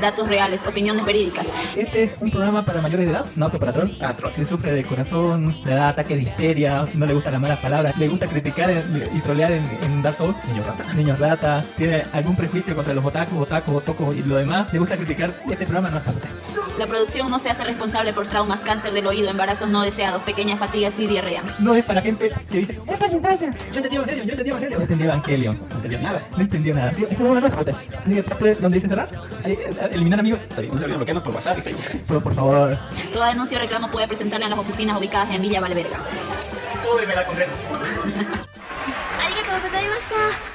datos reales, opiniones verídicas. Este es un programa para mayores de edad, no apto para troll. Si sufre de corazón, le da ataque de histeria, no le gustan las malas palabras, le gusta criticar y trolear en, en Dark Souls, niños rata, niños rata, tiene algún prejuicio contra los otakus, otakus, otocos y lo demás, le gusta criticar, este programa no es para usted. La producción no se hace responsable por traumas, cáncer del oído, embarazos no deseados, pequeñas fatigas y diarrea. No es para gente que dice, es para la infancia. Yo entendí Evangelion, yo entendí Evangelion. No entendí Evangelion. No entendió nada. No entendió nada. Este programa no es para usted. Así que, ¿usted ¿dónde dice cerrar? Eh, eliminar amigos. Está bien, no se olviden bloquearnos por WhatsApp y Facebook. Pero por favor, Toda denuncia o reclamo puede presentarla en las oficinas ubicadas en Villa Valverga.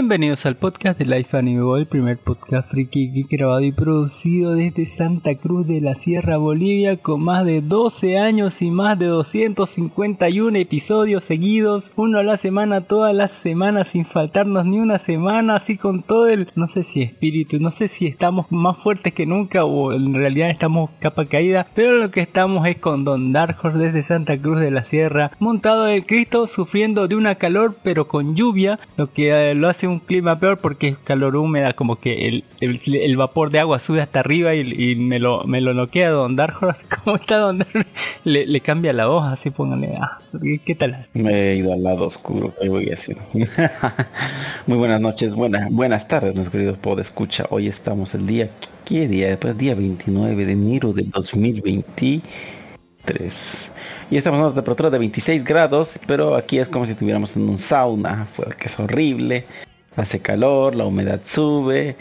Bienvenidos al podcast de Life Anime, el primer podcast friki grabado y producido desde Santa Cruz de la Sierra, Bolivia, con más de 12 años y más de 251 episodios seguidos, uno a la semana, todas las semanas, sin faltarnos ni una semana, así con todo el, no sé si espíritu, no sé si estamos más fuertes que nunca o en realidad estamos capa caída, pero lo que estamos es con Don Dark desde Santa Cruz de la Sierra, montado en Cristo, sufriendo de una calor, pero con lluvia, lo que eh, lo hace un clima peor porque es calor húmeda, como que el, el- vapor de agua sube hasta arriba y, me lo me lo noquea Don Dark Horse. ¿Cómo está Don? Le, le cambia la voz, así pónganle. Ah, ¿qué, tal? Me he ido al lado oscuro, ¿qué voy a? Muy buenas noches, buenas, buenas tardes, mis queridos escucha. Hoy estamos el día, ¿qué día? Pues día 29 de enero del 2023. Y estamos en una temperatura de 26 grados, pero aquí es como si estuviéramos en un sauna, porque es horrible. Hace calor, la humedad sube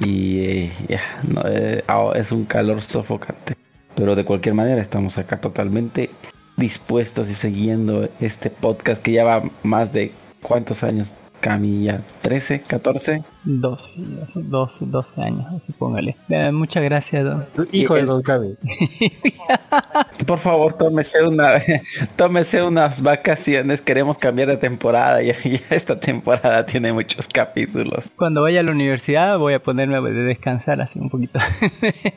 y eh, ya, no, eh, ah, es un calor sofocante. Pero de cualquier manera estamos acá totalmente dispuestos y siguiendo este podcast que ya va más de cuántos años, Cami, ya 13, 14. 12, 12, 12 años, así póngale. Eh, muchas gracias, Don. Hijo de Don Cami. Por favor, tómese una, tómese unas vacaciones, queremos cambiar de temporada, ya, ya esta temporada tiene muchos capítulos. Cuando vaya a la universidad voy a ponerme a descansar así un poquito.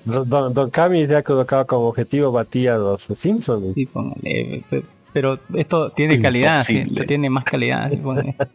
Don, don, don Cami se ha colocado como objetivo batir a los Simpsons. Sí, póngale, pe- pero esto tiene calidad, sí, Imposible. tiene más calidad.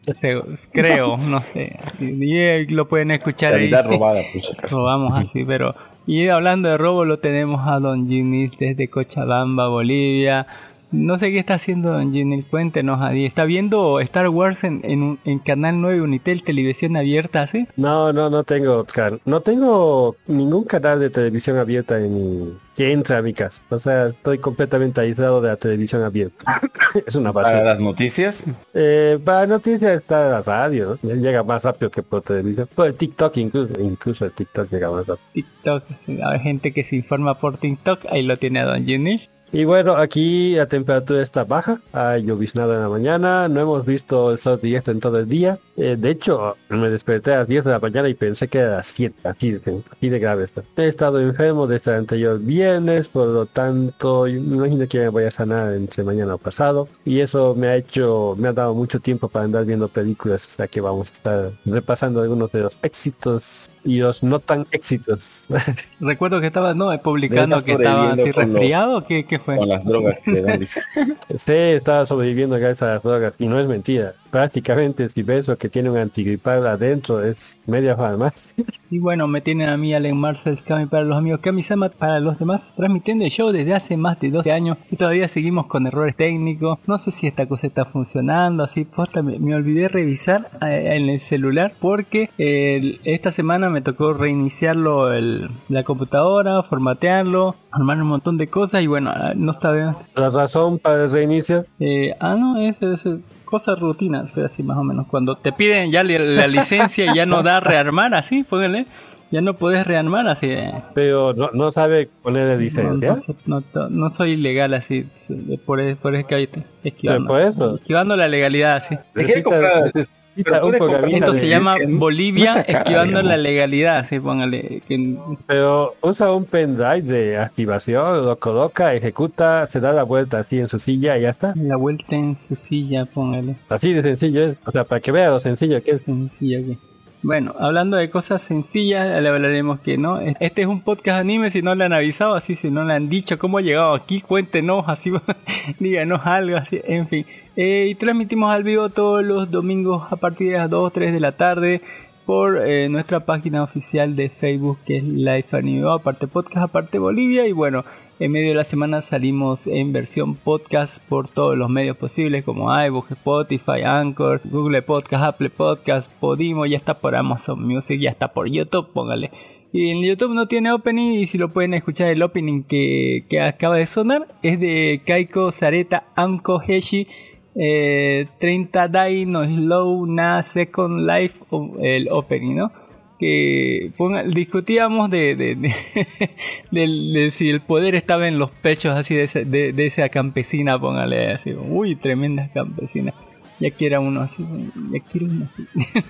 Se- creo, no sé, así, y, eh, lo pueden escuchar ahí. Calidad robada, acaso. Robamos así, pero y hablando de robo lo tenemos a Don Ginny desde Cochabamba, Bolivia. No sé qué está haciendo Don Ginny, cuéntenos ahí. ¿Está viendo Star Wars en, en, un- en Canal 9 Unitel Televisión Abierta, sí? No, no, no tengo no tengo ningún canal de televisión abierta en mi, que entra a mi casa. O sea, estoy completamente aislado de la televisión abierta. es una Para basura. las noticias, Eh, para noticias está la radio, ¿no? Llega más rápido que por televisión. Por el TikTok incluso, incluso el TikTok llega más rápido. TikTok, sí, hay gente que se informa por TikTok, ahí lo tiene a Don Ginny. Y bueno, aquí la temperatura está baja, ha lloviznado en la mañana, no hemos visto el sol directo en todo el día. Eh, de hecho, me desperté a las 10 de la mañana y pensé que era a las 7, así de, así de grave está. He estado enfermo desde el anterior viernes, por lo tanto, me imagino que me voy a sanar entre mañana o pasado. Y eso me ha hecho, me ha dado mucho tiempo para andar viendo películas, o sea que vamos a estar repasando algunos de los éxitos y los no tan éxitos. Recuerdo que estaba no publicando que estaba así resfriado, ¿qué, qué fue? con las drogas estaba sobreviviendo gracias a las drogas y no es mentira. Prácticamente si ves lo que tiene un antigripal adentro es media farmacia. Y bueno, me tienen a mí Allen Marcel Scami para los amigos Kami-sama para los demás, transmitiendo el show desde hace más de 12 años y todavía seguimos con errores técnicos. No sé si esta cosa está funcionando, así posta, me, me olvidé revisar eh, en el celular porque eh, esta semana me tocó reiniciarlo el, la computadora, formatearlo, armar un montón de cosas y bueno, ah, no está bien. La razón para el reinicio, Eh, ah, no, es, es cosas rutinas, pero así más o menos. Cuando te piden ya la licencia y ya no da rearmar, así, póngale. Ya no puedes rearmar así. eh. pero no, no sabe poner el No, licencia. no no, no- no soy ilegal así, por, por eso que ahí te- esquivando, por eso. esquivando la legalidad así. ¿Le quiere comprar Esto se llama Bolivia esquivando la legalidad, sí, póngale. que- Pero usa un pendrive de activación, lo coloca, ejecuta, se da la vuelta así en su silla y ya está. la vuelta en su silla, póngale. Así de sencillo es. O sea, para que vea lo sencillo que es. Sencilla que- Bueno, hablando de cosas sencillas, le hablaremos que no. Este es un podcast anime, si no le han avisado, así si no le han dicho cómo ha llegado aquí, cuéntenos, así díganos algo, así, en fin. Eh, y transmitimos al vivo todos los domingos a partir de las 2 o 3 de la tarde por eh, nuestra página oficial de Facebook que es Life Anime, aparte podcast, aparte Bolivia y bueno, en medio de la semana salimos en versión podcast por todos los medios posibles como iVoox, Spotify, Anchor, Google Podcast, Apple Podcast, Podimo, ya está por Amazon Music, ya está por YouTube, póngale. Y en YouTube no tiene opening y si lo pueden escuchar el opening que, que acaba de sonar es de Kaiko Sareta Anko Heshi eh, 30 Dai Slow Na Second Life el opening, ¿no? Que ponga- discutíamos de, si el poder estaba en los pechos así de, ese- de, esa campesina, póngale así, uy, tremenda campesina. Ya quiera uno así, ya quiero uno así.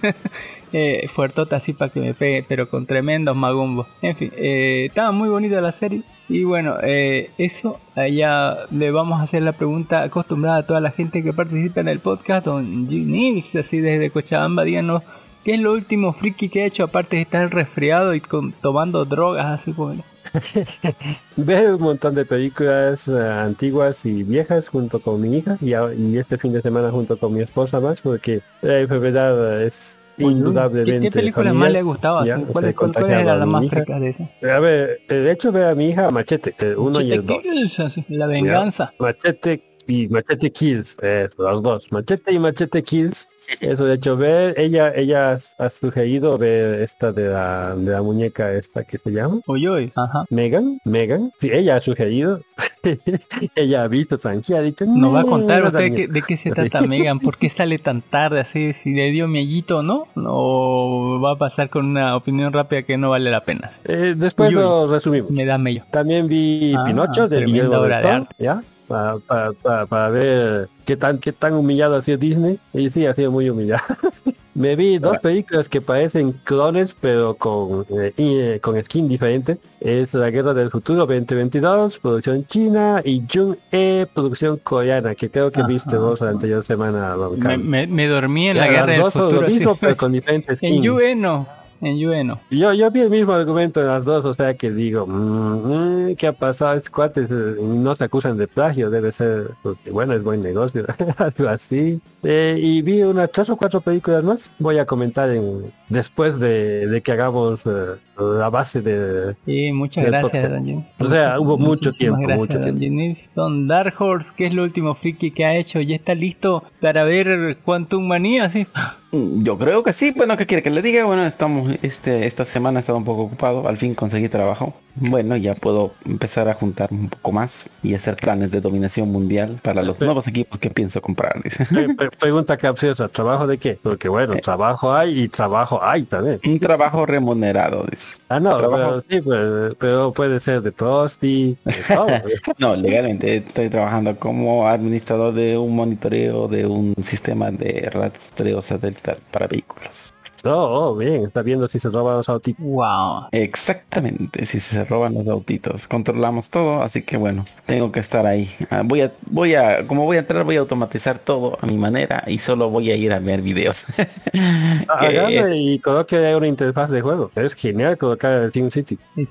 eh, fuertota así para que me pegue, pero con tremendos magumbos. En fin, eh, estaba muy bonita la serie. Y bueno, eh, eso, allá le vamos a hacer la pregunta acostumbrada a toda la gente que participa en el podcast. Don G. Nils, así desde Cochabamba, díganos, ¿qué es lo último friki que ha hecho aparte de estar resfriado y con- tomando drogas así como... Ver un montón de películas eh, antiguas y viejas junto con mi hija y, este fin de semana junto con mi esposa más porque la enfermedad es ¿Qué, indudablemente qué película familiar. más le gustaba? Ya, así? o sea, ¿Cuáles cuáles contagiado eran a las mi más fricas de esas? A ver, eh, de hecho ve a mi hija Machete, el uno y el dos. Kills, La venganza. Machete y Machete Kills, eh, los dos. Machete y Machete Kills. Eso de hecho ver, ella, ella ha sugerido ver esta de la, de la muñeca esta que se llama. Uy, uy, ajá. Megan, Megan, sí, ella ha sugerido, ella ha visto tranquila, ha dicho, Nos va a "No, contar no, usted Daniel". qué- de qué se trata Megan, por qué sale tan tarde, así, si le dio miellito o no, o va a pasar con una opinión rápida que no vale la pena. Eh, después Uy, lo resumimos. Me da mello. También vi Ah, Pinocho de Guillermo del de Toro. ¿ya? Para, para, para, para ver qué tan qué tan humillado ha sido Disney. Y sí, ha sido muy humillado. Me vi dos películas que parecen clones, pero con, eh, eh, con skin diferente. Es La Guerra del Futuro 2022, producción china, y Jung E, producción coreana, que creo que Ajá. viste vos la anterior semana. Me, me- me dormí en Ya, la guerra del futuro. lo mismo, pero con diferentes En. Yue no, en Yue no. Yo, yo vi el mismo argumento en las dos, o sea que digo, mm, mm, ¿qué ha pasado? Es cuates, eh, no se acusan de plagio, debe ser, porque bueno, es buen negocio, algo así. Eh, y vi unas tres o cuatro películas más, voy a comentar en, después de, de que hagamos eh, la base de... Sí, muchas gracias. Don. O sea, hubo mucho Muchísimas tiempo, gracias, mucho Don tiempo. Don Dark Horse, ¿qué es lo último friki que ha hecho? ¿Ya está listo para ver Quantum Manía? Sí. Mm, Yo creo que sí, bueno, ¿qué quiere que le diga? Bueno, estamos, este, esta semana he estado un poco ocupado, al fin conseguí trabajo. Bueno, ya puedo empezar a juntar un poco más y hacer planes de dominación mundial para los nuevos equipos que pienso comprar, dice. Eh, pregunta capciosa, ¿trabajo de qué? Porque bueno, trabajo hay y trabajo hay también. Un trabajo remunerado, dice. Ah, no, Trabajo- pero, sí, pues, pero puede ser de prosti. No, legalmente estoy trabajando como administrador de un monitoreo de un sistema de rastreo satelital para vehículos. No, oh, bien, está viendo si se roban los autitos. Wow. Exactamente, si se roban los autitos, controlamos todo, así que bueno, tengo que estar ahí. Ah, voy a, voy a, como voy a entrar, voy a automatizar todo a mi manera y solo voy a ir a ver videos. Agarre y coloque una interfaz de juego. Es genial colocar el Team City.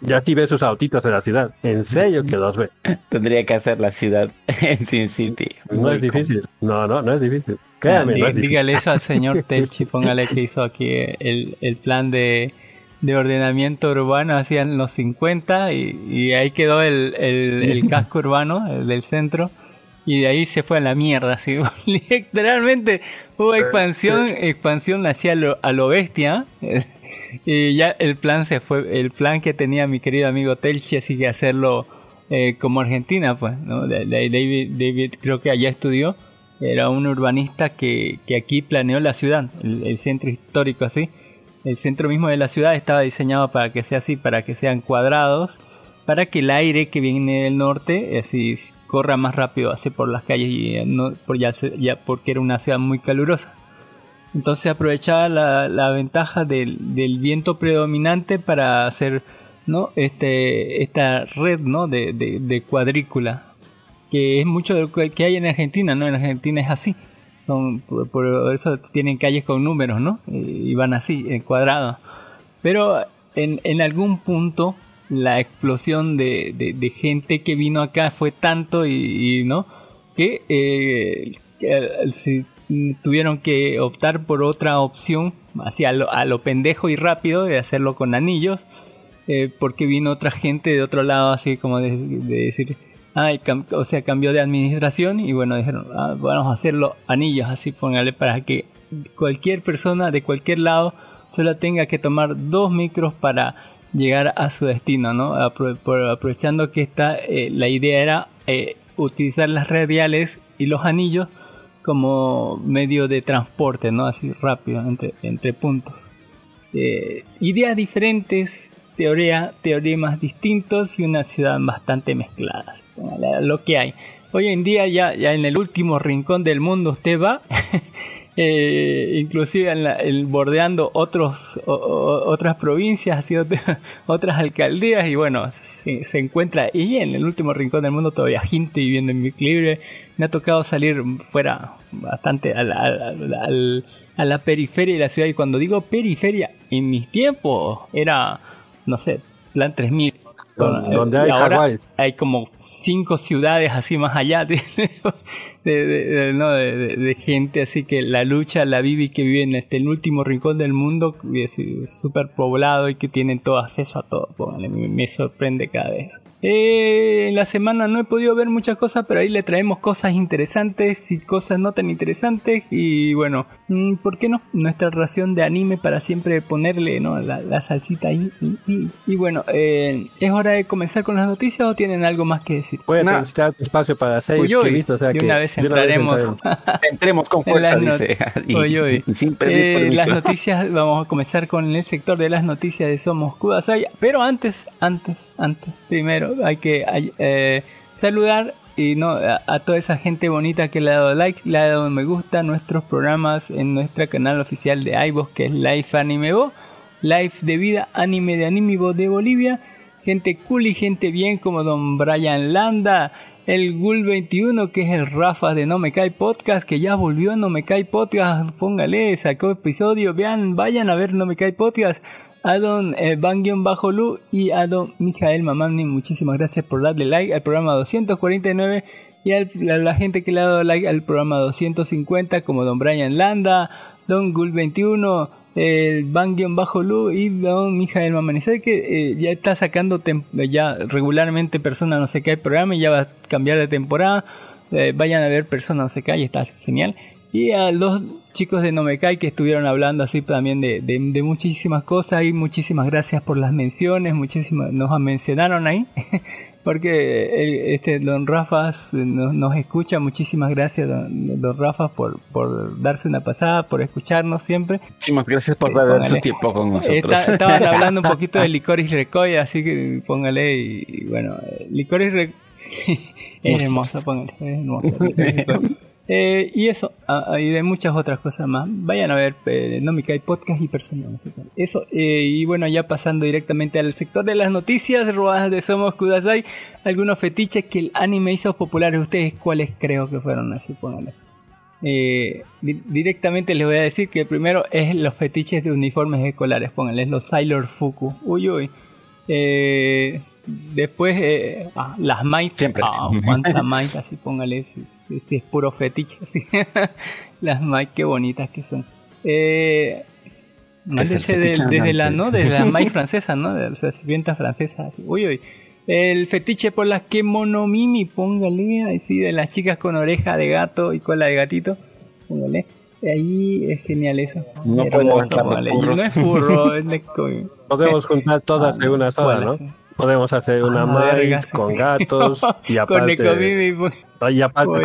Ya sí ve sus autitos en la ciudad. En serio que los ve. tendría que hacer la ciudad en Sin City. No Muy es difícil. No, no, no es difícil. Créame, Dí- dígale eso al señor Telchi, póngale que hizo aquí el, el plan de, de ordenamiento urbano hacia los 50 y, y ahí quedó el, el, el casco urbano, el del centro, y de ahí se fue a la mierda, así, literalmente hubo expansión, expansión hacia lo, a lo bestia, y ya el plan se fue, el plan que tenía mi querido amigo Telchi, así que hacerlo eh, como Argentina, pues, ¿no? David, David creo que allá estudió, era un urbanista que, que aquí planeó la ciudad, el, centro histórico así. El centro mismo de la ciudad estaba diseñado para que sea así, para que sean cuadrados, para que el aire que viene del norte así corra más rápido así por las calles y eh, no por ya, ya porque era una ciudad muy calurosa. Entonces aprovechaba la, la ventaja del, del viento predominante para hacer ¿no? este, esta red ¿no? de, de cuadrícula, que es mucho de lo que hay en Argentina, ¿no? En Argentina es así. Son, por, eso tienen calles con números, ¿no? Y van así, en cuadrado. Pero en, en algún punto la explosión de, de- de gente que vino acá fue tanto y, y, no que, eh, que, mm, tuvieron que optar por otra opción hacia lo, a lo pendejo y rápido de hacerlo con anillos eh, porque vino otra gente de otro lado así como de, de decir ay, cam- o sea cambió de administración y bueno dijeron "Ah, vamos a hacerlo anillos así póngale para que cualquier persona de cualquier lado solo tenga que tomar dos micros para llegar a su destino, ¿no? Aprovechando que esta, eh, la idea era eh, utilizar las radiales y los anillos como medio de transporte, ¿no? Así rápido entre, entre puntos. Eh, ideas diferentes, teoría, teoremas distintos y una ciudad bastante mezclada. Lo que hay. Hoy en día ya, ya en el último rincón del mundo usted va, eh, inclusive en la- el- bordeando otros, o- o- otras provincias, otras alcaldías y bueno, se, se encuentra y en el último rincón del mundo todavía gente viviendo en equilibrio. Me ha tocado salir fuera bastante a la, a la- al- a la periferia de la ciudad y cuando digo periferia, en mis tiempos era, no sé, plan 3000. Don- Eh, donde hay ahora hay como cinco ciudades así más allá de, de, de- de- no, de- de- de gente así que la lucha la vive y que vive en este, el último rincón del mundo súper poblado y que tienen todo acceso a todo póngale, me, me sorprende cada vez Eh, en la semana no he podido ver muchas cosas pero ahí le traemos cosas interesantes y cosas no tan interesantes y bueno mm, ¿por qué no? nuestra ración de anime para siempre ponerle ¿no? la, la salsita ahí y, y- y bueno eh, ¿es hora de comenzar con las noticias o tienen algo más que decir? Voy a Nah. necesitar espacio para seis que he visto, o sea que una vez entraremos. Entremos con fuerza, dice. Y- sin Eh, las noticias, vamos a comenzar con el sector de las noticias de Somos Kudasai. Pero antes, antes, antes, primero hay que eh, saludar y no a, a toda esa gente bonita que le ha dado like, le ha dado me gusta a nuestros programas en nuestro canal oficial de iVoox que es Life Anime Bo, Life de vida, anime de Animibo de Bolivia. Gente cool y gente bien como Don Brian Landa, el Gul 21 que es el Rafa de No Me Cae Podcast que ya volvió a No Me Cae Podcast, póngale, sacó episodio, vean, vayan a ver No Me Cae Podcast. A don eh, Bajo Lu y a don Mijael Mamani, muchísimas gracias por darle like al programa 249 y a la gente que le ha dado like al programa 250 como don Brian Landa, don Gul 21, el Bajo Lu y don Mamani. ¿Sabe que eh, ya está sacando ya regularmente Persona No sé qué programa y ya va a cambiar de temporada? Eh, vayan a ver Persona No sé qué y está genial. Y a los chicos de No Me Cae que estuvieron hablando así también de, de- de muchísimas cosas y muchísimas gracias por las menciones, muchísimas nos mencionaron ahí. Porque eh, este don Rafa nos, nos escucha, muchísimas gracias don, don Rafa por, por darse una pasada, por escucharnos siempre. Muchísimas gracias por póngale. su tiempo con nosotros. Está- estaban hablando un poquito de Licorice Recoy, así que póngale y, y bueno, eh, Licorice Recoy es hermoso, póngale, es hermoso. Eh, y eso, ah, y de muchas otras cosas más. Vayan a ver eh, No Me Cae Podcast y Persona no sé cuál. Eso, eh, y bueno, ya pasando directamente al sector de las noticias robadas de Somos Kudasai, algunos fetiches que el anime hizo populares. ¿Ustedes cuáles creo que fueron así? Póngale. Eh, di- directamente les voy a decir que el primero es los fetiches de uniformes escolares. Pónganles los Sailor Fuku. Uy, uy. Eh, después, eh, ah, las Might. Siempre. Ah, cuánta Might, así póngale. Si, si- si es puro fetiche, así. las Might, qué bonitas que son. Eh, mándense el del- fetiche desde la. ¿no? Desde la Might francesa, ¿no? De las sirvientas francesas. así. Uy, uy. El fetiche por las kemonomimi, póngale así de las chicas con oreja de gato y cola de gatito. Póngale. Ahí es genial eso. No furros. no es furro, es de co- Podemos juntar todas en una sola, ¿cuál ¿no? Podemos hacer una Ah, con gatos y Con aparte, pon- y aparte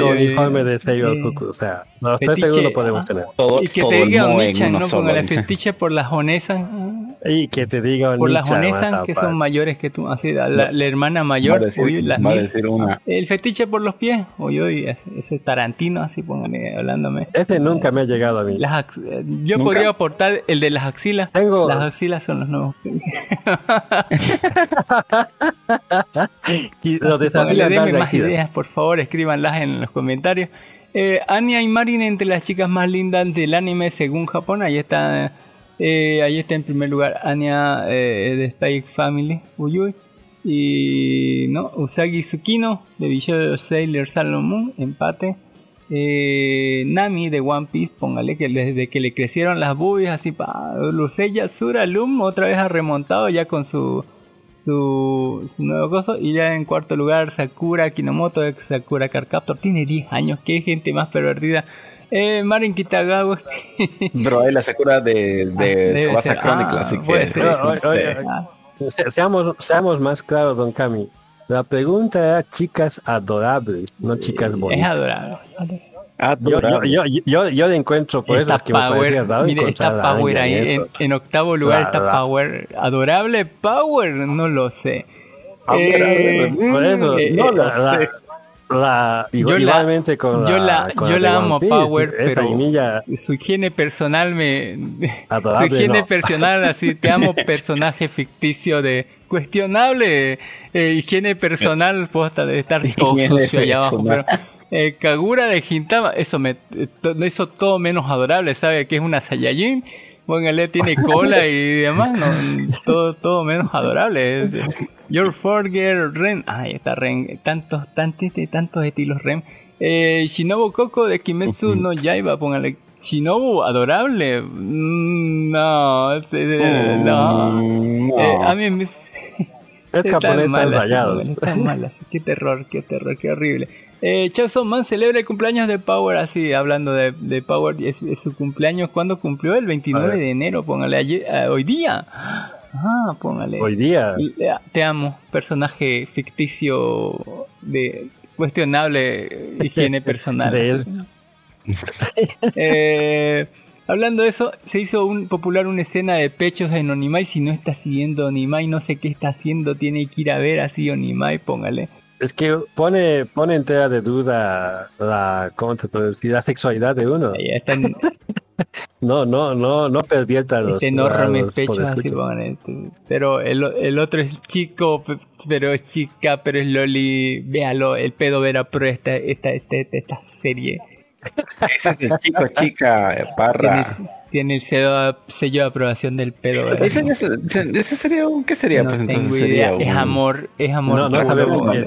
de Sailor sí. Fuku. O sea, los tres Fetiche, segundos podemos ah. tener. Todo, Y que todo te el diga moe un en Nichan, uno ¿no? Con dice. fetiche por las onesas. ah, Y que te diga Por las Onesan que son mayores que tú, así, la, la- la hermana mayor, decir- uy, las mil. una. El fetiche por los pies, uy, uy, ese ese es Tarantino, así póngale, hablándome. Ese nunca me ha llegado a mí. Las eh, yo Nunca. podría aportar el de las axilas. Tengo- Las axilas son los nuevos. Sí. Y los de dan más ideas, por favor, escríbanlas en los comentarios. Eh, y Marin entre las chicas más lindas del anime según Japón. Ahí está, eh, ahí está en primer lugar Anya eh, de Spy Family, Uyui. Y no, Usagi Tsukino de Visual Sailor Moon, empate. Eh, Nami de One Piece, póngale que desde que le crecieron las boobies así pa Lucella Suralum otra vez ha remontado ya con su su, su nuevo coso y ya en cuarto lugar Sakura Kinomoto ex Sakura Carcaptor tiene 10 años, qué gente más pervertida. Eh, Marin Kitagawa Pero ahí la Sakura de, de Ah. Chronicles, Ah, así que... ser, oye, oye, Ah, Se- Seamos, seamos más claros, don Cami. La pregunta era chicas adorables, no chicas es bonitas. adorable. Ah, Yo, yo, yo, yo, yo le encuentro por eso que Power, mire, está Power ahí. en octavo lugar La- está la- Power. Adorable Power, no lo sé. Adorable, Eh, Por eso, eh, no eh, lo la- sé. la- Yo la- igualmente con yo la, la- con yo la amo Piece, Power, pero- su higiene personal me su higiene no. personal así te amo personaje ficticio de cuestionable eh, higiene personal posta de estar todo sucio allá abajo pero. Eh, Kagura de Gintama eso me eh, lo hizo todo menos adorable sabe que es una Saiyajin Póngale, tiene cola y demás, no, todo, todo menos adorable. Es, Your Forger Ren, ahí está Ren, tantos, tantos, tantos estilos Ren. Eh, Shinobu Koko de Kimetsu no Yaiba, póngale. Shinobu, adorable. Mm, No, es- eh, no. Mm, no. Eh, a mí me. es japonés tan mal, así, rayado. póngale, tan mal, así. Qué terror, qué terror, qué horrible. Eh, Chaoson Man celebra el cumpleaños de Power, así hablando de, de Power. Es, es su cumpleaños, ¿cuándo cumplió? El 29 A ver. de enero, póngale. ayer- eh, hoy día. Ah, póngale. Hoy día, Eh, Te amo, personaje ficticio de cuestionable higiene personal. De así. Eh, hablando de eso, se hizo un popular una escena de pechos en Onimai. Si no está siguiendo Onimai, no sé qué está haciendo, tiene que ir a ver así Onimai, póngale. Es que pone, pone entera de duda la. La sexualidad de uno. Están No, no, no, no pervierta los, este enorme los pecho así, este, Pero el, el otro es chico, pe- pero es chica, pero es Loli. Véalo, el pedo verá pro esta, esta, esta, esta serie. Ese es el chico, chica, Tiene, parra. tiene el sello, sello de aprobación del pedo. Ese, ese, ese- sería un... ¿Qué sería? No pues tengo entonces idea, sería es un- amor, es amor. No, no sabemos No, es.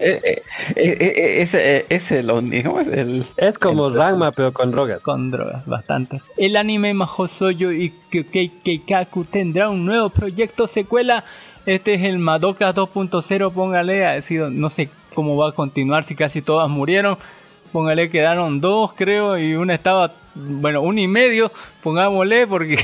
Eh, eh, eh, eh, eh, ese lo ¿cómo es el? Es como Ranma pero con drogas. con drogas, bastante. El anime Majo Soyo y Keikaku tendrá un nuevo proyecto secuela. Este es el Madoka 2.0, póngale, ha sido, no sé cómo va a continuar, si casi todas murieron. Póngale, quedaron dos, creo, y una estaba, bueno, uno y medio, pongámosle, porque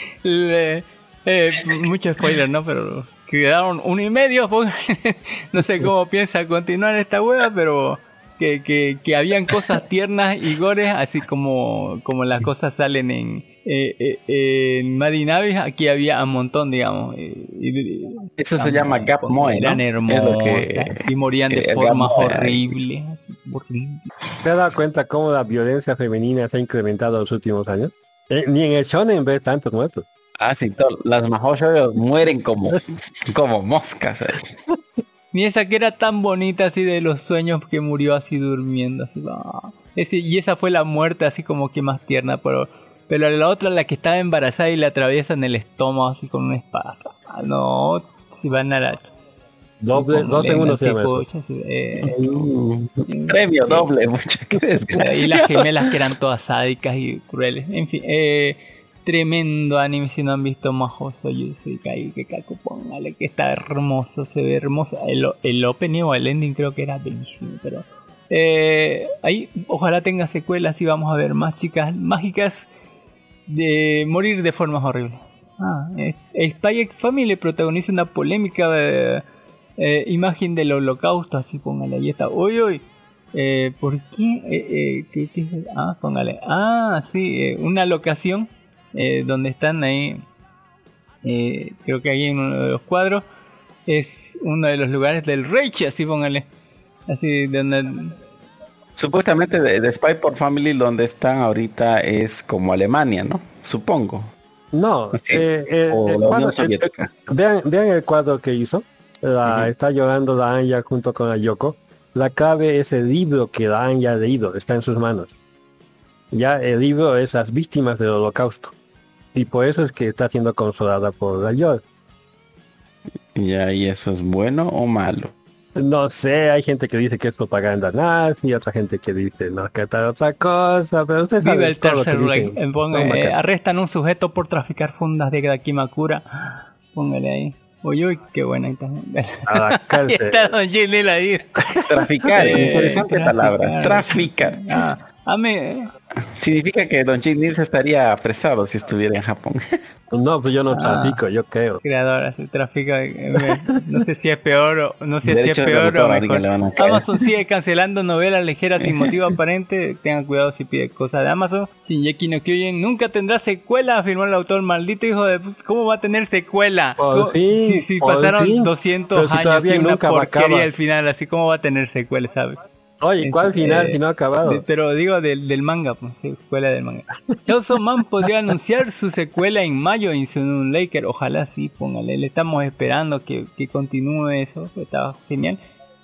le- eh, mucho spoiler, ¿no? Pero quedaron uno y medio, póngale. no sé cómo piensa continuar esta hueá, pero que, que, que habían cosas tiernas y gores, así como, como las cosas salen en, eh, eh, en Madinavis, aquí había un montón, digamos. y- y- Eso se llama Gap Moe, ¿no? Eran lo que- y morían de eh, así, horribles. ¿Te has dado cuenta cómo la violencia femenina se ha incrementado en los últimos años? Eh, ni en el shonen ves tantos muertos. Ah, sí, las Mahou mueren como, como moscas. eh. Ni esa que era tan bonita así de los sueños que murió así durmiendo. Así, ah. Ese- y esa fue la muerte así como que más tierna. Pero, pero la otra, la que estaba embarazada y le atraviesan el estómago así con una espada. Ah, no, si van a la... Doble, dos la se así, eh, Premio doble, mucha qué desgracia. y las gemelas que eran todas sádicas y crueles. En fin, eh, tremendo anime si no han visto Majo Soy Isekai, que caco, póngale que está hermoso, se ve hermoso. El, el opening o el ending creo que era bellísimo, pero eh, ahí ojalá tenga secuelas y vamos a ver más chicas mágicas de morir de formas horribles. Ah, eh, Spy Family protagoniza una polémica eh, imagen del holocausto, así póngale, ahí está. Uy, uy. Eh, ¿Por qué? Eh, ¿qué-? Ah, póngale. Ah, sí, una locación donde están ahí creo que ahí en uno de los cuadros, es uno de los lugares del Reich, así póngale. Así, de donde... Supuestamente de, de Spy por Family donde están ahorita es como Alemania, ¿no? Supongo. No, Sí, eh, eh, o el la cuadro- Unión el- Soviética. el- vean, vean el cuadro que hizo. La. Está llorando la Anya junto con la Yoko. La clave es el libro que la Anya ha leído, está en sus manos. Ya el libro es las víctimas del holocausto. Y por eso es que está siendo consolada por la York. Ya, ¿y eso es bueno o malo? No sé, hay gente que dice que es propaganda nazi, otra gente que dice no, que tal otra cosa, pero usted sabe Vive el todo lo que tercer. Eh, eh, arrestan a un sujeto por traficar fundas de Dakimakura. Póngale ahí. Uy, uy, qué buena. A la Ahí está Don Gilil ahí. Traficar, Eh, interesante palabra. Traficar. Ah, a mí, Significa que Don Jim Nils estaría apresado si estuviera en Japón. No, pues yo no Ah. trafico, yo creo. creador así trafica eh, no sé si es peor o no sé si es peor o mejor. Amazon sigue cancelando novelas ligeras sin motivo aparente tengan cuidado si pide cosas de Amazon Shinjeki no Kyojin nunca tendrá secuela afirmó el autor maldito hijo de cómo va a tener secuela Por ¿Cómo- fin, si, si por pasaron fin. 200 Pero si años todavía y una nunca porquería al final así cómo va a tener secuela sabes Oye, ¿cuál final eh, si no ha acabado? de- pero digo del, del manga, pues, secuela del manga. Chainsaw Man podría anunciar su secuela en mayo en un Laker. Ojalá sí, póngale. Le estamos esperando que, que continúe eso. Estaba genial.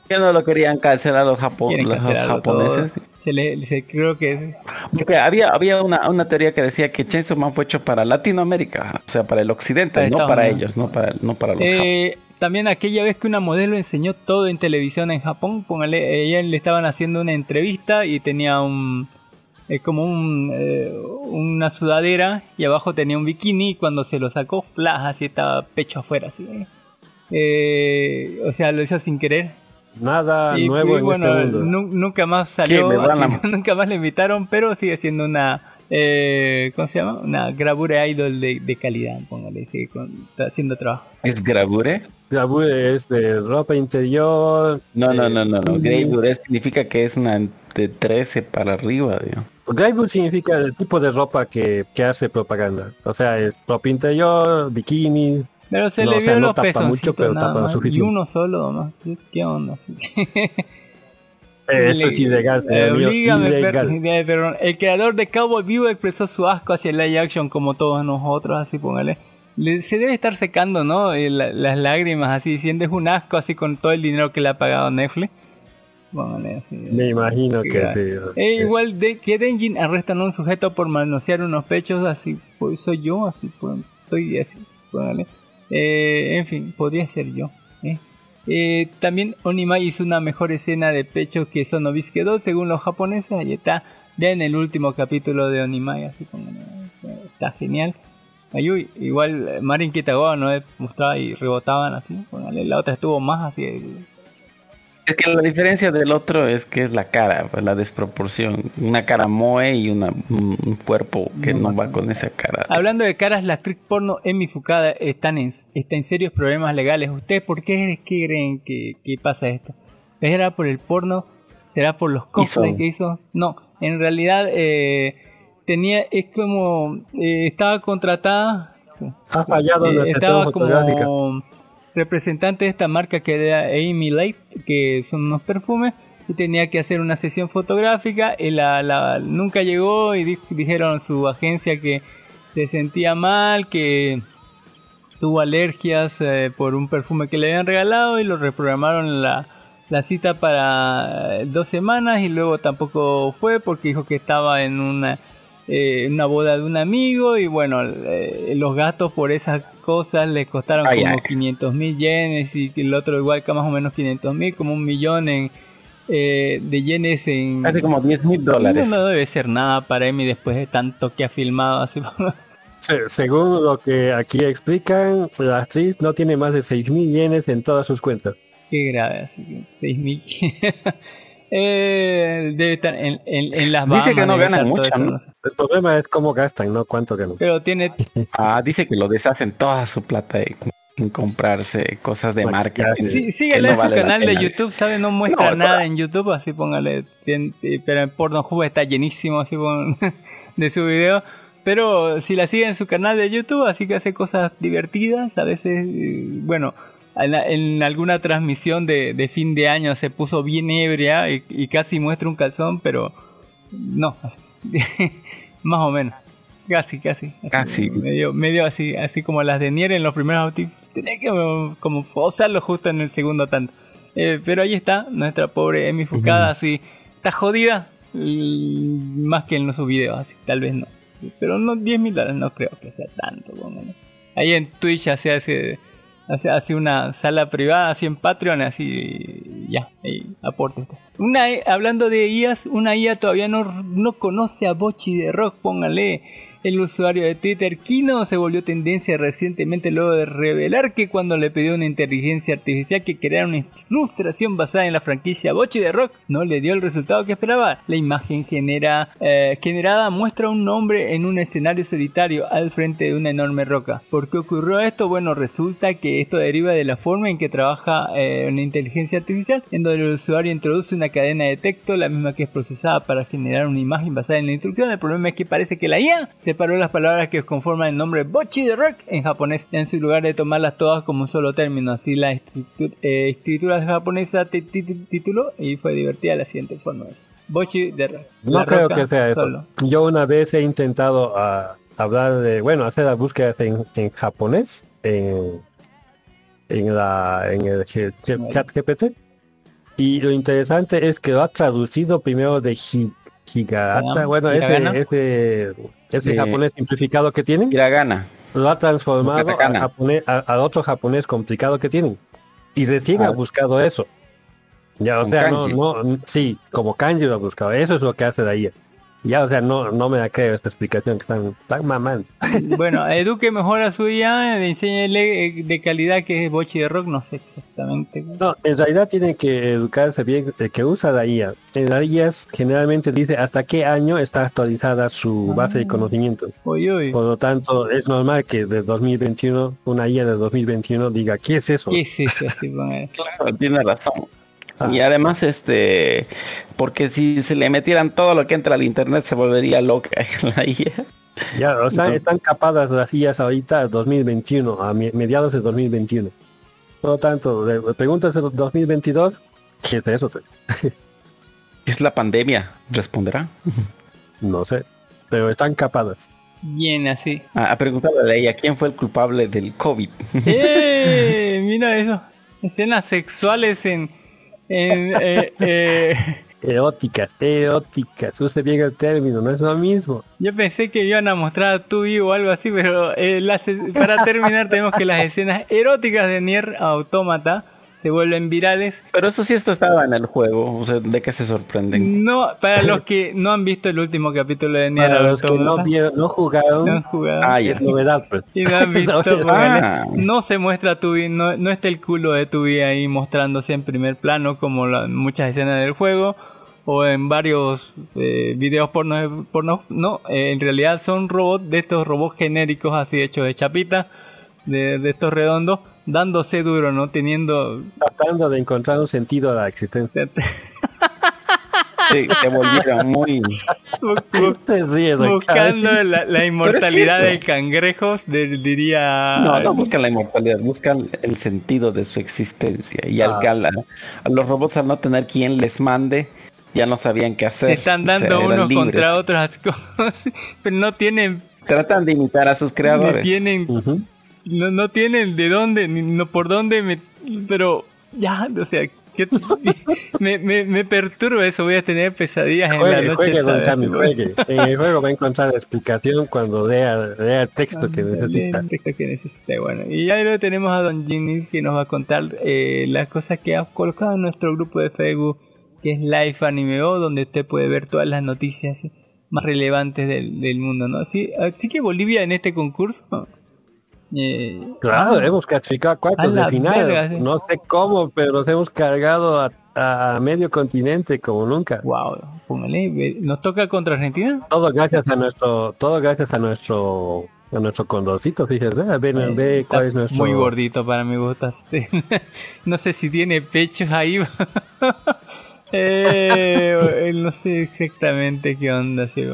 Que no lo querían cancelar los, Quieren los japoneses. todo. Se le, se, creo que Porque había, había una, una teoría que decía que Chainsaw Man fue hecho para Latinoamérica, o sea, para el occidente, Para no para Unidos. ellos, no para, no para los japoneses. Eh, también aquella vez que una modelo enseñó todo en televisión en Japón, póngale, ella le estaban haciendo una entrevista y tenía un eh, como un, eh, una sudadera y abajo tenía un bikini y cuando se lo sacó, flash, así estaba pecho afuera, así. ¿eh? Eh, o sea, lo hizo sin querer. Nada Y- nuevo y en bueno, este mundo. nu- nunca más salió, así, nunca más le invitaron, pero sigue siendo una, eh, ¿cómo se llama? Una gravura idol de, de calidad, póngale, sigue con- haciendo trabajo. ¿Es Gravure? Gravure es de ropa interior. No, no, eh, no, no, no. mm, Gravure significa que es una de 13 para arriba, digo. Gravure significa el tipo de ropa que, que hace propaganda. O sea, es ropa interior, bikini. Pero se No, le o sea, vio no los tapa mucho, pero nada tapa más, y uno solo nomás. ¿Qué, onda? Eh, Eso es ilegal, Eh, per- ilegal. eh, perdón. El creador de Cowboy Vivo expresó su asco hacia el live action como todos nosotros, así póngale. Le- se debe estar secando, ¿no? Eh, la- las lágrimas, así diciendo es un asco, así con todo el dinero que le ha pagado Netflix. Póngale así. Me imagino que Ilegal. sí. Eh, igual de que Denjin arrestan a un sujeto por manosear unos pechos, así pues, soy yo, así pues, estoy así, póngale. Eh, en fin, podría ser yo. ¿eh? Eh, también Onimai hizo una mejor escena de pecho que Sonobisuke 2 según los japoneses. Ahí está, vean el último capítulo de Onimai, así eh, está genial. Ay, uy, igual eh, Marin Kitagawa no mostraba y rebotaban así, póngale. la otra estuvo más así. Es que la diferencia del otro es que es la cara, pues, la desproporción. Una cara moe y una, un cuerpo que no, va con esa cara. Hablando de caras, la actriz porno Emi Fukada están en, está en serios problemas legales. ¿Ustedes por qué qué creen que, que pasa esto? ¿Será por el porno? ¿Será por los cosplays que hizo? No, en realidad eh, tenía, es como, eh, estaba contratada, Ha fallado eh, la estaba fotográfica. como representante de esta marca que era Amy Light, que son unos perfumes, y tenía que hacer una sesión fotográfica, y la, la- nunca llegó y di- dijeron su agencia que se sentía mal, que tuvo alergias eh, por un perfume que le habían regalado y lo reprogramaron la, la cita para eh, dos semanas y luego tampoco fue porque dijo que estaba en una, eh, una boda de un amigo y bueno, eh, los gastos por esas cosas le costaron Ay, como ay. 500 mil yenes y el otro igual que más o menos 500 mil, como un millón en, eh, de yenes en... Hace como 10 mil dólares. No, no debe ser nada para Emi después de tanto que ha filmado así. Se- según lo que aquí explican, la actriz no tiene más de 6 mil yenes en todas sus cuentas. Qué grave, así que 6 mil. eh, debe estar en, en, en las Dice Bahamas. que no ganan mucho, eso, ¿no? El problema es cómo gastan, no cuánto ganan. Pero tiene, Ah, dice que lo deshacen toda su plata en, en comprarse cosas de marca. Maquillaje. que- sí, síguele no en su vale la canal de. YouTube, ¿sabe? No muestra No, nada pero- en YouTube, así póngale. pero en Pornhub está llenísimo así pon- de su video. pero si la sigue en su canal de YouTube, así que hace cosas divertidas, a veces, bueno, en, en alguna transmisión de, de fin de año se puso bien ebria y, y casi muestra un calzón, pero no, así. más o menos. Casi, casi. así, Casi. Medio, medio así, así como las de Nier en los primeros autos. Tenía que como posarlo justo en el segundo tanto. Eh, pero ahí está, nuestra pobre Emi Fukada, así, está jodida, más que en los videos, así, tal vez no. Pero no, 10 mil dólares no creo que sea tanto. póngale. Ahí en Twitch hace, hace, hace, hace una sala privada, así en Patreon, así, ya, ahí, aporte. Una, I- hablando de IAs, una IA todavía no, no conoce a Bochi de Rock, póngale. El usuario de Twitter Kino se volvió tendencia recientemente luego de revelar que cuando le pidió una inteligencia artificial que creara una ilustración basada en la franquicia Bochi de Rock, no le dio el resultado que esperaba. La imagen eh, generada muestra un hombre en un escenario solitario al frente de una enorme roca. ¿Por qué ocurrió esto? Bueno, resulta que esto deriva de la forma en que trabaja eh, una inteligencia artificial, en donde el usuario introduce una cadena de texto, la misma que es procesada para generar una imagen basada en la instrucción. El problema es que parece que la IA separó las palabras que conforman el nombre Bochi de Rock en japonés, en su lugar de tomarlas todas como un solo término. Así la eh, escritura japonesa ti- ti- ti- tituló y fue divertida de la siguiente forma. Bochi de Rock. No creo que sea eso. Yo una vez he intentado ah, hablar de, bueno, hacer las búsquedas en, japonés, en, en, la, en el ch- ch- chat GPT. Y lo interesante es que lo ha traducido primero de hi- Higarata, bueno, ese, ese, ese japonés simplificado que tienen, Hiragana. lo ha transformado japonés, a- otro japonés complicado que tienen. Y recién Ah. ha buscado eso. Ya, o sea, no, no, sí, como kanji lo ha buscado. Eso es lo que hace de ahí. Ya, o sea, no, no me la creo esta explicación que están tan mamando. Bueno, eduque mejor a su IA, enséñele eh, de calidad que es Bochi de Rock, no sé exactamente. No, en realidad tiene que educarse bien el que usa la IA. En la IA generalmente dice hasta qué año está actualizada su base de Ah. conocimientos. Uy, uy. Por lo tanto, es normal que de 2021, una IA de 2021 diga, ¿qué es eso? ¿Qué es eso? Así. Claro, tiene razón. Ah. Y además, este, porque si se le metieran todo lo que entra al internet se volvería loca la IA. Ya, o están, están capadas las IAs ahorita 2021, a mediados de 2021. Por lo tanto, preguntas en 2022, ¿qué es eso? Es la pandemia, responderá. No sé, pero están capadas. Bien, así. A, a preguntarle a ella quién fue el culpable del COVID. ¡Eh! Mira eso. Escenas sexuales en... en eh, eh, Eróticas, eróticas, use bien el término, no es lo mismo. Yo pensé que iban a mostrar a Tubi o algo así, pero eh, las- para terminar tenemos que las escenas eróticas de Nier Automata se vuelven virales. Pero eso sí esto estaba en el juego. O sea, ¿de qué se sorprenden? No, para los que no han visto el último capítulo de Nier Para los que no, vieron, no jugaron, no han jugado. Ah, es novedad, pues. Y no han visto, ah. no se muestra Tubi, no, no está el culo de Tubi ahí mostrándose en primer plano como la- muchas escenas del juego o en varios eh, videos porno, porno no, eh, en realidad son robots de estos robots genéricos así hechos de chapita, de, de estos redondos, dándose duro, ¿no? Teniendo... Tratando de encontrar un sentido a la existencia. Sí, se volvieron muy... buscando la, la inmortalidad del cangrejos, de- diría... No, no buscan la inmortalidad, buscan el sentido de su existencia. Y al Ah. que a, la- a los robots al no tener quien les mande, ya no sabían qué hacer. se están O sea, dando unos libres. contra otros pero no tienen Tratan de imitar a sus no creadores. tienen Ujú. No, no tienen de dónde ni no por dónde me pero ya o sea que- me, me, me perturba eso voy a tener pesadillas en la noche juegue, don juegue. En el juego va a encontrar la explicación cuando lea, lea el texto que necesita. El texto que necesita, bueno. Y ya luego tenemos a Don Jimmys que nos va a contar eh, las cosas que ha colocado en nuestro grupo de Facebook, que es Life Anime O, donde usted puede ver todas las noticias más relevantes del, del mundo, ¿no? Así, así que Bolivia en este concurso. Eh, Claro, ah, hemos clasificado a cuartos de final. verga, sí. No sé cómo, pero nos hemos cargado a, a medio continente como nunca. Wow, póngale, nos toca contra Argentina. Todo gracias a nuestro, todo gracias a nuestro, a nuestro condorcito, fíjese, ve, ve, Eh, ve está cuál es nuestro. Muy gordito para mi este. no sé si tiene pechos ahí. Eh, no sé exactamente qué onda. sí.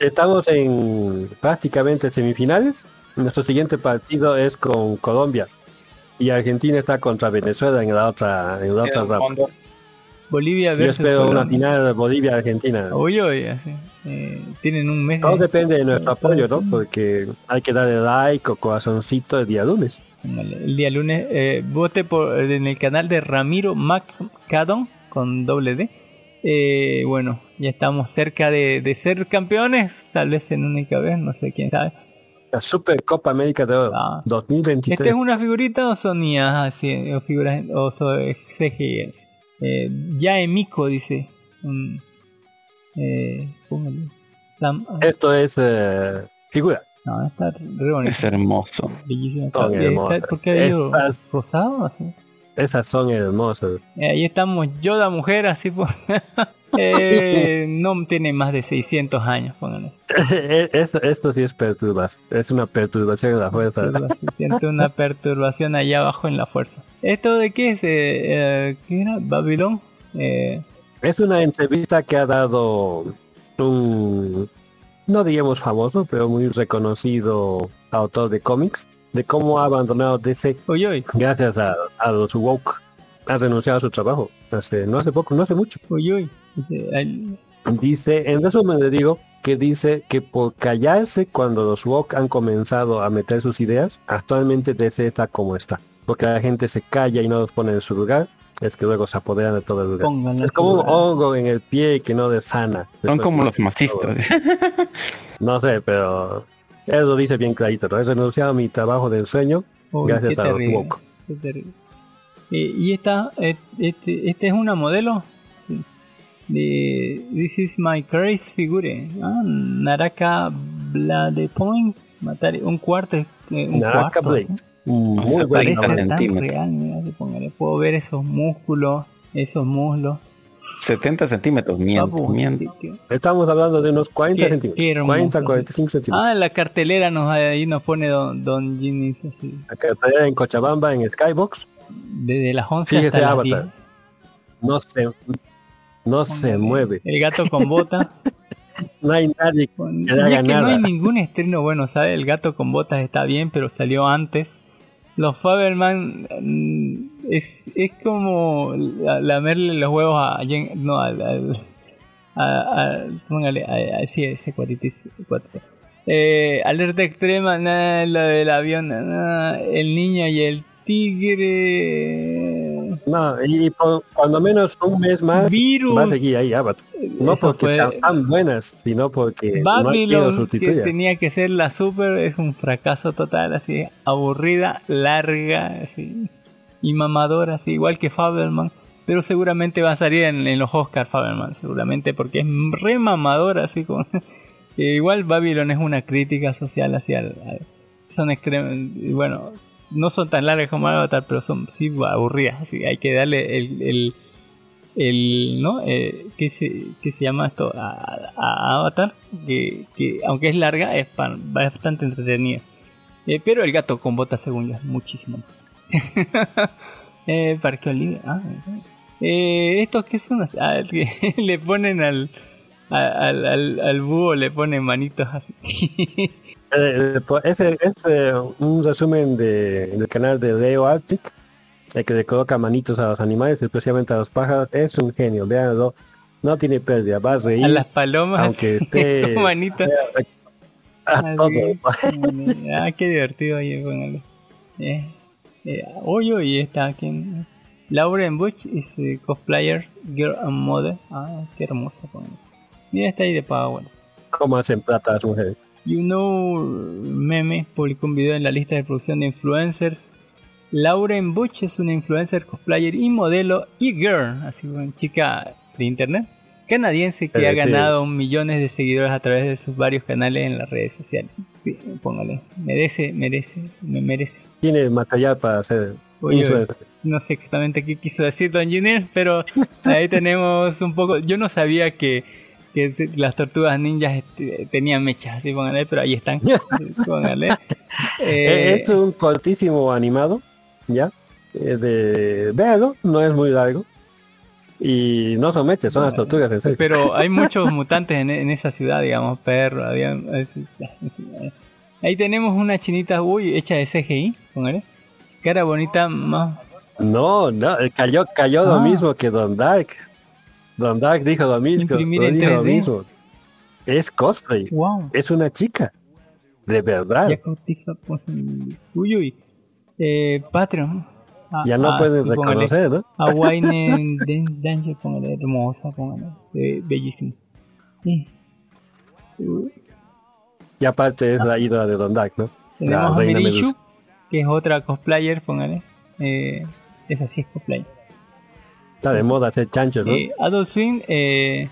Estamos en prácticamente semifinales. Nuestro siguiente partido es con Colombia. Y Argentina está contra Venezuela en la otra, en la otra ronda. Bolivia Yo versus espero una Colombia. final Bolivia-Argentina. Uy, uy, así. Eh, tienen un mes. Todo de- depende de nuestro apoyo, ¿no? Porque hay que darle like o corazoncito el día lunes. El día lunes eh, vote por, en el canal de Ramiro McCadon con doble D. Eh, bueno, ya estamos cerca de, de ser campeones, tal vez en única vez, no sé quién sabe. La Supercopa América de Oro Ah. 2023. ¿Este es una figurita o son IAs así, o figuras, o son CGIs? Eh, ya Emiko dice. Mm, eh, póngale. Sam, ah, Esto es eh, figura. no, está re bonito. Es hermoso. Bellísimo. Son está- ¿Por qué ha habido Estas- rosado así? Esas son hermosas. Eh, ahí estamos, Yoda mujer, así pues. Eh, no tiene más de 600 años, pónganle. esto, esto sí es perturbación. Es una perturbación de la fuerza. Se siente una perturbación allá abajo en la fuerza. ¿Esto de qué es? Eh, eh, ¿Qué era? ¿Babilón? Eh, Es una entrevista que ha dado un, no digamos famoso, pero muy reconocido autor de cómics, de cómo ha abandonado DC uy, uy, gracias a, a los woke. Ha renunciado a su trabajo. Hace, no hace poco, no hace mucho. uy. Dice, en resumen le digo, que dice que por callarse cuando los woke han comenzado a meter sus ideas, actualmente DC está como está. Porque la gente se calla y no los pone en su lugar, es que luego se apoderan de todo el lugar. Es como un hongo en el pie que no desana. Son como los masistas. No sé, pero lo dice bien clarito, ¿no? He renunciado a mi trabajo de ensueño uy, gracias qué a los terrible, woke. qué terrible. Eh, y esta, eh, este, este es una modelo. De This is my craze figure. Ah, Naraka Blade Point. Matar un cuarto, eh, un Naraka cuarto. Blade. ¿sí? Sea, Parece nombre. tan centímetros. real, mira, si puedo ver esos músculos, esos muslos. 70 centímetros, miento, Papu, Estamos hablando de unos 40 Qué- centímetros. qué hermoso, 40, sí. 45 centímetros. Ah, la cartelera nos ahí nos pone Don, don Ginis así. Acá está en Cochabamba, en Skybox. Desde las 11 Fíjese hasta las Avatar. 10. No se, no se mueve. El gato con bota. No hay nadie que y le haga es que no hay ningún estreno bueno, ¿sabes? El gato con botas está bien, pero salió antes. Los Faberman mm, es, es como la- lamerle los huevos a Jen- no al, al- a, póngale a, a- sí, ese cuatito. Eh, alerta extrema, nada, lo del avión, nada, el niño y el tigre. No, y por cuando menos un mes más Virus. va a seguir ahí Avatar. No Eso porque fue- tan buenas, sino porque no Babylon, que sustituya. tenía que ser la super, es un fracaso total, así, aburrida, larga, así, y mamadora, así, igual que Faberman. Pero seguramente va a salir en, en los Oscar Faberman, seguramente, porque es re mamadora, así como... que igual Babylon es una crítica social hacia... el- son extremos, bueno, no son tan largas como Avatar, pero son sí aburridas, así, hay que darle el... el el no eh, ¿qué, se, qué se llama esto a, a Avatar que, que aunque es larga es bastante entretenida. Eh, pero el gato con botas según yo muchísimo eh, Parque ah, eh, estos que son? Ah, le ponen al a- al, al, al búho le ponen manitos así Eh, pues ese es eh, un resumen de, del canal de Leo Arctic, el que le coloca manitos a los animales, especialmente a los pájaros. Es un genio, véanlo. No tiene pérdida, va a reír. a las palomas aunque esté- manitos a todo. ah, qué divertido ahí, póngale. Eh, eh, oye, oye, está aquí. Lauren Butch is a cosplayer, girl and mother. Ah, qué hermosa. Mira, está ahí de Powers. ¿Cómo hacen plata las mujeres? You Know Meme publicó un video en la lista de producción de influencers. Lauren Butch es una influencer, cosplayer y modelo y girl, así una chica de internet canadiense que Eh, ha sí. ganado millones de seguidores a través de sus varios canales en las redes sociales. Sí, póngale, merece, merece, me merece. Tiene material para hacer influencer. no sé exactamente qué quiso decir Don Junior, pero ahí tenemos un poco. Yo no sabía que, que las tortugas ninjas tenían mechas, así póngale, pero ahí están. Eh, Eh, es un cortísimo animado, ¿ya? Eh, de... Véalo, no es muy largo. Y no son mechas, son las tortugas, en serio. Pero hay muchos mutantes en, en esa ciudad, digamos, perro, había... Ahí tenemos una chinita, uy, hecha de CGI, póngale. Cara bonita, más... No, no, cayó, cayó lo Ah. mismo que Don Dark. Don Dark dijo lo mismo, dijo lo 3D. mismo. Es cosplay, Wow. es una chica. De verdad. Jacob Tifa Posen- Uy, uy. Eh, Patreon. Ah, Ya no ah, pueden reconocer, ¿no? A Wayne Danger, póngale, hermosa, póngale. Eh, bellísimo. Sí. Y aparte es la ídola de Don Dark, ¿no? Tenemos a Mirishu, que es otra cosplayer, póngale. Eh, esa sí es cosplayer. Está de moda hacer chanchos, ¿no? Eh, Adult Swim, eh,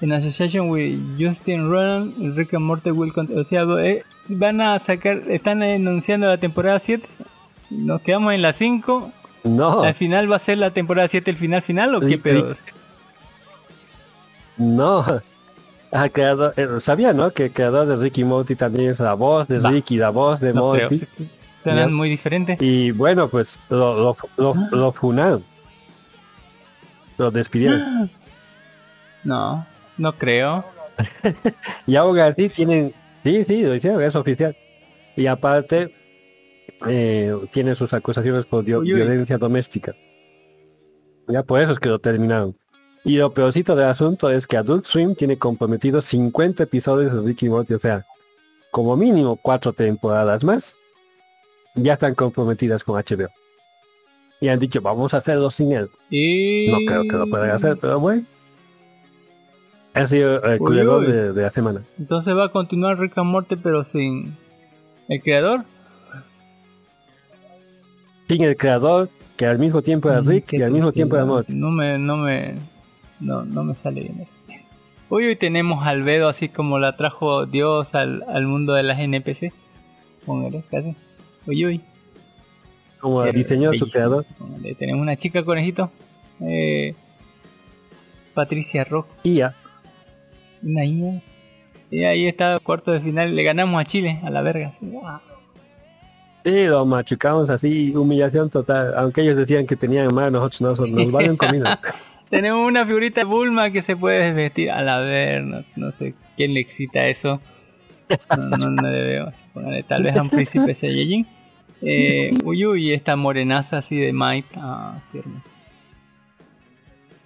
en association with Justin Roland, Rick and Morty will O sea, eh, van a sacar, están anunciando la temporada 7. Nos quedamos en la 5. No, Al final va a ser la temporada 7 el final final o qué pedo? no. Ha creado, eh, sabía, ¿no? Que el creador de Ricky Morty también es la voz de Va. Ricky, la voz de No. Morty. Suenan Ya. muy diferentes. Y bueno, pues lo, lo, lo, Ah. lo funaron. Lo despidieron. No, no creo. Y aún así tienen, sí, sí, lo hicieron, es oficial. Y aparte, eh, tienen sus acusaciones por dio- Uy, uy. violencia doméstica. Ya por eso es que lo terminaron. Y lo peorcito del asunto es que Adult Swim tiene comprometidos 50 episodios de Ricky Morty, o sea, como mínimo cuatro temporadas más. Ya están comprometidas con HBO. Y han dicho, vamos a hacerlo sin él. Y... No creo que lo puedan hacer, pero bueno. Ha sido el culebrón uy. de, de la semana. Entonces va a continuar Rick and Morty pero sin el creador. Sin el creador, que al mismo tiempo era Mm, Rick qué y al mismo tiempo era. Morty. No me, no me, no, no me sale bien eso. Hoy hoy tenemos al Bedo así como la trajo Dios al, al mundo de las NPC. Póngale, casi. Uy, uy. Como Pero diseñó su bellísimo, creador. Tenemos una chica conejito. Eh, Patricia Rojo. Ya. Una niña. Y ahí está, cuarto de final. Le ganamos a Chile, a la verga. así, ah. Sí, lo machucamos así, humillación total. Aunque ellos decían que tenían más, nosotros no, nos valen comida. Tenemos una figurita de Bulma que se puede desvestir. A la ver, no, no sé quién le excita eso. No, no, no le veo. póngale, Tal vez a un príncipe Saiyajin. Eh, uy, uy, esta morenaza así de Might. Ah, qué hermoso.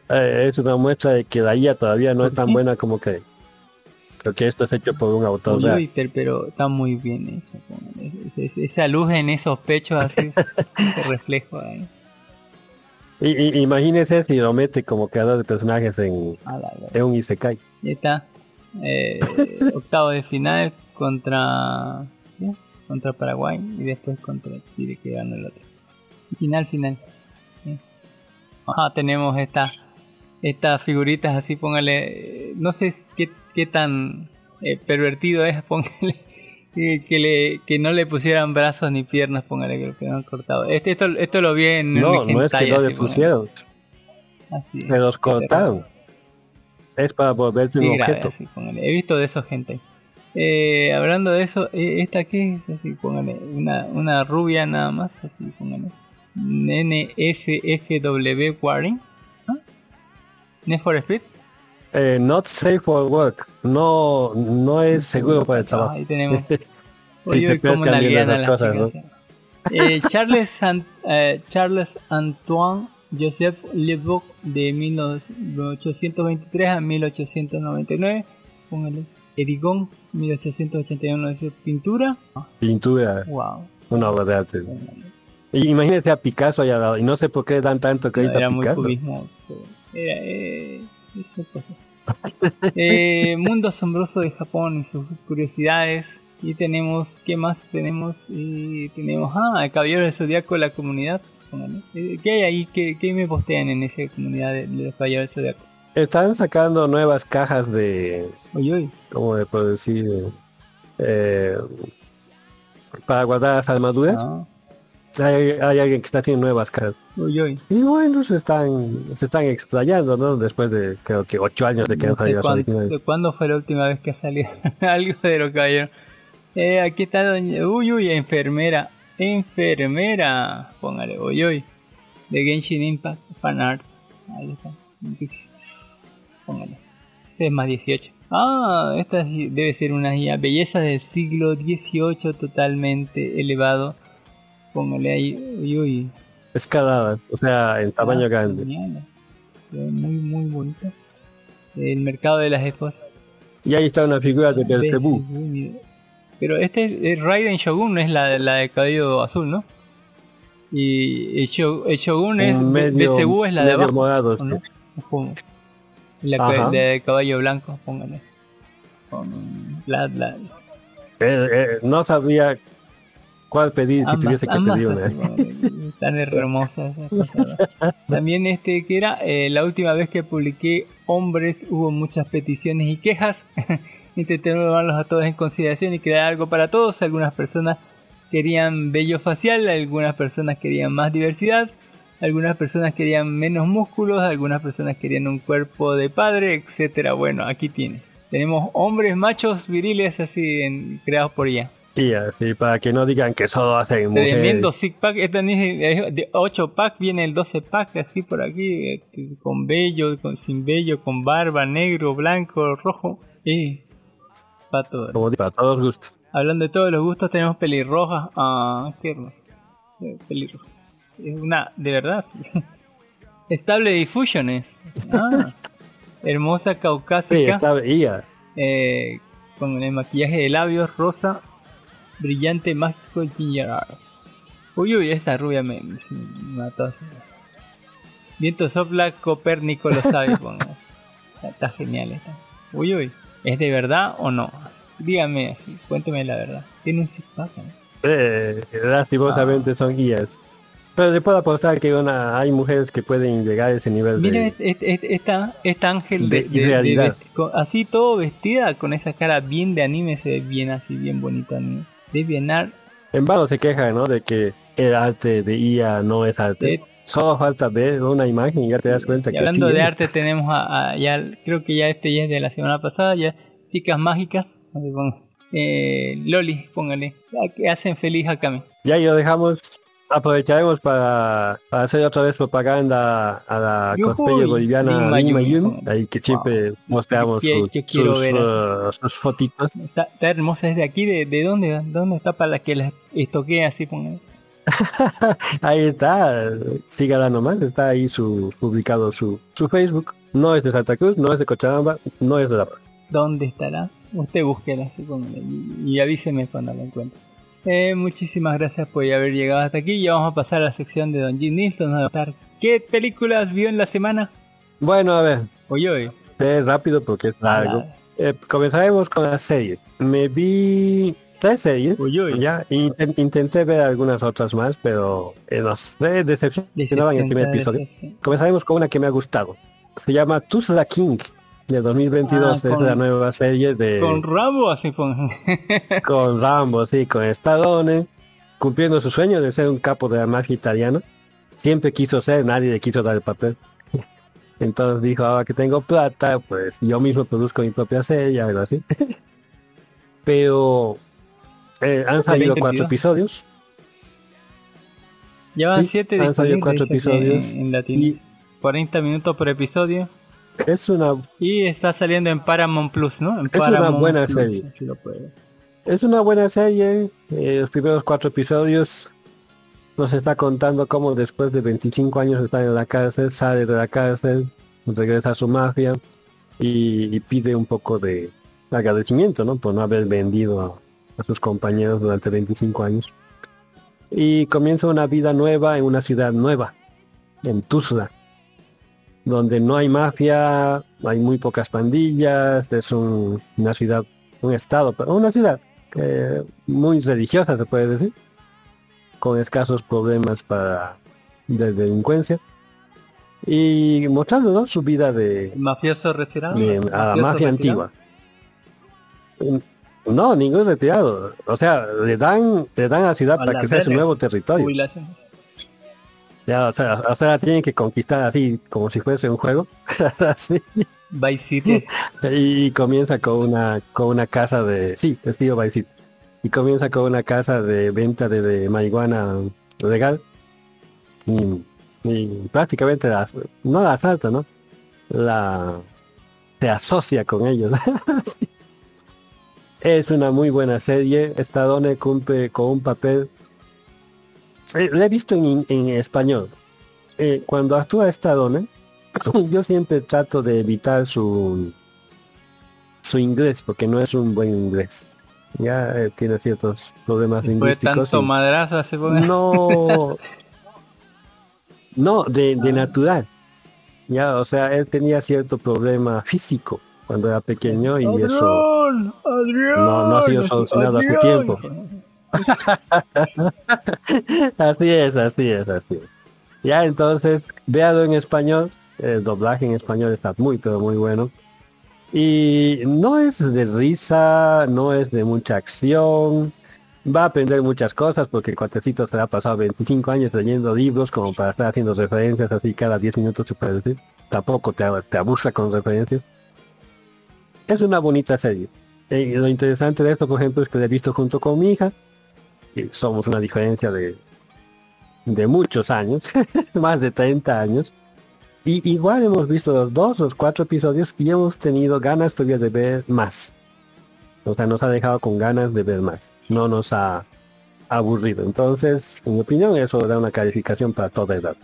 Eh, es una muestra de que la IA todavía no es tan buena como que porque esto es hecho por un autor Uy, uy, pero está muy bien hecho. Es- es- esa luz en esos pechos así, ese reflejo ahí. Y, y- imagínese si lo mete como creador de personajes en, en un Isekai. Ya está. Eh, octavo de final contra. Contra Paraguay y después contra Chile que ganó el otro. Final final. Sí. Ajá, tenemos esta estas figuritas así, póngale, no sé qué, qué tan eh, pervertido es, póngale que, le que no le pusieran brazos ni piernas, póngale que lo quedaron cortado. Este, esto, esto lo vi en No, en no es que no le pusieron, Así. se los cortaron. Es para volverse un objeto. así. He visto de eso gente. Eh, hablando de eso, eh, ¿esta qué es? Así, póngale. Una, una rubia nada más, así, póngale. NSFW Warning. ¿Ah? Need for Speed. Eh, not safe for work. No, no es seguro para el trabajo. Ahí tenemos. Oye, te oye, cómo pescan bien nalguean a esas las cosas, chicas. Eh, Charles, San- eh, Charles Antoine Joseph Lebuc de 1823 a 1899. Póngale. Erigón, 1881 es pintura. Pintura, Wow. una obra de arte. Y imagínese a Picasso allá al lado. Y no sé por qué dan tanto No, crédito era a muy Picasso. cubismo. pero Era, eh, esa cosa. Eh, mundo asombroso de Japón y sus curiosidades. Y tenemos, ¿qué más tenemos? Tenemos, ah, el Caballero del Zodiaco, la comunidad. Eh, ¿Qué hay ahí? ¿Qué, qué me postean en esa comunidad de, de los Caballeros del Zodiaco? Están sacando nuevas cajas de, Oye, oye. ¿cómo le puedo decir? Eh, para guardar las armaduras. Ah, Hay, hay alguien que está haciendo nuevas cajas. oye. Y bueno, se están, se están explayando, ¿no? Después de creo que ocho años de que No han salido originales. de cuándo fue la última vez que ha salido algo de los caballeros. Eh, aquí está doña... Uy, uy, enfermera. Enfermera. Póngale, uy, uy. De Genshin Impact Fan Art. Ahí está. Póngale. Ese es más 18. Ah, esta debe ser una guía. Belleza del siglo XVIII totalmente elevado. Póngale ahí. Uy, uy. Escalada, o sea, en tamaño Ah, grande. genial. Muy, muy bonito. El mercado de las esposas. Y ahí está una figura de mira. Pero este es es Raiden Shogun, no es la, la de cabello azul, ¿no? Y el, Sho- el Shogun es. Medio, Belzebú es la de abajo. morado. ¿o no? sí. La, de caballo blanco, póngale. Con la, la, Eh, eh, no sabía cuál pedir si tuviese que pedir una. tan hermosas. También este que era eh, la última vez que publiqué hombres hubo muchas peticiones y quejas. Intenté tomarlos a todos en consideración y crear algo para todos. Algunas personas querían vello facial, algunas personas querían más diversidad, algunas personas querían menos músculos, algunas personas querían un cuerpo de padre, etcétera. Bueno, aquí tiene. Tenemos hombres machos viriles así en- creados por ella. Y así, para que no digan que solo hacen mujeres. Tremendo six pack, esta es de 8 pack, viene el 12 pack así por aquí, este, con vello, con, sin vello, con barba, negro, blanco, rojo. Y para todo. Como para todos gustos. Hablando de todos los gustos, tenemos pelirrojas. Ah, qué hermoso. Pelirrojas. Es una, de verdad. sí. Estable Diffusion es. Ah, hermosa Sí, caucásica. ella. eh, con el maquillaje de labios rosa, brillante, mágico, ginger ale. Uy, uy, esta rubia me, me- mató así. Viento sopla, Copérnico lo sabe. ponga. Está, genial esta. Uy, uy, ¿es de verdad o no? Dígame así, cuénteme la verdad. Tiene un pack, ¿no? Eh, lastimosamente son guías. Pero le puedo apostar que una, hay mujeres que pueden llegar a ese nivel Mira de... este, este- esta, esta ángel de, De con- así todo vestida con esa cara bien de anime, se ve bien así, bien bonito anime. De bienar En vano se queja, ¿no? De que el arte de IA no es arte. Solo falta ver una imagen y ya te das cuenta Y que hablando de es. arte tenemos a, a- ya creo que ya este ya es de la semana pasada ya chicas mágicas eh, Loli póngale que hacen feliz a Kami Ya lo dejamos. Aprovecharemos para, para hacer otra vez propaganda a la Yujuy, cosplayer boliviana Mayumi. Mayumi, ahí que siempre mostramos Yo sus, yo uh, sus fotitos. está, está hermosa es de aquí de, de dónde ¿De dónde está para que las estoquee así póngale Ahí está, sígala nomás, está ahí su publicado su, su Facebook. No es de Santa Cruz, no es de Cochabamba, no es de La Paz. dónde estará usted búsquela así póngale y, y avíseme cuando la encuentre eh, muchísimas gracias por haber llegado hasta aquí ya vamos a pasar a la sección de Don Jim Nilsson a contar qué películas vio en la semana Bueno, a ver, oye oye es rápido porque es largo. Eh, comenzaremos con la serie. Me vi tres series. Uy, uy. Ya inten- intenté ver algunas otras más, pero eh, no sé, decepcionaban en el primer episodio. Comenzaremos con una que me ha gustado. Se llama Tuzla King de 2022. Ah, es con- la nueva serie de Con Rambo así pon- con Rambo, sí, con Stallone, cumpliendo su sueño de ser un capo de la mafia italiana. Siempre quiso ser, nadie le quiso dar el papel. Entonces dijo, ahora que tengo plata, pues yo mismo produzco mi propia serie, algo así. Pero eh, han salido 2022. cuatro episodios. Llevan Sí, siete han salido cuatro episodios en, en y- 40 minutos por episodio. Es una Y está saliendo en Paramount Plus, ¿no? En Es una buena Plus, serie. Es una buena serie. eh, los primeros cuatro episodios nos está contando cómo después de 25 años estar en la cárcel, sale de la cárcel, regresa a su mafia y, y pide un poco de agradecimiento, ¿no? Por no haber vendido a, a sus compañeros durante 25 años. Y comienza una vida nueva en una ciudad nueva, en Tuzla, donde no hay mafia, hay muy pocas pandillas, es un- una ciudad, un estado, pero una ciudad eh, muy religiosa se puede decir, con escasos problemas para de delincuencia y mostrando ¿no? su vida de, ¿El mafioso retirado? de- a la ¿Mafioso mafia retirado? antigua. No, ningún retirado. O sea, le dan, le dan a la ciudad para la que sea su nuevo territorio. Jubilaciones. Ya, o sea, o sea, tienen que conquistar así como si fuese un juego. Así. Vice City. y comienza con una con una casa de sí estilo Vice City. y comienza con una casa de venta de, de marihuana legal y, y prácticamente la- no la asalta no la se asocia con ellos. es una muy buena serie. Stallone cumple con un papel. Eh, la he visto en, en español. Eh, cuando actúa Stallone, yo siempre trato de evitar su su inglés porque no es un buen inglés. Ya eh, tiene ciertos problemas lingüísticos. tanto y- poco. no no de, de natural ya o sea él tenía cierto problema físico cuando era pequeño y eso Adrián, no- no ha sido solucionado hace Adrián. tiempo. así es así es así es ya entonces véalo en español el doblaje en español está muy pero muy bueno y no es de risa no es de mucha acción va a aprender muchas cosas porque el cuatecito se ha pasado 25 años leyendo libros como para estar haciendo referencias así cada 10 minutos se puede decir. Tampoco te, te abusa con referencias. Es una bonita serie. Eh, lo interesante de esto, por ejemplo, es que la he visto junto con mi hija. Y somos una diferencia de, de muchos años, más de 30 años. Y igual hemos visto los dos, los cuatro episodios y hemos tenido ganas todavía de ver más. O sea, nos ha dejado con ganas de ver más. No nos ha aburrido. Entonces, en mi opinión, eso da una calificación para toda edad.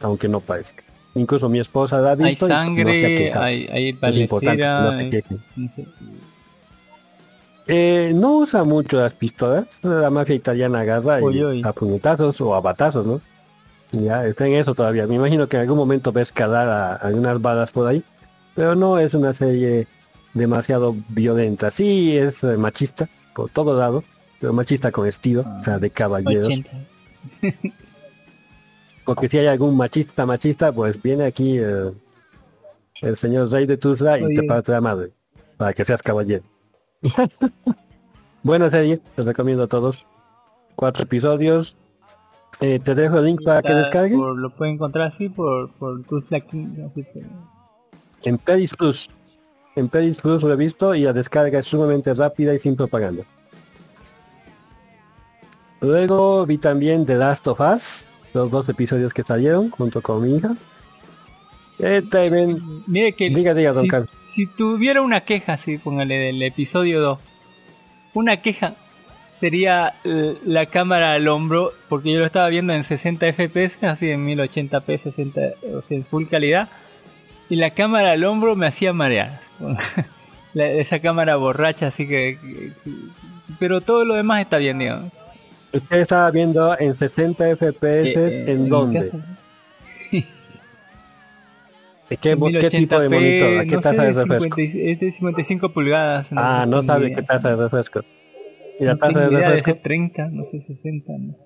Aunque no parezca. Incluso mi esposa la ha Hay visto y no se ha sangre, hay, hay Es importante no se Eh, no usa mucho las pistolas. La mafia italiana agarra y a puñetazos o a batazos, ¿no? Ya, está en eso todavía. Me imagino que en algún momento ves calar a algunas balas por ahí. Pero no es una serie demasiado violenta. Sí es eh, machista por todo lado. Pero machista con estilo, o sea, de caballeros. 80. Porque si hay algún machista machista, pues viene aquí eh, el señor rey de Tuzla y te parte la madre. Para que seas caballero. Buena serie, les recomiendo a todos. Cuatro episodios. Eh, te dejo el link para que descarguen. por- lo pueden encontrar así por, por Tuzla King, así que- En Peris Plus. En Peris Plus lo he visto y la descarga es sumamente rápida y sin propaganda. Luego vi también The Last of Us, los dos episodios que salieron junto con mi hija. Eh, también, Mire que Diga, diga, don si, Carlos. si tuviera una queja, así póngale del episodio 2, una queja sería la cámara al hombro, porque yo lo estaba viendo en 60 FPS, así en 1080p, 60, o sea, en full calidad, y la cámara al hombro me hacía marear. La- esa cámara borracha, así que, que- sí. Pero todo lo demás está bien, digamos. usted estaba viendo en 60 FPS, Eh, eh, ¿en mi dónde? Casa- ¿Qué, qué tipo de 1080p, monitor? ¿A qué no sé, tasa de refresco? 50 es de 55 pulgadas. Ah, no sabe idea. qué tasa de refresco. ¿Y la No tasa de idea, debe refresco? ser 30, no sé, 60. no sé.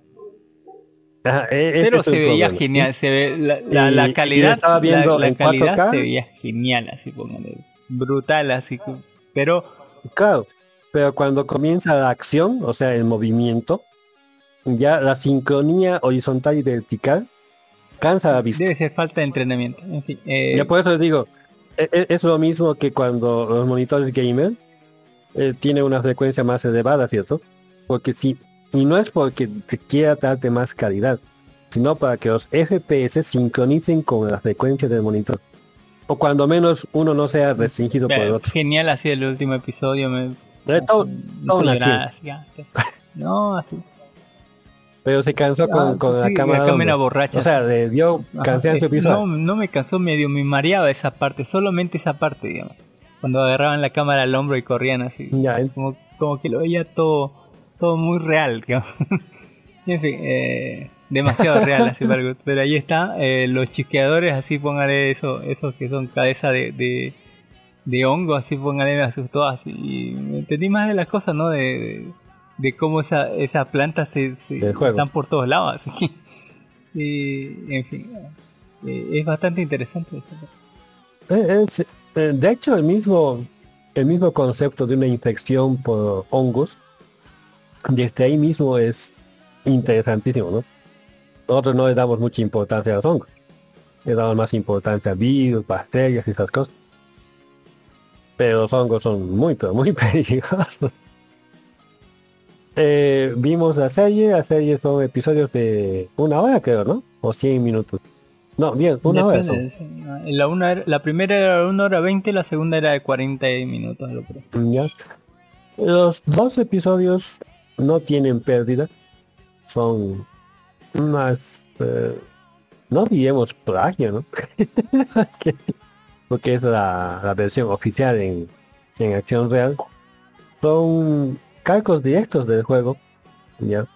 Ajá, e- este Pero se veía problema. genial, se ve la, la, Y- la calidad, estaba viendo la, la en calidad 4K. se veía genial, así póngale, brutal, así pero Claro, pero cuando comienza la acción, o sea, el movimiento, ya la sincronía horizontal y vertical cansa la vista. debe ser falta de entrenamiento. En fin, eh, Ya por eso les digo, e- e- es lo mismo que cuando los monitores gamer eh, tienen una frecuencia más elevada, ¿cierto? Porque si, y no es porque te quiera darte más calidad, sino para que los FPS sincronicen con la frecuencia del monitor. O cuando menos uno no sea restringido por el otro. genial así el último episodio, me, no, así, pero se cansó con, Ah, con sí, la cámara. borracha. O sea, le dio cansancio visual. no, no me cansó medio, me mareaba esa parte, solamente esa parte, digamos. Cuando agarraban la cámara al hombro y corrían así. Ya, ¿eh? como, como que lo veía todo, todo muy real, digamos. en fin, eh, demasiado real así para. Pero ahí está, eh, los chisqueadores, así póngale eso, esos que son cabeza de, de, de hongo, así póngale, me asustó así. Y entendí más de las cosas, ¿no? De, de, de cómo esa, esa planta se, se están por todos lados, así que, y, en fin, eh, es bastante interesante eso. Eh, es- eh, de hecho, el mismo, el mismo concepto de una infección por hongos, desde ahí mismo es interesantísimo, ¿no? Nosotros no le damos mucha importancia a los hongos. Le damos más importancia a virus, bacterias y esas cosas. Pero los hongos son muy, pero muy peligrosos. Eh, vimos la serie, la serie son episodios de una hora creo, ¿no? O 100 minutos. No, bien, una hora Depende, son. no, La, una era- la primera era de 1 hora 20, la segunda era de 40 minutos. lo creo. Ya. Los dos episodios no tienen pérdida. Son más... eh, no diremos plagio, ¿no? Porque- Porque es la, la versión oficial en, en acción real. Son calcos directos del juego. Ya.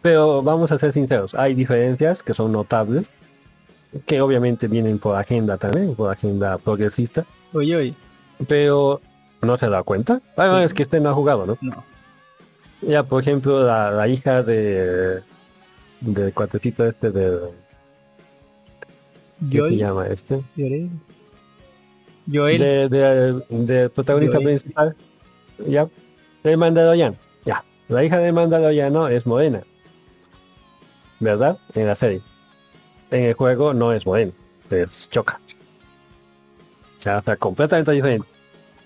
Pero vamos a ser sinceros, hay diferencias que son notables, que obviamente vienen por agenda también, por agenda progresista, Oye, oye, pero no se da cuenta. Ah, no, es que este no ha jugado, ¿no? no. Ya, por ejemplo, la, la hija de del cuatecito este de ¿qué se llama este? Joel, Joel, De, de- del protagonista Joel. principal, ya, del Mandaloriano, ya. La hija del Mandaloriano es morena, ¿verdad? En la serie. En el juego no es morena, es choca. O sea, está completamente diferente.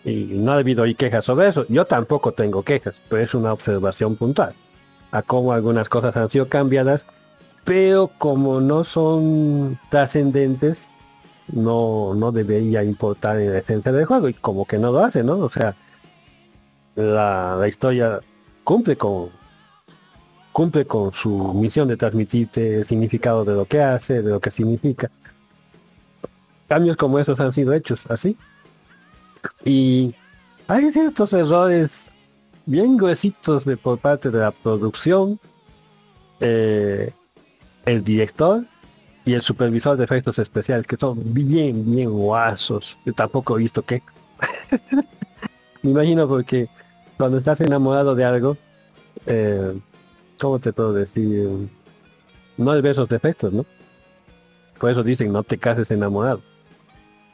Y no ha habido quejas sobre eso. Yo tampoco tengo quejas, pero es una observación puntual. A cómo algunas cosas han sido cambiadas, pero como no son trascendentes, no, no debería importar en la esencia del juego. Y como que no lo hace, ¿no? O sea, la, la historia cumple con cumple con su misión de transmitirte el significado de lo que hace, de lo que significa. Cambios como esos han sido hechos así. Y hay ciertos errores bien gruesitos de por parte de la producción, eh, el director y el supervisor de efectos especiales, que son bien, bien guasos. Yo tampoco he visto que... Me imagino porque cuando estás enamorado de algo, eh, ¿cómo te puedo decir? No le ves esos defectos, ¿no? Por eso dicen no te cases enamorado.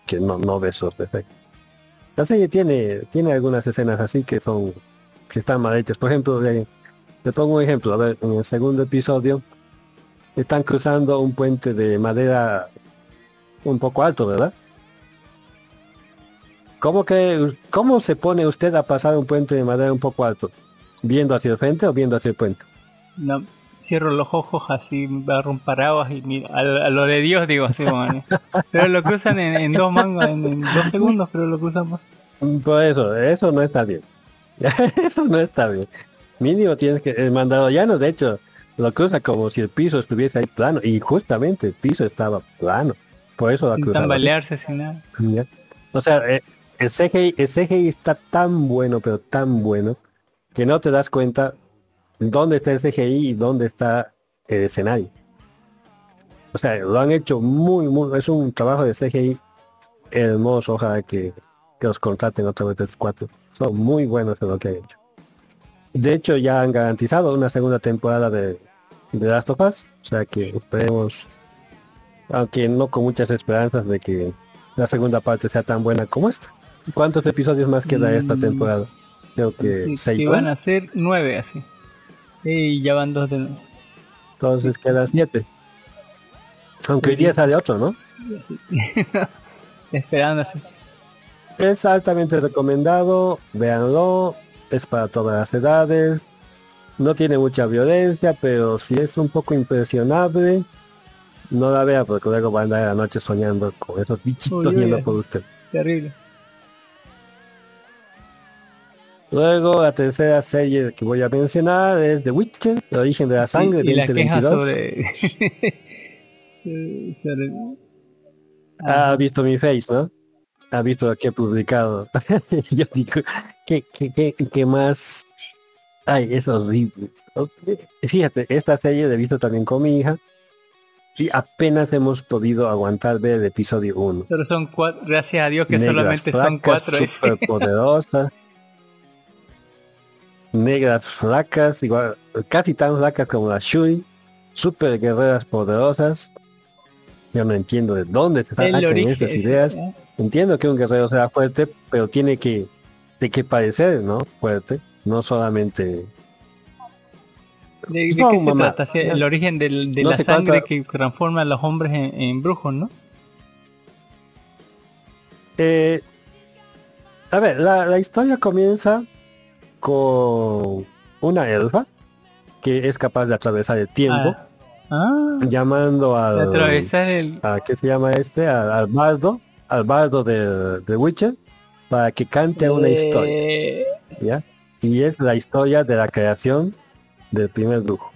Que no, no ves esos defectos. La serie tiene, tiene algunas escenas así que son, que están mal hechas. Por ejemplo, le pongo un ejemplo, a ver, en el segundo episodio están cruzando un puente de madera un poco alto, ¿verdad? ¿Cómo que, cómo se pone usted a pasar un puente de madera un poco alto? ¿Viendo hacia el frente o viendo hacia el puente? no, cierro los ojos así, agarro un paraguas y miro, a, lo- a lo de Dios digo así, man. Pero lo cruzan en, en dos mangos, en, en dos segundos, pero lo cruzan más. Mm, Por eso, eso no está bien. eso no está bien. Mínimo tienes que, el mandaloriano de hecho lo cruza como si el piso estuviese ahí plano y justamente el piso estaba plano. Por eso lo Sin tambalearse, sin nada. O sea, eh, el CGI, el está tan bueno, pero tan bueno, que no te das cuenta dónde está el CGI y dónde está el escenario. O sea, lo han hecho muy, muy, es un trabajo de CGI hermoso, ojalá que, que los contraten otra vez los cuatro. Son muy buenos en lo que han hecho. De hecho, ya han garantizado una segunda temporada de, de Last of Us, o sea que esperemos, aunque no con muchas esperanzas de que la segunda parte sea tan buena como esta. ¿Cuántos episodios más queda esta Mm, temporada? Creo que Sí, seis que van a ser nueve así. Y ya van dos de Entonces queda siete. Aunque hoy día sale otro, ¿no? esperando así. Es altamente recomendado, véanlo, es para todas las edades, no tiene mucha violencia, pero si es un poco impresionable, no la vea porque luego va a andar la noche soñando con esos bichitos yendo por usted. Terrible. Luego la tercera serie que voy a mencionar es The Witcher, el origen de la sangre, y, y la queja 2022. sobre... eh, sobre- Ha visto mi face, ¿no? Ha visto lo que he publicado. Yo digo, ¿qué, qué, qué, qué más? Ay, es horrible. Fíjate, esta serie la he visto también con mi hija. Y apenas hemos podido aguantar ver el episodio 1. Solo son cuatro, gracias a Dios que solamente son cuatro. super poderosas. Negras flacas, igual, casi tan flacas como la Shuri. Super guerreras poderosas. Yo no entiendo de dónde se sacan estas ideas. ¿eh? Entiendo que un guerrero sea fuerte, pero tiene que, de que parecer, ¿no? Fuerte. No solamente. ¿De, de No, qué se mamá, trata? Sí, el origen del- de No la sangre cuánto- que transforma a los hombres en, en brujos, ¿no? Eh, a ver, la, la historia comienza con una elfa que es capaz de atravesar el tiempo. Ah, Ah, llamando al, atravesar el... a ¿qué se llama este? Al, al bardo, al bardo de, de Witcher, para que cante una historia, Eh, ¿ya? Y es la historia de la creación del primer brujo.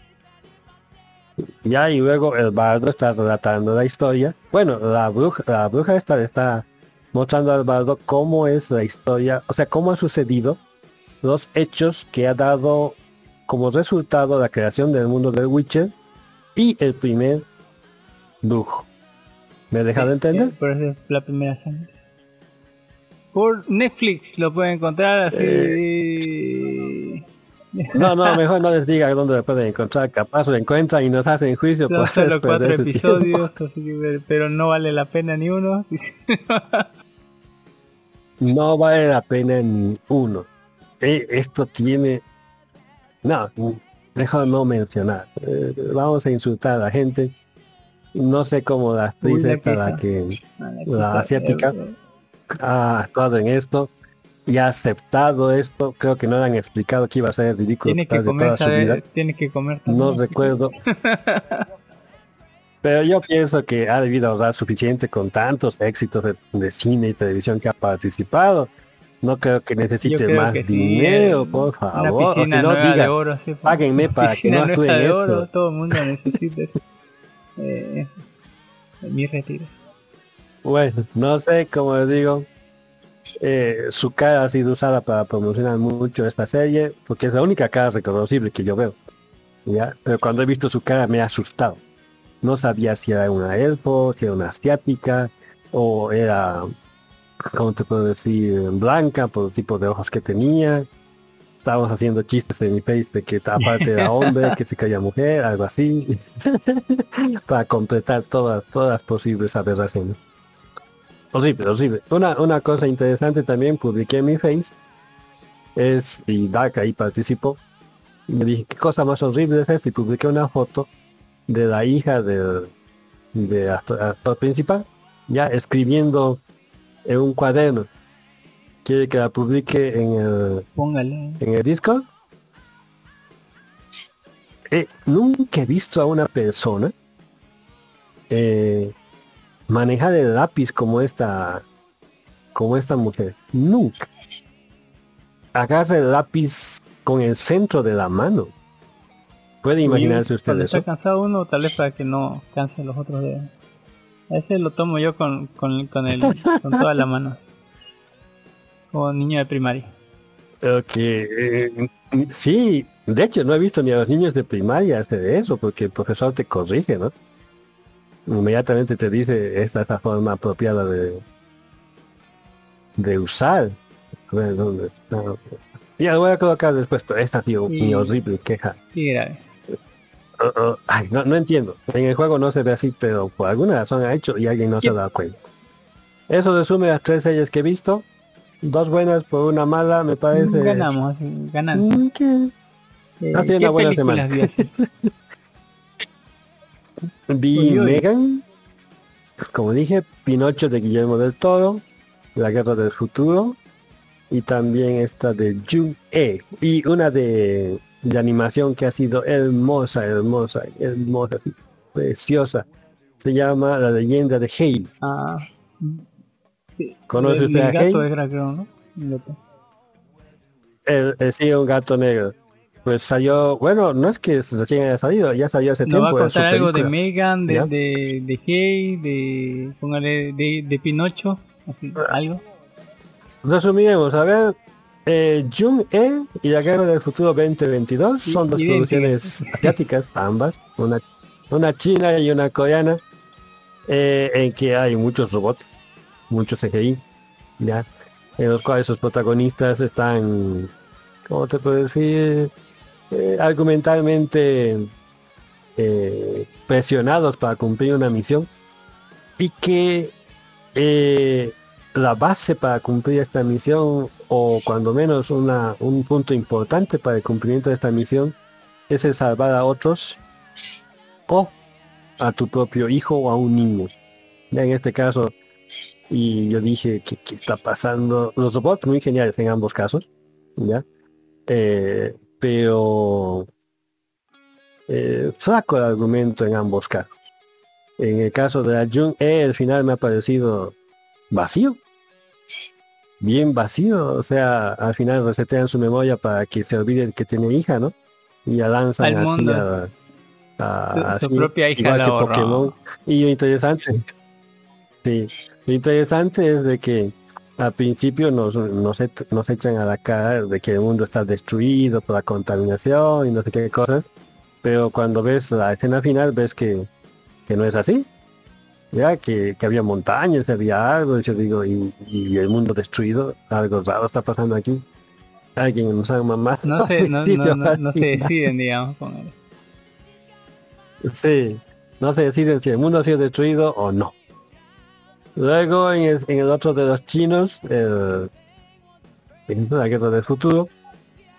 Ya, y luego el bardo está relatando la historia. Bueno, la bruja, la bruja esta le está mostrando al bardo cómo es la historia, o sea, cómo ha sucedido los hechos que ha dado como resultado la creación del mundo del Witcher y el primer brujo. ¿Me he dejado entender? Por la primera sangre. Por Netflix lo pueden encontrar así. Eh, No, no, mejor no les diga dónde lo pueden encontrar. Capaz lo encuentran y nos hacen juicio Son por solo cuatro episodios, así que, pero no vale la pena ni uno. No vale la pena ni uno. Eh, esto tiene... No, mejor no mencionar. Eh, vamos a insultar a la gente. No sé cómo la actriz esta, que la que La asiática. ha actuado en esto y ha aceptado esto. Creo que no le han explicado que iba a ser ridículo Tiene que comer, toda su vida. saber, tiene que comer No recuerdo. Pero yo pienso que ha debido ahorrar suficiente con tantos éxitos de, de cine y televisión que ha participado. No creo que necesite creo más que sí, dinero, eh, por Una favor. Piscina no, nueva diga, de oro, así, pues. páguenme Una para que no actúe nueva en de esto. oro, todo el mundo necesita eso. Eh, mi retiro. Bueno, no sé, como les digo, eh, su cara ha sido usada para promocionar mucho esta serie, porque es la única cara reconocible que yo veo. ¿ya? Pero cuando he visto su cara me ha asustado. No sabía si era una elfo, si era una asiática, o era, ¿cómo te puedo decir? Blanca por el tipo de ojos que tenía. Estábamos haciendo chistes en mi face de que aparte era hombre, que se caía mujer, algo así. para completar todas, todas las posibles aberraciones. Horrible, horrible. Una, una cosa interesante también publiqué en mi face es, y Dark ahí participó, y me dije, ¿qué cosa más horrible es esto? Y publiqué una foto de la hija del de actor, actor principal, ya escribiendo en un cuaderno. Quiere que la publique en el, Póngale. en el Discord. Eh, nunca he visto a una persona eh, manejar el lápiz como esta como esta mujer. Nunca. Agarra el lápiz con el centro de la mano. Puede imaginarse usted eso. está cansado uno, tal vez para que no canse los otros dedos. Ese lo tomo yo con, con, con, el, con toda la mano. Como niño de primaria. Ok, eh, sí, de hecho no he visto ni a los niños de primaria hacer eso, porque el profesor te corrige, ¿no? Inmediatamente te dice esta es la forma apropiada de de usar. A ver, ¿dónde está? Ya lo voy a colocar después, pero esta ha sido mi horrible queja. Qué grave. Uh, uh, ay, no, no entiendo. En el juego no se ve así, pero por alguna razón ha hecho y alguien no se ha dado cuenta. Eso resume las tres series que he visto. Dos buenas por una mala, me parece. Ganamos, ganando. Mm, que- Eh, ha sido ¿Qué una buena semana. Vi. Megan, como dije, Pinocho de Guillermo del Toro, La Guerra del Futuro, y también esta de June E. Y una de, de animación que ha sido hermosa, hermosa, hermosa, preciosa. Se llama La leyenda de Hale. Ah, sí. ¿Conoce El- usted el a gato Hale? era, creo, ¿no? El. El, sí, un gato negro. Pues salió, bueno, no es que recién haya salido, ya salió hace Nos va a tiempo. contar algo de. Megan, de, ¿Ya? de, de Hey, de, póngale, de, de Pinocho, así, Ah. algo. Resumiremos, a ver, eh, Jung E y la Guerra del Futuro 2022 I- son dos producciones asiáticas, ambas, una, una china y una coreana, eh, en que hay muchos robots, muchos CGI, ya, en los cuales sus protagonistas están, ¿cómo te puedo decir? Eh, argumentalmente eh, presionados para cumplir una misión y que la base para cumplir esta misión o cuando menos una, un punto importante para el cumplimiento de esta misión es el salvar a otros o a tu propio hijo o a un niño. En este caso, y yo dije, ¿qué, está pasando? Los robots muy geniales en ambos casos, ¿ya? Eh, pero eh, flaco el argumento en ambos casos. En el caso de la Jung E, el final me ha parecido vacío. Bien vacío, o sea, al final resetean su memoria para que se olviden que tiene hija, ¿no? Y ya lanzan así a, a- Su- propia hija igual la que borró. Pokémon. Y lo interesante, sí, lo interesante es de que al principio nos, nos, et- nos echan a la cara de que el mundo está destruido por la contaminación y no sé qué cosas, pero cuando ves la escena final ves que, que no es así. Ya que, que había montañas, había árboles, yo digo, y, y el mundo destruido, algo raro está pasando aquí. Alguien nos ama más. No se, no, Sí, no, no, no se deciden, digamos, con él. Sí, no se deciden si el mundo ha sido destruido o no. Luego en el, en el otro de los chinos, el, en la guerra del futuro,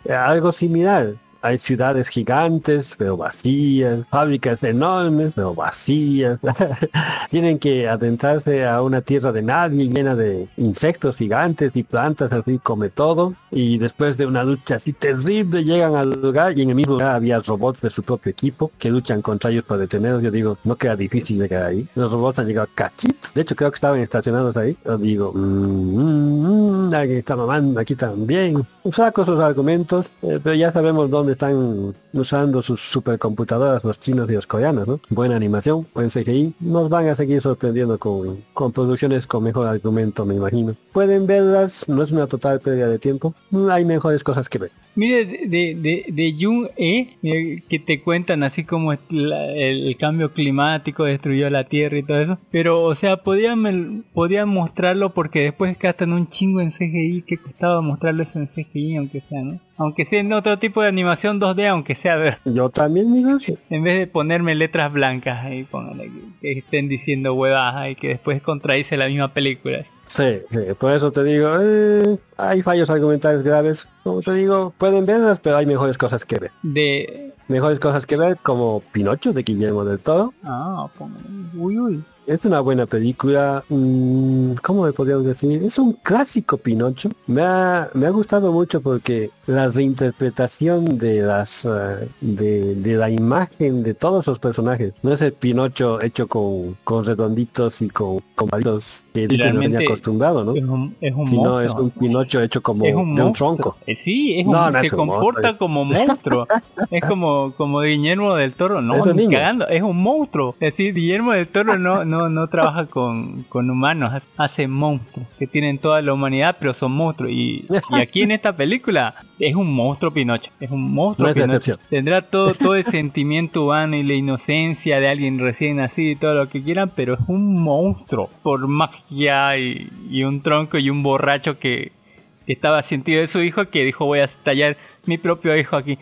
algo similar. Hay ciudades gigantes, pero vacías, fábricas enormes, pero vacías. Tienen que adentrarse a una tierra de nadie llena de insectos gigantes y plantas así come todo. Y después de una lucha así terrible llegan al lugar y en el mismo lugar había robots de su propio equipo que luchan contra ellos para detenerlos. Yo digo, no queda difícil llegar ahí. Los robots han llegado cachitos. De hecho creo que estaban estacionados ahí. Yo digo, mm, mm, mm, alguien está mamando aquí también. Saco sus argumentos, eh, pero ya sabemos dónde están usando sus supercomputadoras los chinos y los coreanos, ¿no? Buena animación, buen CGI. Nos van a seguir sorprendiendo con, con producciones con mejor argumento, me imagino. Pueden verlas, no es una total pérdida de tiempo. Hay mejores cosas que ver. Mire, de, de, de, Jung E, mire, que te cuentan así como la- el, cambio climático destruyó la Tierra y todo eso. Pero, o sea, podían, podían mostrarlo porque después gastan un chingo en CGI. que costaba mostrarlo eso en CGI, aunque sea, no? Aunque sea en otro tipo de animación 2D, aunque sea, a ver, Yo también digo en vez de ponerme letras blancas ahí, pónganle que, que estén diciendo huevadas y que después contradice la misma película. Sí, sí, por eso te digo, eh, hay fallos argumentales graves. Como te digo, pueden verlas, pero hay mejores cosas que ver. De... Mejores cosas que ver como Pinocho de Guillermo del Toro. Ah. Uy, uy. Es una buena película, mm, ¿cómo le podríamos decir? Es un clásico Pinocho. Me ha, me ha gustado mucho porque la reinterpretación de las eh, de, de la imagen de todos los personajes. No es el Pinocho hecho con, con redonditos y con, con palitos que tenía Realmente acostumbrado, ¿no? Es un, es un Sino monstruo. es un Pinocho hecho como un de un tronco. Eh, Sí, es un, No, no se es comporta monstruo. como monstruo. es como, como Guillermo del Toro, no, Es un ni niño. cagando, es un monstruo. Es decir, Guillermo del Toro no, no, no trabaja con, con humanos, hace- monstruos que tienen toda la humanidad, pero son monstruos. Y, y aquí en esta película es un monstruo Pinocho, es un monstruo No Pinocho. Tendrá todo, todo el sentimiento humano y la inocencia de alguien recién nacido y todo lo que quieran, pero es un monstruo por magia y, y un tronco y un borracho que, que estaba sentido de su hijo que dijo voy a tallar mi propio hijo aquí.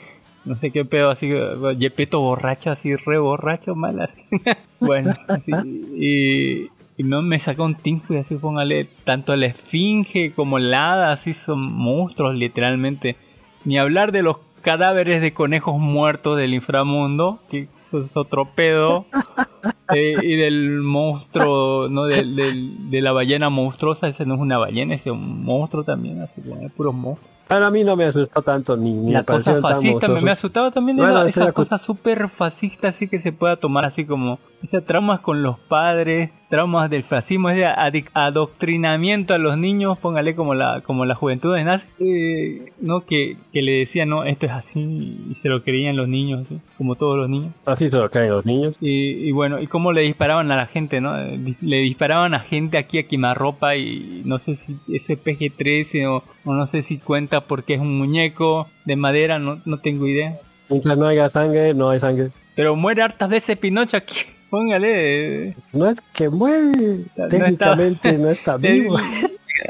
No sé qué pedo, así, Yepeto borracho, así re borracho, mal así. bueno, así. Y, y no me sacó un tinco y así póngale, tanto la esfinge como la hada, así son monstruos literalmente. Ni hablar de los cadáveres de conejos muertos del inframundo, que eso es otro pedo. Eh, y del monstruo, ¿no? Del, del- de la ballena monstruosa, ese no es una ballena, ese es un monstruo también, así que es puro monstruo. Para mí no me asustó tanto ni, ni La me cosa pareció tan fascista me, me asustado también Bueno, esa acuerdo. cosa súper fascista así que se pueda tomar así como, o sea, traumas con los padres, traumas del fascismo, es de adoctrinamiento a los niños, póngale como la, como la juventud de nazi, eh, ¿no? Que, que le decían, no, esto es así, y se lo creían los niños, ¿sí? Como todos los niños. Así se lo caen los niños. Y, y bueno, y cómo le disparaban a la gente, ¿no? Le disparaban a gente aquí a quemarropa y no sé si eso es PG-13 o, o no sé si cuenta porque es un muñeco de madera, no, no tengo idea. Mientras no haya sangre, no hay sangre. Pero muere hartas veces Pinocho aquí. Póngale. No es que muere, No técnicamente no está vivo.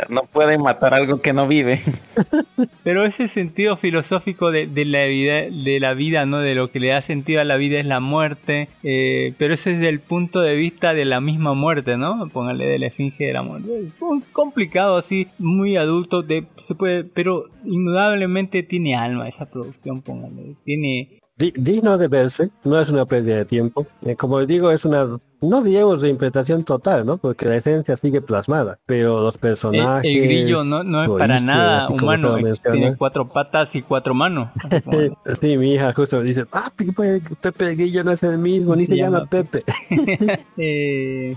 No pueden matar algo que no vive. Pero ese sentido filosófico de, de la vida, de la vida, ¿no? De lo que le da sentido a la vida es la muerte. eh, pero eso es desde el punto de vista de la misma muerte, ¿no? Póngale de la esfinge de la muerte. Es un complicado así, muy adulto. De, se puede, pero indudablemente tiene alma esa producción, póngale. Tiene. Di- digno de verse, no es una pérdida de tiempo. Eh, como digo, es una no digamos reinterpretación total, ¿no? Porque la esencia sigue plasmada, pero los personajes... el grillo no, no es para nada humano, tiene cuatro patas y cuatro manos. Sí, mi hija justo dice, papi, pues, Pepe el Grillo no es el mismo, ni Se se llama llama Pepe. Eh,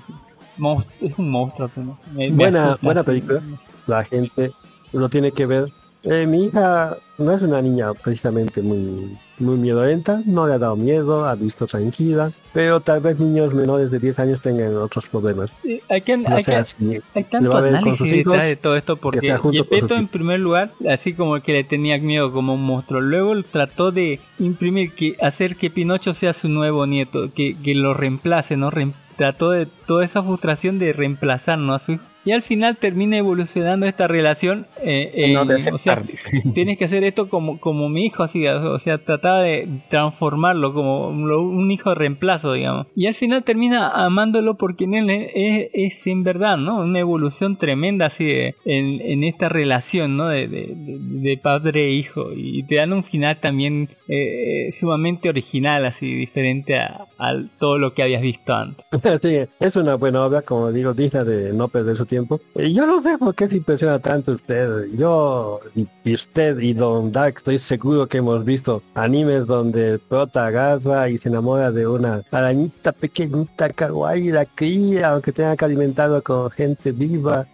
es un monstruo. me- me Buena- asusta, buena sí. película. La gente lo tiene que ver. Eh, mi hija no es una niña precisamente muy muy miedolenta, no le ha dado miedo, ha visto tranquila, pero tal vez niños menores de 10 años tengan otros problemas. Hay que, No hay que- Hay tanto análisis detrás de todo esto porque sus en primer lugar, así como que le tenía miedo como un monstruo, luego trató de imprimir que hacer que Pinocho sea su nuevo nieto, que, que lo reemplace, ¿no? Trató de toda esa frustración de reemplazar ¿no? a su hijo. Y al final termina evolucionando esta relación. eh, no o sea, tienes que hacer esto como, como mi hijo, así, o sea, trataba de transformarlo como un hijo de reemplazo, digamos. Y al final termina amándolo porque en él es, es- es en verdad, ¿no? Una evolución tremenda así de, en, en esta relación, ¿no? De, de- de- de padre e hijo. Y te dan un final también eh, sumamente original, así, diferente a, a todo lo que habías visto antes. Sí, es una buena obra, como digo, digna de no perder su tiempo. Yo no sé por qué se impresiona tanto usted. Yo y usted y Don Dark estoy seguro que hemos visto animes donde el prota agarra y se enamora de una arañita pequeñita kawaii, la cría, aunque tenga que alimentarlo con gente viva.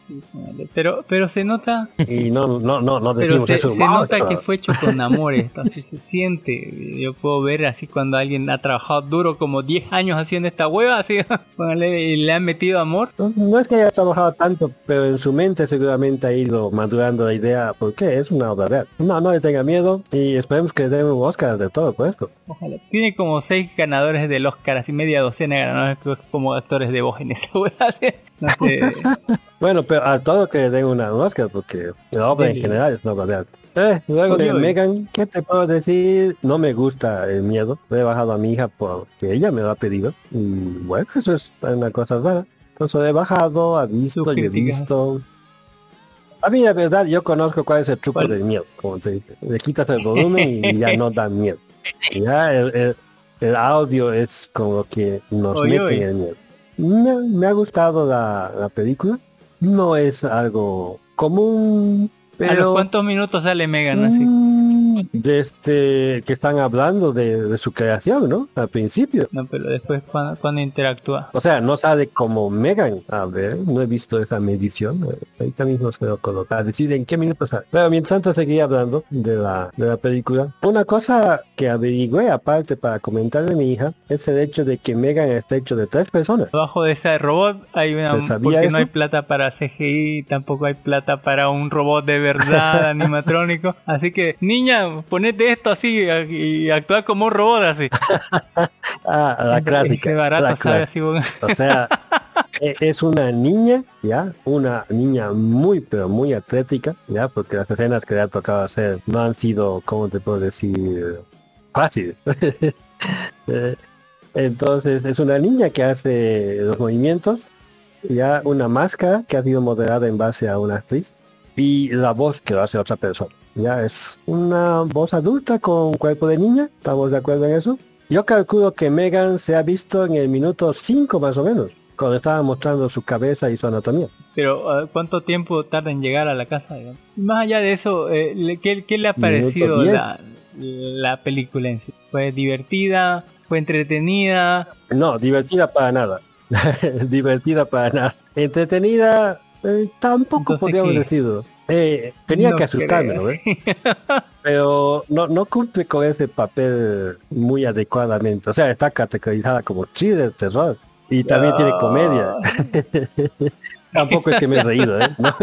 Pero, pero se nota Y no, no, no, no Pero se, eso. se nota que fue hecho con amor así se siente. Yo puedo ver así cuando alguien ha trabajado duro como 10 años haciendo esta hueva, así cuando le, han metido amor. No, no es que haya trabajado tanto, pero en su mente seguramente ha ido madurando la idea, porque es una obra real. No, no le tenga miedo y esperemos que den un Oscar de todo por esto. Ojalá. Tiene como 6 ganadores del Oscar, así media docena de ganadores como actores de voz en esa hueva. No sé. Bueno, pero a todo que le den una, un Oscar, porque la obra en general es una obra. Eh, luego de. Megan, ¿qué te puedo decir? No me gusta el miedo. Le he bajado a mi hija porque ella me lo ha pedido. Y bueno, eso es una cosa rara. Entonces le he bajado, ha visto, y he visto. A mí la verdad yo conozco cuál es el truco ¿Cuál? del miedo, como te dije. Le quitas el volumen y ya no da miedo. Ya el, el- el audio es como que nos mete en el miedo. Me, me ha gustado la, la película. No es algo común, ¿A los pero cuántos minutos sale Megan así? mm, desde que están hablando de, de su creación, ¿no? Al principio. No, pero después cuando, cuando interactúa. O sea, no sale como Megan. A ver, no he visto esa medición. Ahorita mismo se lo coloca. Decir en qué minutos sale. Pero mientras tanto seguía hablando de la, de la película. Una cosa que averigüé aparte para comentarle a mi hija es el hecho de que Megan está hecho de tres personas. Abajo de ese robot hay una ¿Te sabía porque eso? no hay plata para CGI, tampoco hay plata para un robot de verdad animatrónico. Así que, niña, ponete esto así y actúa como un robot así. Ah, la clásica. Qué barato la sabe clásica. así. bueno. O sea, e- es una niña, ¿ya? Una niña muy, pero muy atlética, ¿ya? Porque las escenas que le ha tocado hacer no han sido, ¿cómo te puedo decir? Fáciles. Eh, Entonces, es una niña que hace los movimientos, ya una máscara que ha sido modelada en base a una actriz y la voz que lo hace otra persona. Ya es una voz adulta con cuerpo de niña, ¿estamos de acuerdo en eso? Yo calculo que Megan se ha visto en el minuto 5 más o menos, cuando estaba mostrando su cabeza y su anatomía. Pero, ah, ¿cuánto tiempo tarda en llegar a la casa? digamos? Más allá de eso, eh, ¿qué, qué le ha parecido la, la película en sí? ¿Fue divertida? ¿Fue entretenida? No, divertida para nada. divertida para nada. Entretenida, eh, tampoco Entonces, podríamos ¿qué? decirlo. Eh, tenía No que ¿no? ves? Pero no, no cumple con ese papel muy adecuadamente. O sea, está categorizada como thriller, terror. Y también tiene comedia. Tampoco es que me he reído, ¿eh? ¿No?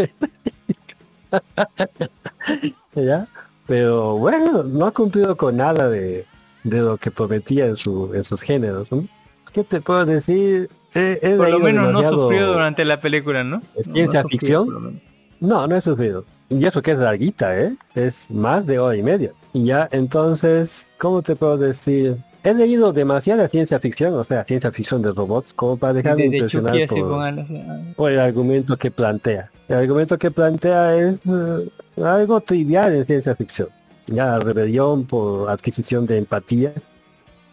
¿Ya? Pero bueno, no ha cumplido con nada de, de lo que prometía en, su, en sus géneros. ¿no? ¿Qué te puedo decir? He- he Por lo menos no sufrió durante la película, ¿no? ¿Es ciencia ficción? No, no he sufrido. Y eso que es larguita, ¿eh? Es más de hora y media. Y ya, entonces, ¿cómo te puedo decir? He leído demasiada ciencia ficción, o sea, ciencia ficción de robots, como para dejarme De, de impresionar por, ah. por el argumento que plantea. El argumento que plantea es eh, algo trivial en ciencia ficción. Ya, rebelión por adquisición de empatía.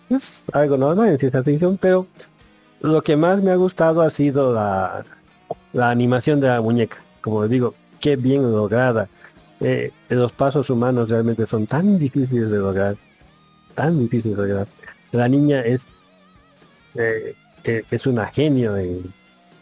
Es algo normal en ciencia ficción, pero lo que más me ha gustado ha sido la, la animación de la muñeca. Como digo, qué bien lograda. Eh, los pasos humanos realmente son tan difíciles de lograr. Tan difíciles de lograr. La niña es eh, eh, es una genio y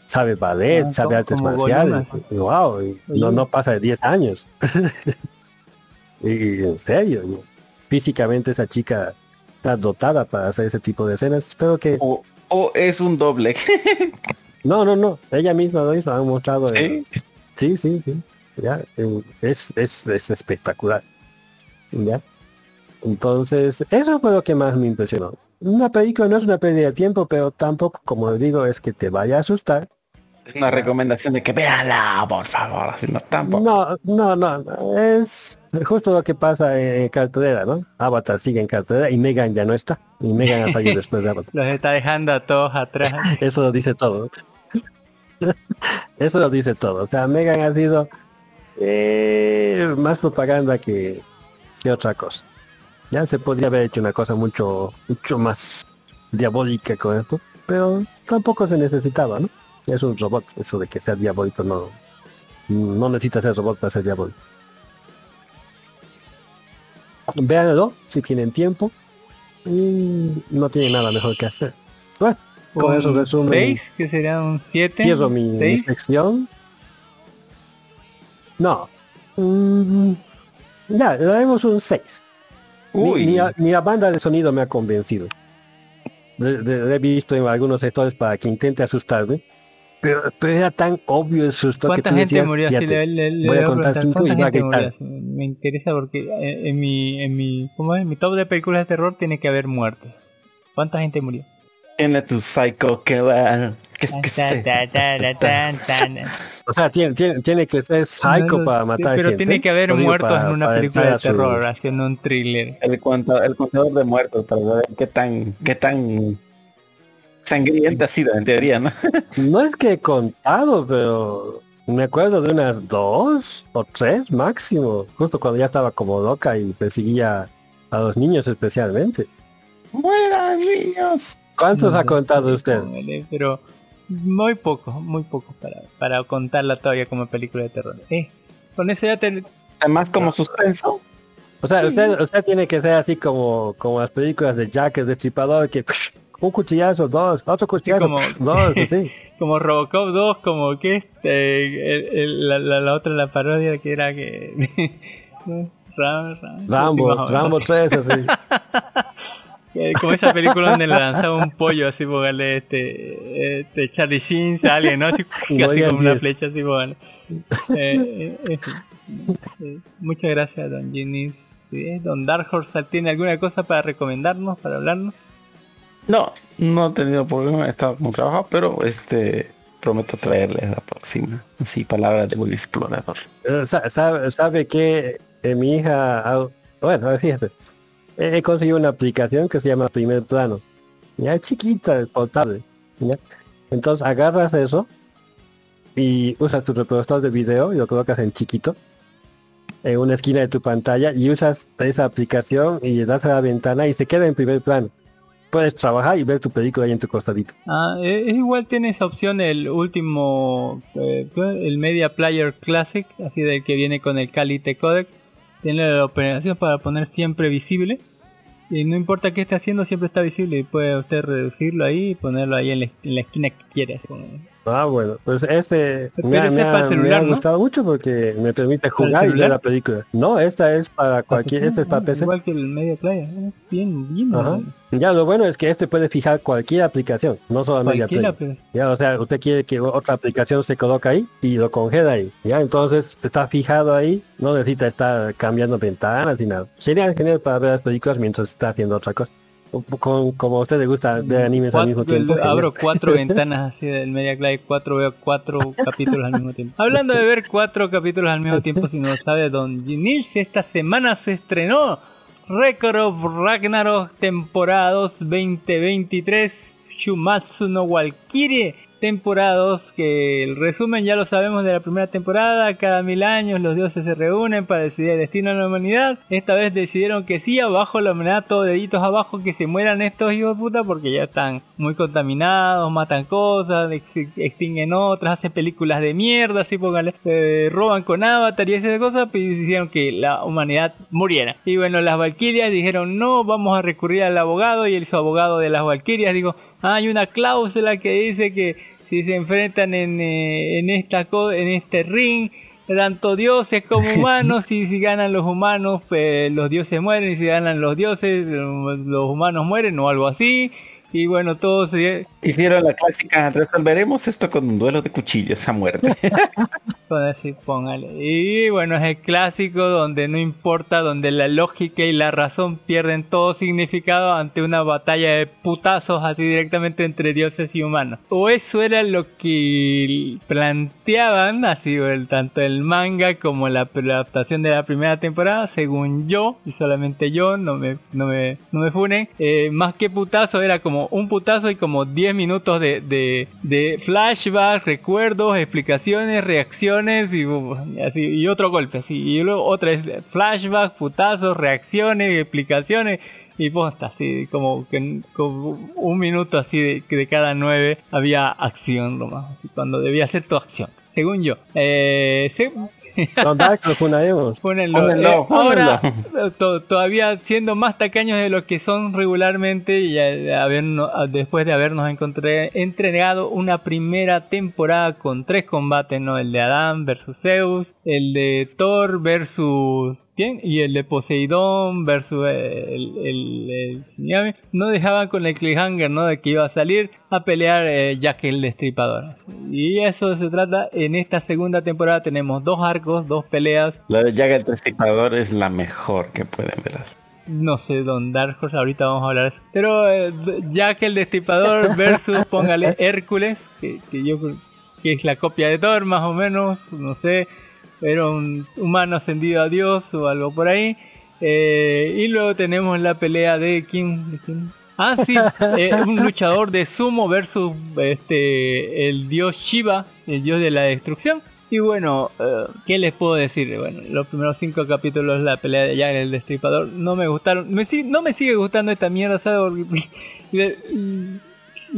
sabe ballet, Ah, sabe como- artes como marciales. Wow, y no, no pasa de 10 años. y en serio, físicamente esa chica está dotada para hacer ese tipo de escenas. Espero que... O, o es un doble. No, no, no. Ella misma lo hizo, han mostrado. ¿Sí? Sí, sí, sí. Ya, eh, es, es, es espectacular. Ya. Entonces, eso fue lo que más me impresionó. Una película no es una pérdida de tiempo, pero tampoco, como digo, es que te vaya a asustar. Es una recomendación de que véala, por favor. Así no tampoco. No, no, no, no, es justo lo que pasa en cartelera, ¿no? Avatar sigue en cartelera y Megan ya no está. Y Megan ha salido después de Avatar. Los está dejando a todos atrás. Eso lo dice todo. Eso lo dice todo. O sea, Megan ha sido eh, más propaganda que, que otra cosa. Ya se podría haber hecho una cosa mucho, mucho más diabólica con esto, pero tampoco se necesitaba, ¿no? Es un robot, eso de que sea diabólico no, no necesita ser robot para ser diabólico. Véanlo si tienen tiempo y no tienen nada mejor que hacer. Bueno, con eso resumen. 6, que sería un 7. Cierro mi, mi 6. sección. No. Mm, ya, le daremos un 6. Ni, Uy. ni a- ni la banda de sonido me ha convencido. Le, le- le he visto en algunos sectores para que intente asustarme. Pero, pero era tan obvio el susto que ¿Cuánta tú gente decías, murió así? "Fíjate, Le, le- le voy a contar preguntar, cinco y ¿cuánta va a gritar. Me interesa porque eh, en mi, en mi, ¿cómo es? En mi top de películas de terror tiene que haber muertes. ¿Cuánta gente murió? Tiene tu psycho killer. ¿Qué es que tan, tan. O sea, tiene, tiene, tiene que ser psycho No, para sí, matar Pero gente. tiene que haber muertos para- en una película de su- terror, haciendo un thriller. El contador de muertos para ver qué tan, qué tan sangrienta ha sido en teoría, ¿no? No es que he contado, pero me acuerdo de unas dos o tres máximo, justo cuando ya estaba como loca y perseguía a los niños especialmente. Mueran niños. ¿Cuántos No ha contado usted? Pero muy poco, muy poco para, para contarla todavía como película de terror. Eh, con eso ya te... Además como suspenso. O sea, usted, usted tiene que ser así como, como las películas de Jack el Destripador, que un cuchillazo, dos, otro cuchillazo, como- dos, sí. Como Robocop 2, como que este, el- el- la, la- la otra, la parodia que era que... Ram- sí, Rambo. Rambo 3, así. Como esa película donde le lanzaba un pollo así, póngale, este, este Charlie Sheen sale, ¿no? Así, morían como una flecha así, póngale. Eh, eh, eh, eh, muchas gracias, don Ginis. Sí, don Dark Horse, ¿tiene alguna cosa para recomendarnos, para hablarnos? No, no he tenido problema, he estado con trabajo, pero este prometo traerles la próxima. Sí, palabras de buen explorador. Sa- Sabe, sabe que eh, mi hija, bueno, fíjate, he conseguido una aplicación que se llama Primer Plano. Ya chiquita, portable. ¿ya? Entonces agarras eso y usas tu reproductor de video y lo colocas en chiquito en una esquina de tu pantalla y usas esa aplicación y le das a la ventana y se queda en primer plano. Puedes trabajar y ver tu película ahí en tu costadito. Ah, es igual tiene esa opción el último, eh, el Media Player Classic, así del que viene con el Calite Codec. Tiene la operación para poner siempre visible. Y no importa qué esté haciendo, siempre está visible. Y puede usted reducirlo ahí y ponerlo ahí en la, en la esquina que quiera. así como- Ah, bueno, pues este me, ha- gustado mucho porque me permite jugar y ver la película. No, esta es para cualquier, este es para PC. Igual que el Media Player. Bien, bien. Ajá. Ya, lo bueno es que este puede fijar cualquier aplicación, no solamente la Cualquiera, Play. pues. Ya, o sea, usted quiere que otra aplicación se coloque ahí y lo congela ahí. Ya, entonces está fijado ahí, no necesita estar cambiando ventanas ni nada. Sería genial para ver las películas mientras está haciendo otra cosa. Con, como a usted le gusta ver animes al mismo Cuatro- tiempo. el- abro cuatro ventanas así del Media Player, cuatro veo cuatro capítulos al mismo tiempo. Hablando de ver cuatro capítulos al mismo tiempo, si no lo sabe, Don Nils, esta semana se estrenó Record of Ragnarok temporada 2 2023 Shumatsu no Walkyrie temporadas, que el resumen ya lo sabemos de la primera temporada, cada mil años los dioses se reúnen para decidir el destino de la humanidad, esta vez decidieron que sí, abajo la humanidad, deditos abajo, que se mueran estos hijos de puta porque ya están muy contaminados, matan cosas, ex- extinguen otras, hacen películas de mierda, así póngale, eh, roban con avatar y esas cosas, pues hicieron que la humanidad muriera. Y bueno, las valquirias dijeron, no, vamos a recurrir al abogado y el su abogado de las valquirias dijo, "Ah, hay una cláusula que dice que si se enfrentan en, eh, en, esta co- en este ring, tanto dioses como humanos, y si ganan los humanos, pues los dioses mueren, y si ganan los dioses, los humanos mueren, o algo así. Y bueno, todo se, Hicieron la clásica, resolveremos esto con un duelo de cuchillos a muerte. Así, póngale. Y bueno, es el clásico donde no importa, donde la lógica y la razón pierden todo significado ante una batalla de putazos así directamente entre dioses y humanos. O eso era lo que planteaban, así el, tanto el manga como la, la adaptación de la primera temporada, según yo, y solamente yo, no me, no me, no me funen, eh, más que putazo era como un putazo y como 10 minutos de, de, de flashback, recuerdos, explicaciones, reacciones y así y otro golpe así. Y luego otra es flashback, putazos, reacciones, explicaciones y posta así como un minuto así de, de cada nueve había acción nomás así cuando debía ser tu acción según yo. Eh, se- Don Dark lo funaemos. Pónenlo. Pónganlo, Eh, ahora, to- todavía siendo más tacaños de lo que son regularmente, y a- habernos- a- después de habernos encontré, entregado una primera temporada con tres combates, ¿no? El de Adán versus Zeus, el de Thor versus... ¿Quién? Y el de Poseidón versus el, el, el. No dejaban con el cliffhanger, ¿no? De que iba a salir a pelear eh, Jack el Destripador. Y eso se trata. En esta segunda temporada tenemos dos arcos, dos peleas. La de Jaga el Destripador es la mejor que pueden ver. No sé, Don Dark Horse, ahorita vamos a hablar de eso. Pero eh, Jack el Destripador versus, póngale, Hércules, que, que yo que es la copia de Thor, más o menos, no sé, era un humano ascendido a Dios o algo por ahí. Eh, y luego tenemos la pelea de quién? Ah, sí, eh, un luchador de sumo versus este el dios Shiva, el dios de la destrucción. Y bueno, eh, ¿qué les puedo decir? Bueno, los primeros cinco capítulos la pelea de Jack el Destripador no me gustaron. Me, no me sigue gustando esta mierda, ¿sabes?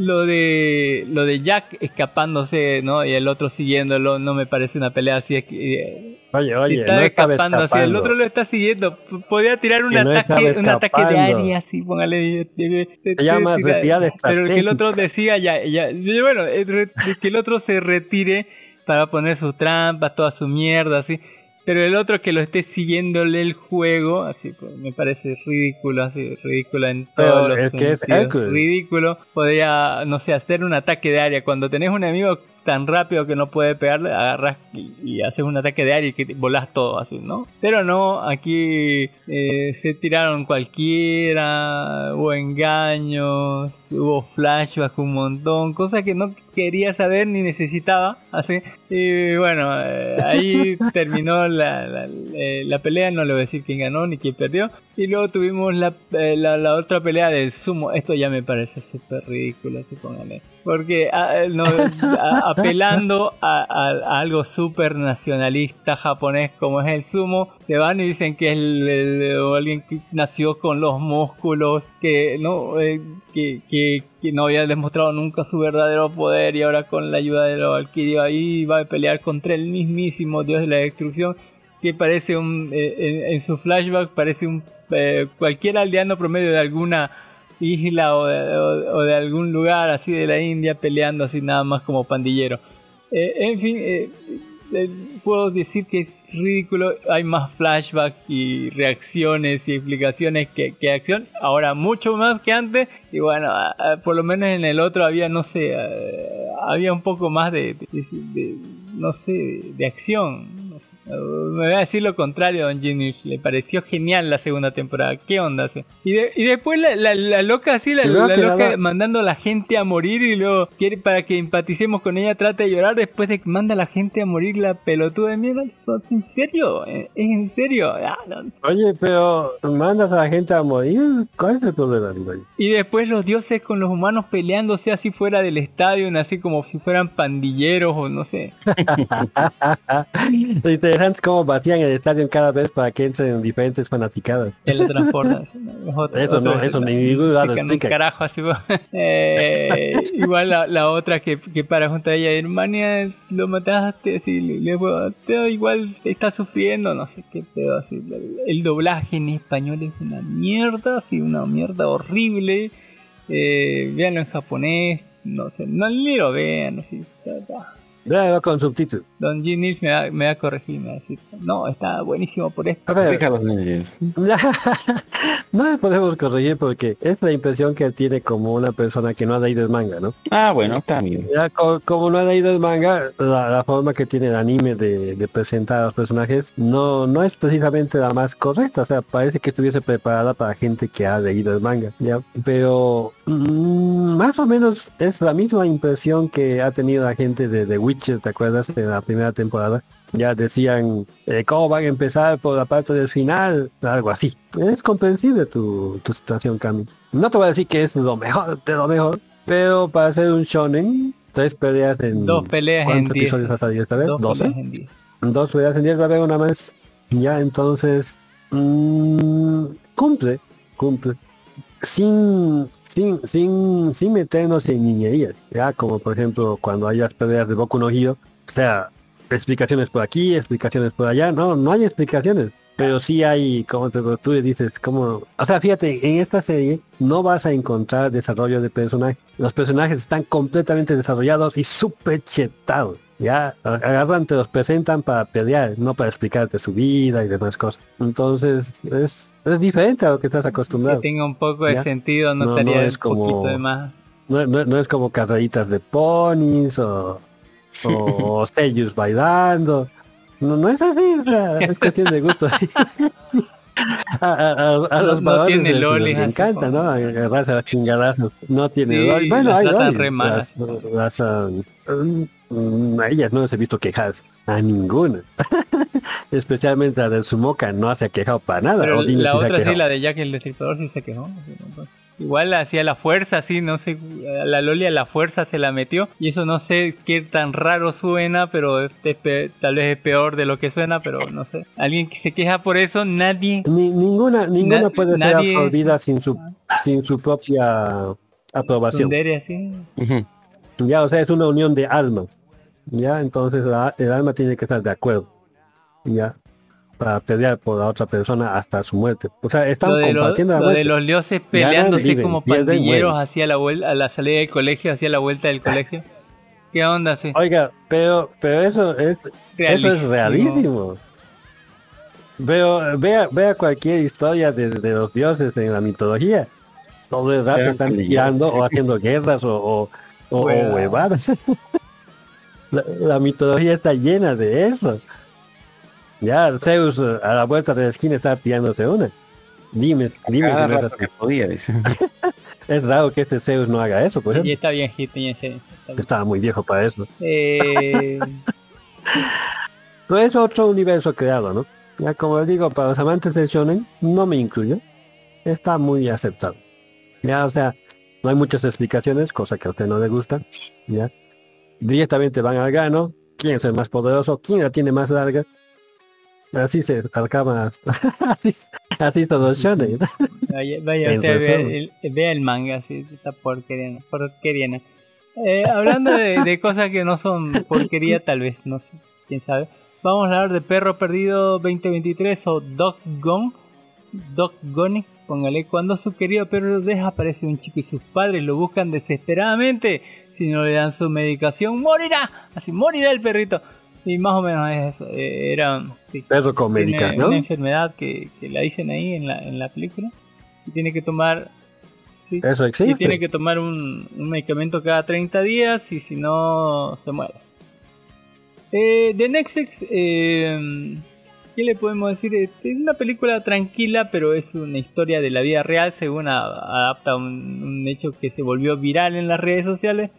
Lo de lo de Jack escapándose, ¿no? Y el otro siguiéndolo, no me parece una pelea así. Es que, eh, Oye, si oye, está no escapando, así, el otro lo está siguiendo. Podía tirar un ataque, un ataque de área, así, póngale. Se llama retirada Pero que el otro decía, ya, ya, bueno, eh, que el otro se retire para poner sus trampas, toda su mierda, así. Pero el otro que lo esté siguiéndole el juego, así, pues, me parece ridículo, así, ridículo en todos los es que es sentidos. Ridículo. Podría, no sé, hacer un ataque de área. Cuando tenés un enemigo tan rápido que no puede pegarle, agarras y, y haces un ataque de área y que volás todo así, ¿no? Pero no, aquí eh, se tiraron cualquiera, hubo engaños, hubo flashbacks un montón, cosas que no quería saber ni necesitaba, así. Y bueno, eh, ahí terminó la, la, eh, la pelea, no le voy a decir quién ganó ni quién perdió. Y luego tuvimos la, eh, la, la otra pelea del sumo. Esto ya me parece súper ridículo, así póngale. Porque ah, no, a- apelando a, algo súper nacionalista japonés como es el sumo, se van y dicen que es el, alguien que nació con los músculos, que no, Eh, que, que, que no había demostrado nunca su verdadero poder y ahora con la ayuda de la Valkyria ahí va a pelear contra el mismísimo dios de la destrucción que parece un eh, en, en su flashback parece un eh, cualquier aldeano promedio de alguna isla o de, algún lugar así de la India peleando así nada más como pandillero. Eh, en fin, eh, eh, puedo decir que es ridículo. Hay más flashback y reacciones y explicaciones que, que acción. Ahora mucho más que antes. Y bueno, por lo menos en el otro había, no sé, eh, había un poco más de- no sé, de acción. Me voy a decir lo contrario, Don Ginny. Le pareció genial la segunda temporada. ¿Qué onda? Y, de- y después la, la- la loca así, la, loca mandando a la gente a morir y luego quiere para que empaticemos con ella, trata de llorar después de que manda a la gente a morir la pelotuda de mierda. ¿Es en serio? ¿Es en serio? Ah, no. Oye, pero mandas a la gente a morir. ¿Cuál es el problema, güey? Y después los dioses con los humanos peleándose así fuera del estadio, así como si fueran pandilleros o no sé. Lo interesante es cómo vacían el estadio cada vez para que entren diferentes fanaticadas. Es otro- Eso no, eso ni un explica. carajo así. Eh, igual la, la otra que, que para junto a ella, hermana, lo mataste, así, le, le boteó, igual está sufriendo, no sé qué pedo, así. El, el doblaje en español es una mierda, así, una mierda horrible. Eh, véanlo en japonés, no sé, no ni lo vean, así. ta, ta. Véanlo con subtítulos. Don G. Nils me va, me va a corregir, me va a decir, no, está buenísimo por esto. A ver, no le podemos corregir porque es la impresión que tiene como una persona que no ha leído el manga, ¿no? Ah, bueno, está bien. Ya co- como no ha leído el manga, la, la forma que tiene el anime de, de presentar a los personajes no, no es precisamente la más correcta. O sea, parece que estuviese preparada para gente que ha leído el manga. ¿ya? Pero más o menos es la misma impresión que ha tenido la gente de The Witcher, ¿te acuerdas? De la primera temporada. Ya decían, eh, ¿cómo van a empezar por la parte del final? Algo así. Es comprensible tu, tu situación, Cami. No te voy a decir que es lo mejor de lo mejor, pero para hacer un shonen, tres peleas en... Dos peleas en ¿Cuántos 10. episodios ha salido esta vez? Dos peleas en 10. Dos peleas en diez va a haber una más. Ya, entonces... mm, cumple, cumple. Sin, sin, sin, sin meternos en niñerías. Ya, como por ejemplo cuando hay las peleas de Boku no Hero. O sea, explicaciones por aquí, explicaciones por allá. No, no hay explicaciones. Pero sí hay, como te, tú dices, como... O sea, fíjate, en esta serie no vas a encontrar desarrollo de personajes. Los personajes están completamente desarrollados y súper chetados. Ya, agarran, te los presentan para pelear, no para explicarte su vida y demás cosas. Entonces, es, es diferente a lo que estás Que acostumbrado. tenga un poco de Ya. sentido, no, No, estaría no es un como- poquito de más. No, no- es como carreritas de ponis o, o sellos bailando. No, no es así, o sea, es cuestión de gusto. A, a- a- a No- los no tiene les así encanta, como- ¿no? Agarrarse a chingadazos. No tiene Sí, lolis. Bueno, hay mal, Las, las, mm, a ellas no les he visto quejarse. A ninguna. Especialmente la del Sumoka no se ha quejado para nada. Pero la si otra sí, la de Jack el Destripador, sí se quejó. sí. Pues, Igual hacía la fuerza, así, no sé, a la Loli a la fuerza se la metió. Y eso no sé qué tan raro suena, pero tal vez es peor de lo que suena, pero no sé. Alguien que se queja por eso, nadie... Ni- ninguna ninguna Na- puede ser absorbida sin su sin su propia aprobación. Tsundere así. Ujú. Ya, o sea, es una unión de almas. Ya, entonces la- el alma tiene que estar de acuerdo. Ya, para pelear por la otra persona hasta su muerte. O sea, están Lo compartiendo la lo de muerte. los dioses Ganan, peleándose viven, como pandilleros hacia la vuelta, a la salida del colegio, hacia la vuelta del colegio. ¿Qué onda, sí? Oiga, pero pero eso es eso es Realísimo. realísimo. Veo, vea, vea cualquier historia de, de los dioses en la mitología. Todo el rato están peleas. tirando o haciendo guerras o, o, o- o Huevadas. la, la mitología está llena de eso. Ya Zeus eh, a la vuelta de la esquina está tirándose una. Dime, dime Cada si no es rato que podía, dice. es raro que este Zeus no haga eso, por Y ejemplo. está bien, está bien. Estaba muy viejo para eso. Eh, No es otro universo creado, ¿no? Ya como digo, para los amantes del shonen, no me incluyo. Está muy aceptado. Ya, o sea, no hay muchas explicaciones, cosa que a usted no le gusta. Ya. Directamente van al grano. ¿Quién es el más poderoso? ¿Quién la tiene más larga? Así se acaba. así, así son los shonen. vaya, vaya usted, vea resumen. el, vea el manga, sí, esta porquería, porquería. Eh, hablando de, de cosas que no son porquería, tal vez, no sé, quién sabe. Vamos a hablar de Perro Perdido 2023 o Dog Gone. Dog Gone, póngale, cuando su querido perro desaparece un chico y sus padres lo buscan desesperadamente. Si no le dan su medicación, morirá. Así morirá el perrito. Y más o menos es eso. eh, era, sí. Perro con medicación. una enfermedad que, que la dicen ahí en la, en la película. Y tiene que tomar. sí, Eso y tiene existe. que tomar un, un medicamento cada 30 días y si no, se muere. Eh, de Netflix, eh, ¿qué le podemos decir? Es es una película tranquila, pero es una historia de la vida real, según a- adapta un, un hecho que se volvió viral en las redes sociales.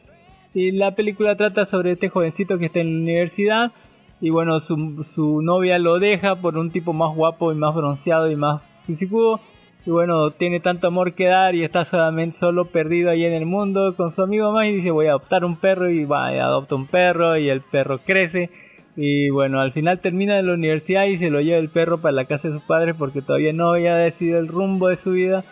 Y la película trata sobre este jovencito que está en la universidad. Y bueno, su, su novia lo deja por un tipo más guapo y más bronceado y más físico. Y bueno, tiene tanto amor que dar y está solamente solo perdido ahí en el mundo con su amigo más y dice voy a adoptar un perro y va, adopta un perro y el perro crece. Y bueno, al final termina en la universidad y se lo lleva el perro para la casa de sus padres porque todavía no había decidido el rumbo de su vida.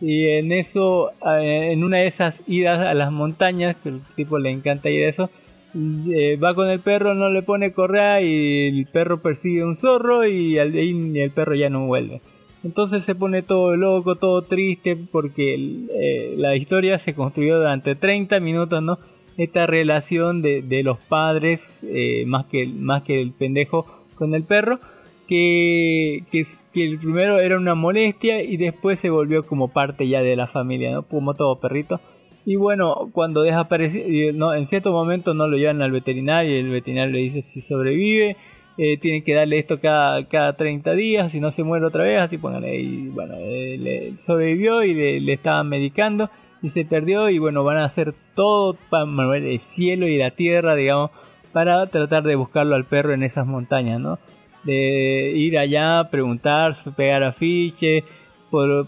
Y en eso, en una de esas idas a las montañas, que el tipo le encanta ir a eso, eh, va con el perro, no le pone correa y el perro persigue un zorro y el perro ya no vuelve. Entonces se pone todo loco, todo triste, porque eh, la historia se construyó durante 30 minutos, ¿no? Esta relación de, de los padres, eh, más, que, más que el pendejo con el perro, que, que, el primero era una molestia y después se volvió como parte ya de la familia, ¿no? Como todo perrito. Y bueno, cuando desapareció, y, no, en cierto momento no lo llevan al veterinario y el veterinario le dice si sobrevive, eh, tienen que darle esto cada, cada 30 días, si no se muere otra vez, así póngale. Y bueno, eh, le sobrevivió y le estaban medicando y se perdió y bueno, van a hacer todo para el cielo y la tierra, digamos, para tratar de buscarlo al perro en esas montañas, ¿no? De ir allá, preguntar, pegar afiches,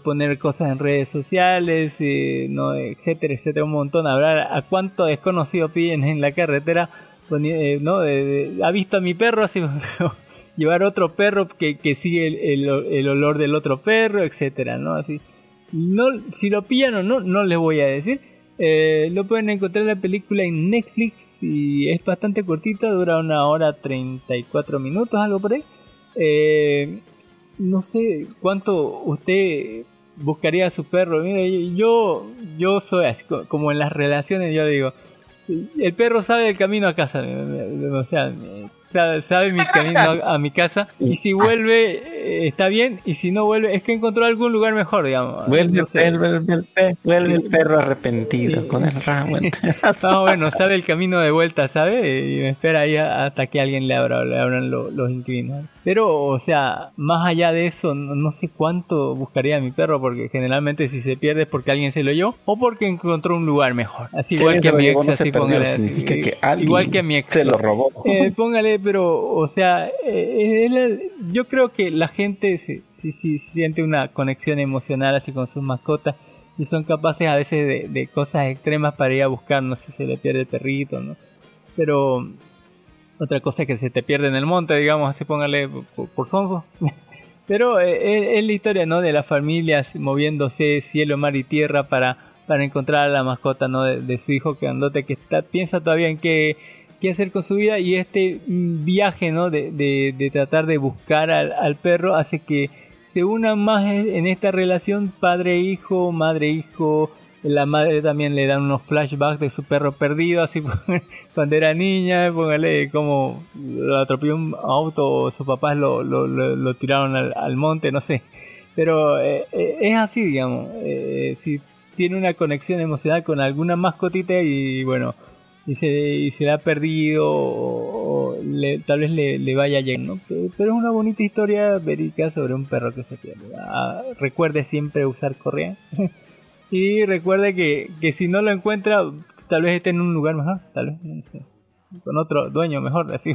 poner cosas en redes sociales, eh, no, etcétera, etcétera, un montón. Habrá a cuánto desconocido piden en la carretera, poni- eh, ¿no? De- ha visto a mi perro, así llevar otro perro que, que sigue el, el- el olor del otro perro, etcétera, ¿no? Así. No, si lo pillan o no, no les voy a decir. Eh, lo pueden encontrar la película en Netflix y es bastante cortita, dura una hora 34 minutos, algo por ahí. Eh, no sé cuánto usted buscaría a su perro. Mire, yo, yo soy así, co- como en las relaciones, yo digo, el perro sabe el camino a casa, o sea, sabe, mi camino a, a mi casa y si vuelve eh, está bien y si no vuelve es que encontró algún lugar mejor, digamos. Vuelve, No sé. vuelve, el pe- vuelve el Sí. perro arrepentido Sí. con el ramo. Más o menos, sabe el camino de vuelta, ¿sabe? Y me espera ahí hasta que alguien le abra, le abran lo- los inquilinos. Pero, o sea, más allá de eso, no, no sé cuánto buscaría a mi perro, porque generalmente si se pierde es porque alguien se lo llevó o porque encontró un lugar mejor. Así Si igual que a mi ex, así perdió, póngale así. que Igual que a mi ex. se lo robó. Eh, póngale, pero, o sea, eh, yo creo que la gente sí, sí, siente una conexión emocional así con sus mascotas y son capaces a veces de, cosas extremas para ir a buscar, no sé si se le pierde el perrito, ¿no? Pero otra cosa es que se te pierde en el monte, digamos, así póngale por, por sonso. Pero eh, es, es la historia, ¿no? De las familias moviéndose cielo, mar y tierra para, para encontrar a la mascota, ¿no? De, de su hijo que andote, que está, piensa todavía en qué, hacer con su vida y este mm, viaje, ¿no? De, de, tratar de buscar al, perro hace que se unan más en, esta relación padre-hijo, madre-hijo. La madre también le dan unos flashbacks de su perro perdido, así cuando era niña, póngale como lo atropelló un auto o sus papás lo, lo, tiraron al, al, monte, no sé. Pero eh, eh, es así, digamos. Eh, si tiene una conexión emocional con alguna mascotita y bueno, y se, y se ha perdido o, tal vez le, le vaya lleno. Pero, pero, es una bonita historia verídica sobre un perro que se pierde. Ah, recuerde siempre usar correa. y recuerde que, que si no lo encuentra, tal vez esté en un lugar mejor, tal vez, no con otro dueño mejor, así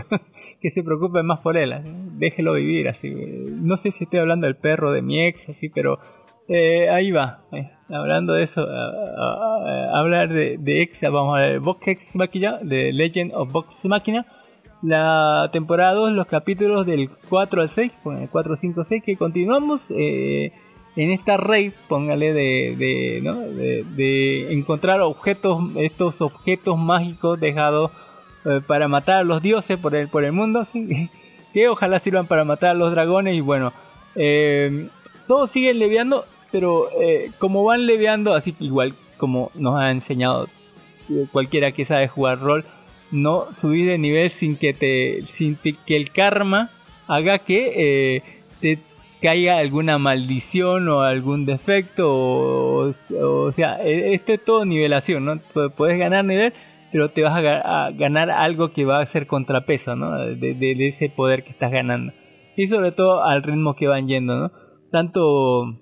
que se preocupe más por él, déjelo vivir, así. No sé si estoy hablando del perro de mi ex, así, pero eh, ahí va. Eh, hablando de eso, hablar de, de vamos a ver, Vox Ex Machina, de Legend of Vox Machina. La temporada 2, los capítulos del 4 al 6, el 4, 5, 6, que continuamos. Eh, en esta raid, póngale de, de, encontrar objetos, estos objetos mágicos dejados para matar a los dioses por el, por el mundo, que ojalá sirvan para matar a los dragones y bueno, eh, todos siguen leveando, pero eh, como van leveando, así que igual como nos ha enseñado cualquiera que sabe jugar rol, no subir de nivel sin que te, sin que el karma haga que eh, te caiga alguna maldición o algún defecto o, o, sea esto es todo nivelación no puedes ganar nivel pero te vas a, ga- a ganar algo que va a ser contrapeso, ¿no? De ese poder que estás ganando. Y sobre todo al ritmo que van yendo, ¿no? Tanto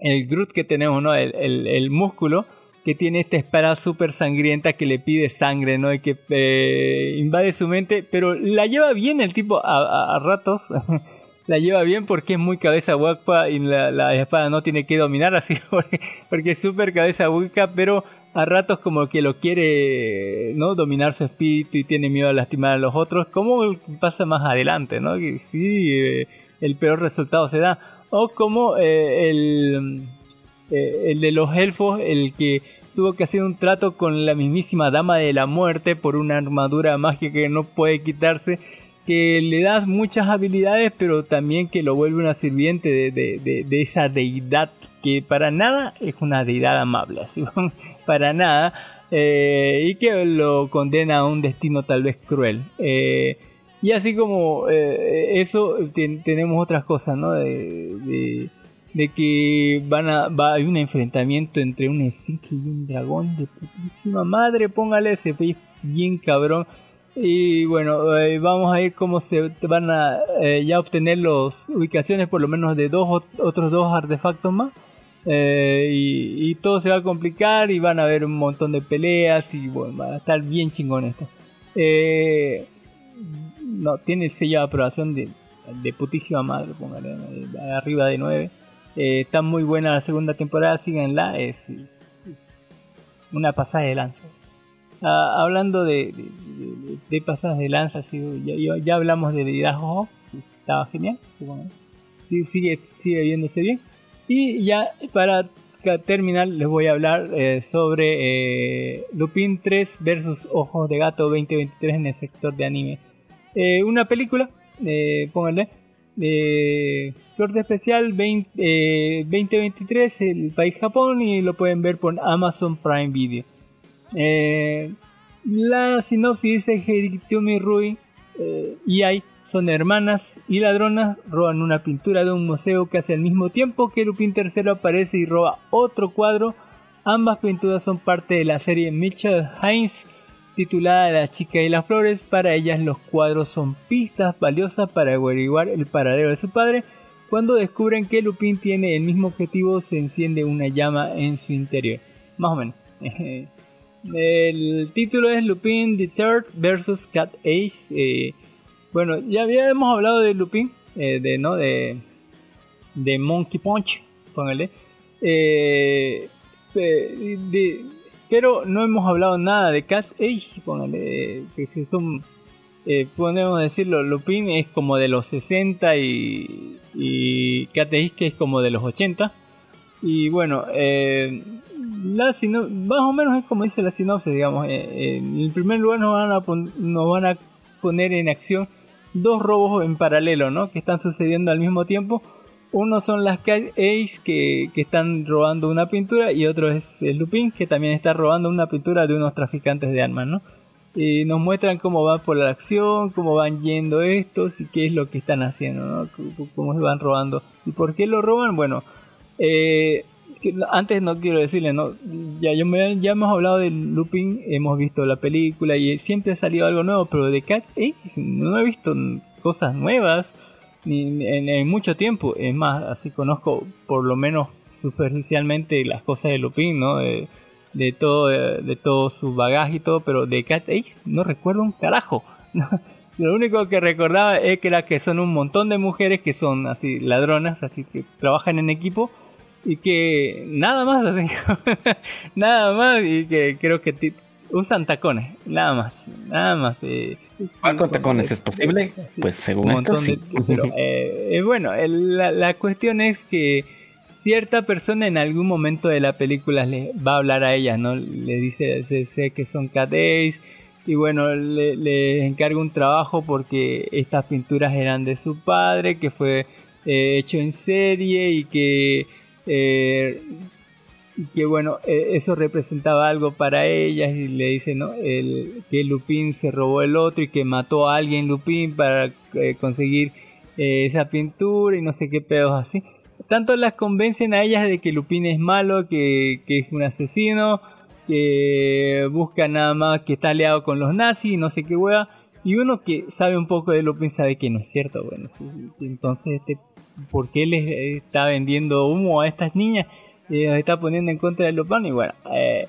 el Groot que tenemos, ¿no? El, el- el músculo que tiene esta espada súper sangrienta que le pide sangre, ¿no? Y que eh, invade su mente, pero la lleva bien el tipo a, a- ratos. la lleva bien porque es muy cabeza hueca y la, la espada no tiene que dominar así porque, porque es súper cabeza hueca, pero a ratos como que lo quiere no dominar su espíritu y tiene miedo a lastimar a los otros, como pasa más adelante, ¿no? Que sí, eh, el peor resultado se da. O como eh, el, eh, el de los elfos, el que tuvo que hacer un trato con la mismísima Dama de la Muerte por una armadura mágica que no puede quitarse, que le das muchas habilidades, pero también que lo vuelve una sirviente de, de- de- esa deidad que para nada es una deidad amable, así, para nada, eh, y que lo condena a un destino tal vez cruel. Y así como eh, eso, ten- tenemos otras cosas, ¿no? De, de- de que van a, va, hay un enfrentamiento entre un esfinge y un dragón de putísima madre, póngale ese face bien cabrón. Y bueno, eh, vamos a ir cómo se van a eh, ya obtener las ubicaciones por lo menos de dos ot- otros dos artefactos más. Y, y todo se va a complicar y van a haber un montón de peleas y bueno, va a estar bien chingón esto. Eh, no, tiene el sello de aprobación de, de putísima madre, póngale, eh, arriba de 9. Eh, está muy buena la segunda temporada, síganla, es, es- es una pasada de lanza. Ah, hablando de, de, de- pasadas de lanza, sí, ya, ya- hablamos de liderazgo, estaba genial, sí, sigue, sigue viéndose bien. Y ya para terminar les voy a hablar eh, sobre eh, Lupin 3 versus Ojos de Gato 2023 en el sector de anime. Eh, una película, eh, pónganle, eh, corte especial 20, eh, 2023, el país Japón, y lo pueden ver por Amazon Prime Video. Eh, la sinopsis dice que Hitomi Rui eh, y Ai son hermanas y ladronas, roban una pintura de un museo casi al mismo tiempo que Lupin III aparece y roba otro cuadro. Ambas pinturas son parte de la serie Mitchell Heinz titulada La chica y las flores. Para ellas los cuadros son pistas valiosas para averiguar el paradero de su padre. Cuando descubren que Lupin tiene el mismo objetivo, se enciende una llama en su interior. Más o menos. El título es Lupin the Third versus Cat Ace. Eh, bueno, ya habíamos hablado de Lupin, eh, de no de de Monkey Punch, póngale. Eh, eh, de- pero no hemos hablado nada de Cat Age, póngale, que son, eh, podemos decirlo, Lupin es como de los 60 y, y Cat Age que es como de los 80. Y bueno, eh, la sino- más o menos es como dice la sinopsis, digamos. eh, eh, en primer lugar nos van, a nos van a poner en acción dos robos en paralelo, ¿no? Que están sucediendo al mismo tiempo. Uno son las Cat Ace que, que están robando una pintura y otro es el Lupin que también está robando una pintura de unos traficantes de armas, ¿no? Y nos muestran cómo va por la acción, cómo van yendo estos y qué es lo que están haciendo, ¿no? Cómo se van robando. ¿Y por qué lo roban? Bueno, eh, antes no quiero decirle, ¿no? Ya, yo me- ya hemos hablado de Lupin, hemos visto la película y siempre ha salido algo nuevo, pero de Cat Ace no he visto cosas nuevas en, en mucho tiempo. Es más, así conozco por lo menos superficialmente las cosas de Lupin, ¿no? De, todo, de, todo su bagaje y todo, pero de Cat Ace no recuerdo un carajo. Lo único que recordaba es que era que son un montón de mujeres que son así ladronas, así que trabajan en equipo y que nada más, así, nada más y que creo que usan tacones, nada más, nada más. eh, ¿Cuál con sí, tacones es posible? Sí, Pues según esto sí. pero, eh, eh, bueno, el- la, la cuestión es que cierta persona en algún momento de la película le va a hablar a ellas, ¿no? Le dice, sé, sé que son cadets y bueno, le, le encarga un trabajo porque estas pinturas eran de su padre, que fue eh, hecho en serie y que, y que bueno, eh, eso representaba algo para ellas y le dice, ¿no? El, que Lupin se robó el otro y que mató a alguien Lupin para eh, conseguir eh, esa pintura y no sé qué pedos así. Tanto las convencen a ellas de que Lupin es malo, que, que es un asesino, que busca nada más que está aliado con los nazis, no sé qué hueá, y uno que sabe un poco de Lupin sabe que no es cierto, bueno, entonces este, ¿por qué les está vendiendo humo a estas niñas? Y los está poniendo en contra de Lupin y bueno, eh,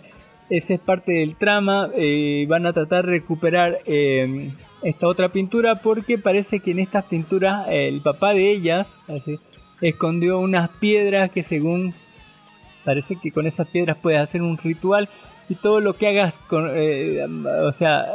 esa es parte del trama, eh, van a tratar de recuperar eh, esta otra pintura porque parece que en estas pinturas eh, el papá de ellas escondió unas piedras que según parece que con esas piedras puedes hacer un ritual y todo lo que hagas con, o sea,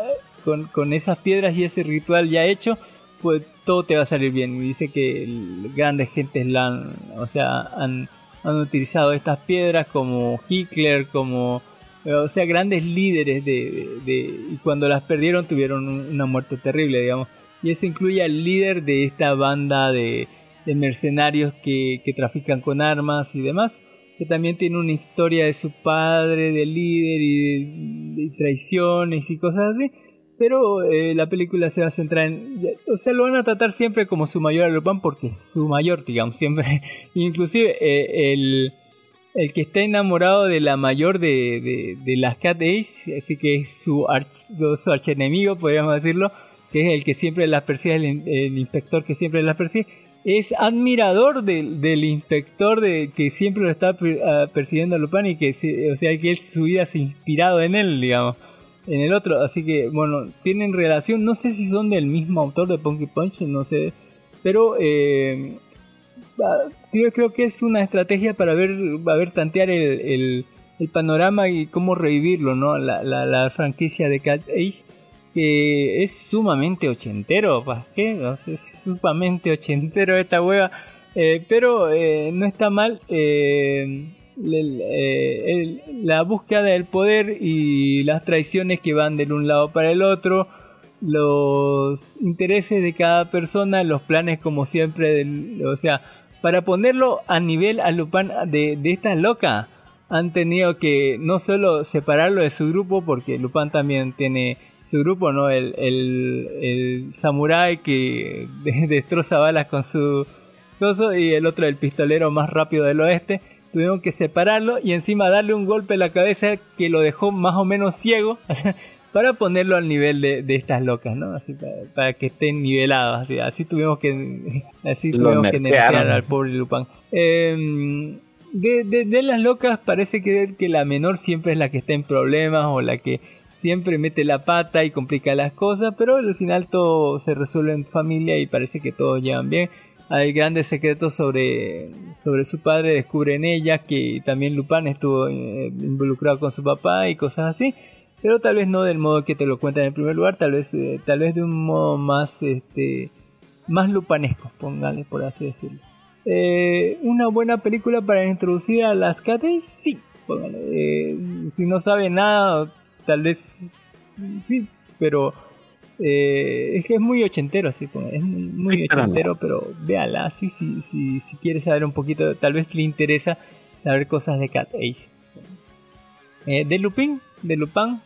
con, con esas piedras y ese ritual ya hecho, pues todo te va a salir bien. Dice que grandes gentes la han, o sea, han, han utilizado estas piedras como Hitler, como, eh, o sea, grandes líderes de, y cuando las perdieron tuvieron un- una muerte terrible, digamos. Y eso incluye al líder de esta banda de, mercenarios que, que trafican con armas y demás que también tiene una historia de su padre, de líder y de traiciones y cosas así. Pero eh, la película se va a centrar en... O sea, lo van a tratar siempre como su mayor a Lupin porque es su mayor, digamos, siempre. Inclusive eh, el, el que está enamorado de la mayor de, de, de las Cat Ace, así que es su, arch, su archenemigo, podríamos decirlo, que es el que siempre las persigue, el, in- el inspector que siempre las persigue, es admirador del, del inspector de que siempre lo está ah, persiguiendo a Lupin y que o sea que él su vida se ha inspirado en él digamos en el otro así que bueno tienen relación no sé si son del mismo autor de Punky Punch no sé pero eh, ah, yo creo que es una estrategia para ver a ver tantear el, el- el panorama y cómo revivirlo no la, la, la franquicia de Cat Age que es sumamente ochentero, ¿para qué? O sea, es sumamente ochentero esta hueva, eh, pero eh, no está mal eh, eh, la búsqueda del poder y las traiciones que van de un lado para el otro, los intereses de cada persona, los planes como siempre, o sea, para ponerlo a nivel a Lupin de, de esta loca, han tenido que no solo separarlo de su grupo, porque Lupin también tiene su grupo, ¿no? El, el, el samurái que de- destroza balas con su coso y el otro el pistolero más rápido del oeste. Tuvieron que separarlo y encima darle un golpe en la cabeza que lo dejó más o menos ciego para ponerlo al nivel de, de estas locas, ¿no? Así para, para que estén nivelados. Así, así tuvimos que así tuvimos que nerfear al pobre Lupin. Eh, de, de, de las locas parece que, que la menor siempre es la que está en problemas o la que siempre mete la pata y complica las cosas, pero al final todo se resuelve en familia y parece que todos llevan bien. Hay grandes secretos sobre, sobre su padre, descubren ella que también Lupin estuvo eh, involucrado con su papá y cosas así, pero tal vez no del modo que te lo cuentan en primer lugar, tal vez, eh, tal vez de un modo más, este, más lupanesco, póngale por así decirlo. Eh, una buena película para introducir a las Cate, sí. Póngale. Eh, si no sabe nada, tal vez sí, pero eh, es que es muy ochentero, sí, póngale. es muy, ochentero, pero véala, sí, sí, sí, si quiere saber un poquito, tal vez le interesa saber cosas de Cat Age. Eh, de Lupin, de Lupin,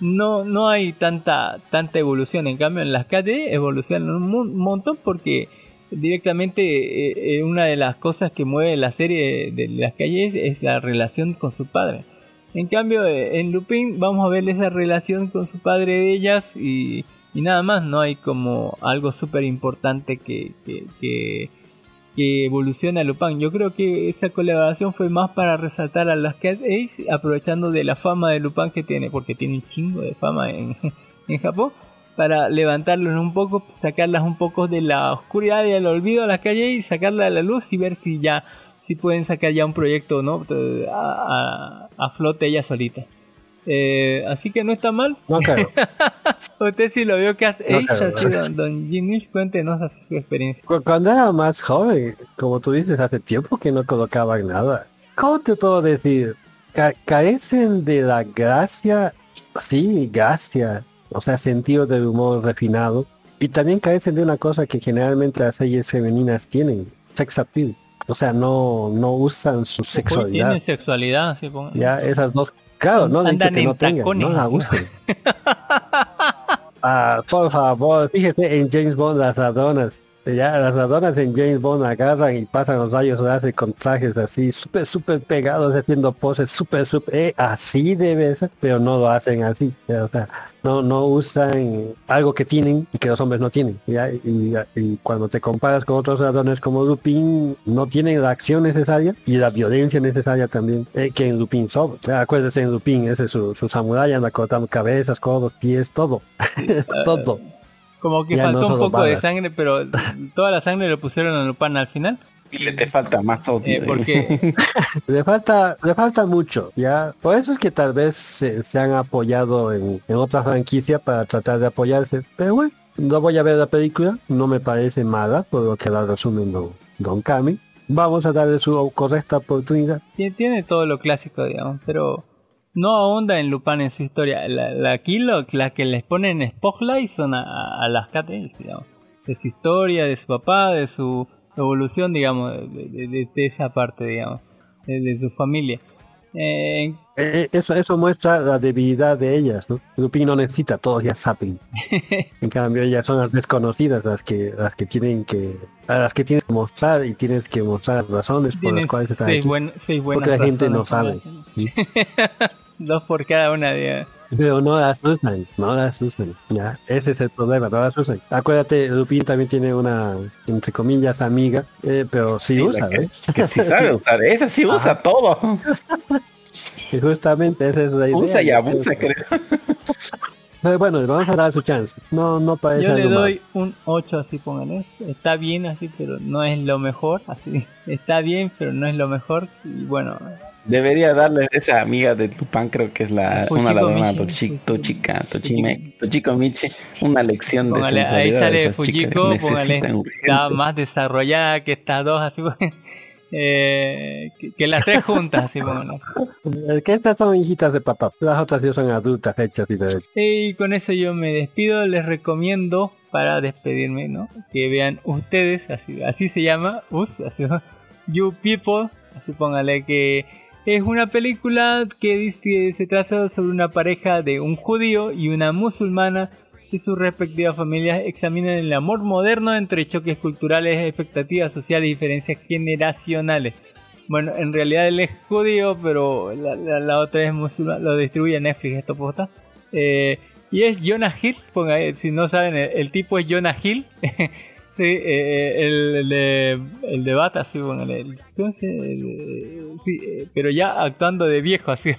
no, no hay tanta, tanta evolución. En cambio, en las KD evolucionan un mon- montón porque directamente eh, una de las cosas que mueve la serie de las calles es la relación con su padre. En cambio, eh, en Lupin vamos a ver esa relación con su padre de ellas y, y nada más. No hay como algo súper importante que, que, que, que evolucione a Lupin. Yo creo que esa colaboración fue más para resaltar a las Cat Ace, aprovechando de la fama de Lupin que tiene, porque tiene un chingo de fama en, en Japón, para levantarlos un poco, sacarlas un poco de la oscuridad y del olvido a las calles y sacarla a la luz y ver si ya si pueden sacar ya un proyecto no a, a- a flote ella solita. Eh, así que no está mal. No, claro. Usted si lo vio Cat No, Ace, claro. así don, don Ginis, cuéntenos así su experiencia. Cu- Cuando era más joven, como tú dices, hace tiempo que no colocaban nada. ¿Cómo te puedo decir? Ca- carecen de la gracia, sí, gracia, o sea, sentido del humor refinado. Y también carecen de una cosa que generalmente las series femeninas tienen, sex appeal. O sea, no, no usan su sexualidad. Tiene sexualidad, sí, ponga- Ya, esas dos. Claro, no Andan que no en tengan, tacones, no la usen. Ah, por favor, fíjese en James Bond las ladronas. Ya las ladronas en James Bond agarran y pasan los rayos láser con trajes así, súper, súper pegados, haciendo poses súper, súper, eh, así debe ser, pero no lo hacen así. O sea, no, no usan algo que tienen y que los hombres no tienen. Y, cuando te comparas con otros ladrones como Lupin, no tienen la acción necesaria y la violencia necesaria también eh, que en Lupin sobra. Acuérdese en Lupin, ese es su, su samurái, anda cortando cabezas, codos, pies, todo. todo. Como que Ya faltó no un poco de sangre, pero toda la sangre lo pusieron a Lupin al final. Y le te falta más odio. eh, porque Le falta, le falta mucho, ya. Por eso es que tal vez se, se han apoyado en, en otra franquicia para tratar de apoyarse. Pero bueno, no voy a ver la película, no me parece mala, por lo que la resumen don, don Cami. Vamos a darle su correcta oportunidad. Tie- tiene todo lo clásico, digamos, pero no ahonda en Lupin en su historia. La, la aquí lo, la que les ponen en spotlight son a, a las Catrice, digamos, de su historia, de su papá, de su evolución, digamos, de, de- esa parte, digamos, de su familia. Eh, Eh, eso, eso muestra la debilidad de ellas, ¿no? Lupin no necesita, todos ya saben. En cambio, ellas son las desconocidas, las que, las que tienen que, a las que tienes que mostrar y tienes que mostrar las razones por las cuales están seis, aquí. buen- seis buenas Porque la gente no sabe. como Dos por cada una, digamos. Pero no las usan, no las usan. Ya, ese es el problema, no las usan. Acuérdate, Lupin también tiene una, entre comillas, amiga, eh, pero sí, Sí, usa, que, ¿eh? que sí sabe usar, esa sí usa todo. Y justamente esa es la idea. Usa y abusa, creo. Pero bueno, le vamos a dar su chance. No, no parece Yo le doy un 8 así, pónganle. Está bien así, pero no es lo mejor. Así, está bien, pero no es lo mejor. Y bueno, Debería darle esa amiga de Tupan, creo que es la Fujiko una ladrona Tochi-. Tochika, Tochime, Tochiko Michi, una lección de póngale, ahí sensualidad de sale esas chicas Fujiko, que póngale, está más desarrollada que estas dos, así, eh, que, que las tres juntas, así, que estas son hijitas de papá. Las otras ya son adultas, hechas y derechas. Y con eso yo me despido, les recomiendo para despedirme, ¿no? Que vean ustedes, así, así se llama, us, así, You People, así póngale que es una película que se trata sobre una pareja de un judío y una musulmana y sus respectivas familias examinan el amor moderno entre choques culturales, expectativas sociales y diferencias generacionales. Bueno, en realidad él es judío, pero la, la- otra es musulmana. Lo distribuye Netflix, esto posta. Eh, y es Jonah Hill. Ponga, ahí, si no saben, el, el tipo es Jonah Hill. Sí, eh, el, el de, el de Bata, sí, póngale. el- ¿cómo se- el- sí, eh, pero ya actuando de viejo, así.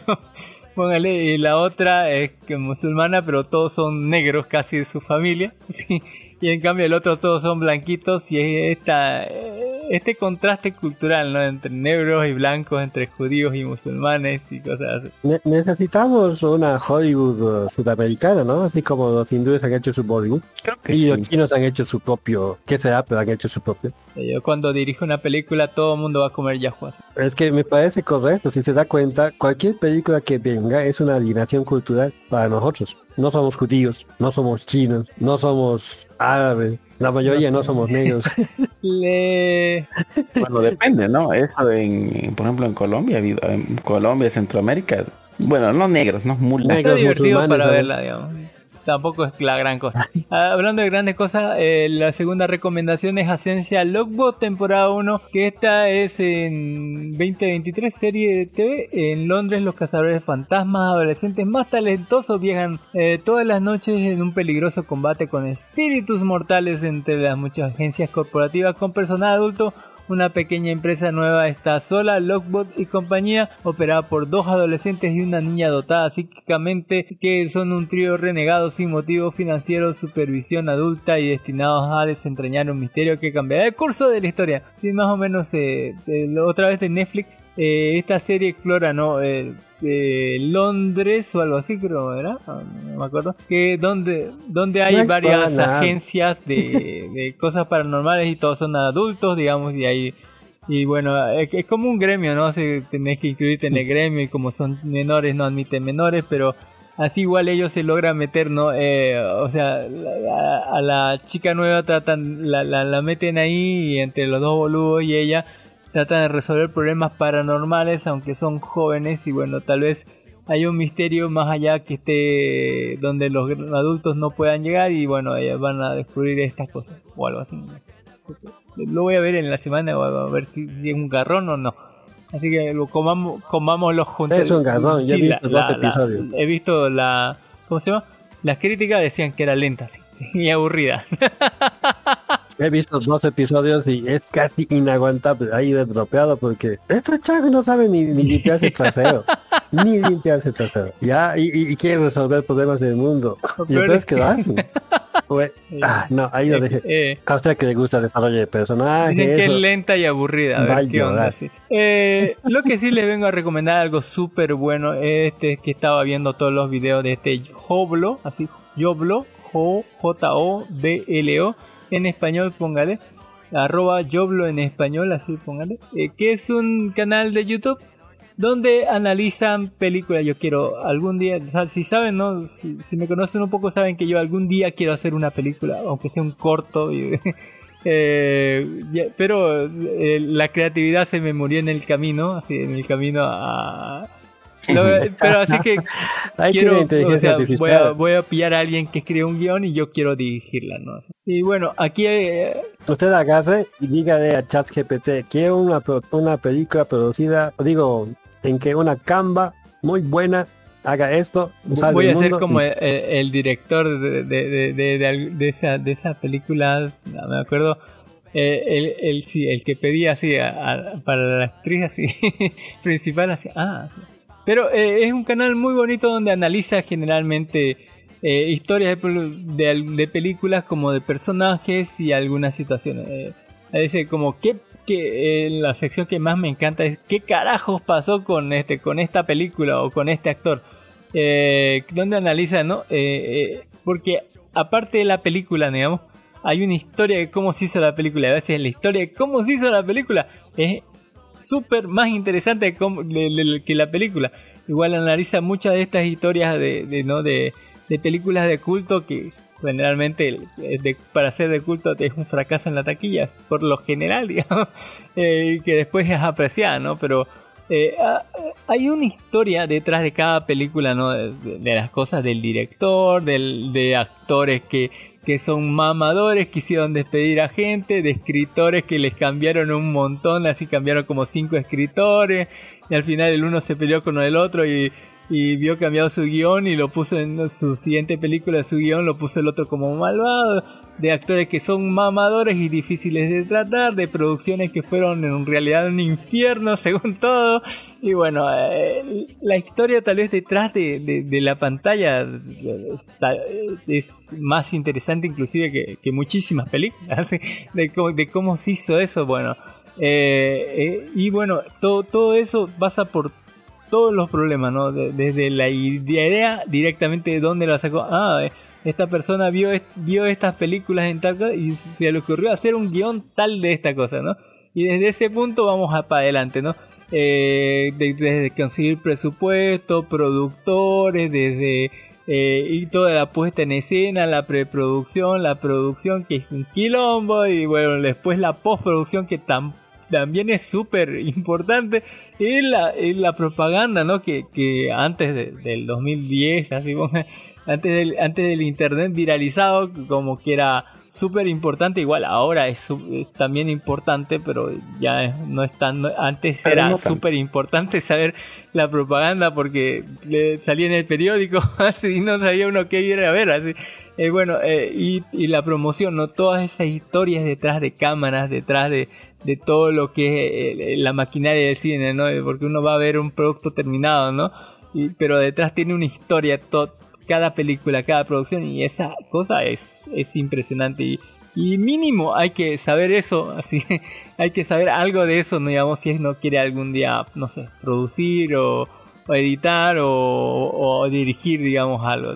Póngale, y la otra es que musulmana, pero todos son negros casi de su familia. Sí, y en cambio el otro todos son blanquitos y es esta, eh, este contraste cultural, ¿no? Entre negros y blancos, entre judíos y musulmanes y cosas así. Ne- necesitamos una Hollywood uh, sudamericana, ¿no? Así como los hindúes han hecho su Bollywood. Creo que Y sí. los chinos han hecho su propio, ¿qué será? Pero han hecho su propio. Eh, Yo cuando dirijo una película todo el mundo va a comer yahoo así. Es que me parece correcto, si se da cuenta, cualquier película que venga es una alineación cultural para nosotros. No somos judíos, no somos chinos, no somos árabes, la mayoría No somos negros. Le... Bueno, depende, ¿no? Eso en, por ejemplo, en Colombia, en Colombia, Centroamérica, bueno, no negros, no muy Está Negros divertido musulmanes, para ¿no? verla, digamos. Tampoco es la gran cosa. Hablando de grandes cosas, eh, la segunda recomendación es Asencia Logbot temporada 1, que esta es en 2023 serie de TV. En Londres los cazadores de fantasmas adolescentes más talentosos viajan eh, todas las noches en un peligroso combate con espíritus mortales entre las muchas agencias corporativas con personal adulto una pequeña empresa nueva está sola, Lockbot y compañía, operada por dos adolescentes y una niña dotada psíquicamente, que son un trío renegado sin motivo financiero, supervisión adulta y destinados a desentrañar un misterio que cambiará el curso de la historia. Sí, más o menos, eh, eh, otra vez de Netflix, eh, esta serie explora, ¿no? Eh, Londres o algo así creo, ¿verdad? Ah, No me acuerdo. Que donde, donde hay No varias nada. agencias de, de cosas paranormales y todos son adultos, digamos, y hay y bueno, es, es como un gremio, ¿no? Si tenés que incluirte en el gremio y como son menores no admiten menores, pero así igual ellos se logran meter, ¿no? Eh, o sea, a, a la chica nueva tratan, la, la, la meten ahí y entre los dos boludos y ella tratan de resolver problemas paranormales aunque son jóvenes y bueno, tal vez hay un misterio más allá que esté donde los adultos no puedan llegar y bueno, ellas van a descubrir estas cosas o algo así. Lo voy a ver en la semana a ver si, si es un garrón o no. Así que lo comamos, comámoslo juntos. Es un garrón, yo he Sí, visto dos episodios. he visto la. ¿Cómo se llama? Las críticas decían que era lenta sí, y aburrida. He visto dos episodios y es casi inaguantable. Ahí de dropeado porque estos chavos no saben ni, ni limpiarse el trasero. ni limpiarse el trasero. Ya, y, y, y quieren resolver problemas del mundo. Y peor lo peor es es que lo hacen. Ah, no, ahí lo dejé. Eh, A usted que le gusta el desarrollo de personajes. Dicen que es eso. lenta y aburrida. A ver Va a qué onda. llorar. sí. Eh, lo que sí les vengo a recomendar algo súper bueno. Este que estaba viendo todos los videos de este Joblo, así, Joblo, J-O-B-L-O. En español, póngale. Arroba Joblo en español, así póngale. eh, que es un canal de YouTube donde analizan películas. Yo quiero algún día, o sea, si saben, ¿no? Si, me conocen un poco, saben que yo algún día quiero hacer una película, aunque sea un corto. y- eh, pero eh, la creatividad se me murió en el camino, así, en el camino a. Pero así que quiero, o sea, voy, a, voy a pillar a alguien que escriba un guion y yo quiero dirigirla, ¿no? Y bueno, aquí eh, Usted agarre y dígale a ChatGPT, quiero una, una película producida, digo, en que una Canva muy buena haga esto, voy a ser como y- el, el- director de, de, de, de esa, de esa película, no me acuerdo, eh, el, el, sí, el que pedía así a- a- para la actriz así principal, así, ah, sí. Pero eh, es un canal muy bonito donde analiza generalmente eh, historias de, pel- de, de películas como de personajes y algunas situaciones. Eh, dice como que, eh, la sección que más me encanta es qué carajos pasó con este con esta película o con este actor. Donde analiza, ¿no? Porque aparte de la película, digamos, hay una historia de cómo se hizo la película. A veces la historia de cómo se hizo la película es súper más interesante que la película. Igual analiza muchas de estas historias de, ¿no? de, películas de culto que generalmente eh, para ser de culto es un fracaso en la taquilla, por lo general, digamos, eh, que después es apreciada, ¿no? Pero eh, hay una historia detrás de cada película, ¿no? De, de- de las cosas del director, del, de actores que, que son mamadores, quisieron despedir a gente, de escritores que les cambiaron un montón, así cambiaron como cinco escritores, y al final el uno se peleó con el otro y, y vio cambiado su guion y lo puso en su siguiente película, su guion lo puso el otro como malvado, de actores que son mamadores y difíciles de tratar, de producciones que fueron en realidad un infierno según todo, y bueno, eh, la historia tal vez detrás de, de- la pantalla eh, eh, es más interesante inclusive que, que muchísimas películas, de, cómo, se hizo eso, bueno. y bueno, todo, todo eso pasa por todos los problemas, ¿no? De- desde la idea directamente de dónde la sacó. Ah, eh, esta persona vio, vio estas películas en tal cosa y se le ocurrió hacer un guion tal de esta cosa, ¿no? Y desde ese punto vamos para adelante, ¿no? Eh, de- desde conseguir presupuesto, productores, desde eh, y toda la puesta en escena, la preproducción, la producción que es un quilombo y bueno, después la postproducción que tam- también es súper importante y la, la propaganda, ¿no? Que, que antes de- del 2010, así como- antes del, antes del internet viralizado, como que era súper importante, igual ahora es, es también importante, pero ya es- no es tan, antes era no súper importante saber la propaganda porque le salía en el periódico, así y no sabía uno qué ir a ver, así. Eh, bueno, eh, y, y la promoción, ¿no? Todas esas historias detrás de cámaras, detrás de, de todo lo que es eh, la maquinaria del cine, ¿no? Eh, Porque uno va a ver un producto terminado, ¿no? Y, pero detrás tiene una historia, to- cada película, cada producción, y esa cosa es, es impresionante. Y, y mínimo hay que saber eso, así, hay que saber algo de eso, ¿no? digamos, si uno quiere algún día, no sé, producir o, o editar o, o dirigir, digamos, algo.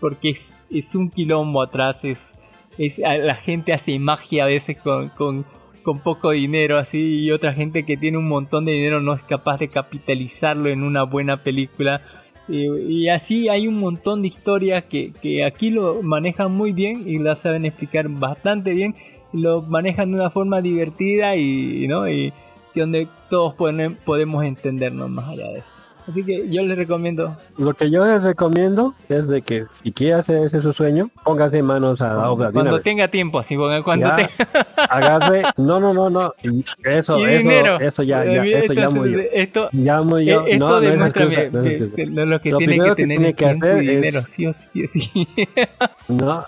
Porque es, es un quilombo atrás, es, es la gente hace magia a veces con, con, con poco dinero así y otra gente que tiene un montón de dinero no es capaz de capitalizarlo en una buena película. Y, y así hay un montón de historias que, que aquí lo manejan muy bien y la saben explicar bastante bien. Lo manejan de una forma divertida y, ¿no? y donde todos pueden- podemos entendernos más allá de eso. Así que yo les recomiendo. Lo que yo les recomiendo es de que si quiere hacer ese su sueño, póngase manos a la obra. Cuando tenga tiempo, así, porque cuando Ya, te... agarre, no, no, no, no, eso, eso, dinero. eso ya, ya, eso yo. entonces, Esto, Llamo yo, eh, esto no, no es demuestra excusa, no es lo, que Lo tiene que que tener tiene que hacer es- dinero, sí o sí, sí. No.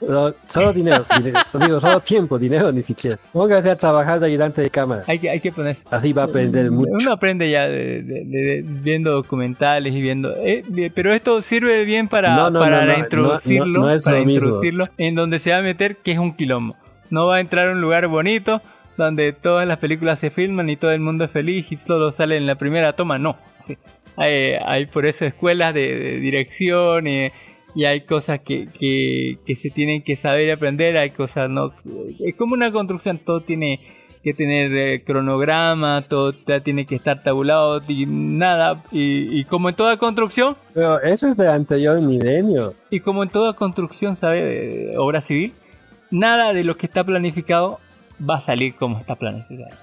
No, solo dinero, dinero, digo, solo tiempo, dinero ni siquiera. Póngase a trabajar de ayudante de cámara. hay que hay que ponerse. Así va a aprender mucho. Uno aprende ya de, de- de- viendo documentales y viendo, eh, pero esto sirve bien para, No, no, para introducirlo, para lo mismo. introducirlo en donde se va a meter que es un quilombo. No va a entrar a un lugar bonito donde todas las películas se filman y todo el mundo es feliz y todo sale en la primera toma, no. Sí. Hay, hay por eso escuelas de, de dirección y, y hay cosas que, que, que se tienen que saber y aprender, hay cosas no... Es como una construcción, todo tiene que tener eh, cronograma, todo tiene que estar tabulado y nada, y, y como en toda construcción, Pero eso es del anterior milenio. y como en toda construcción, ¿sabe? De obra civil, nada de lo que está planificado va a salir como está planificado.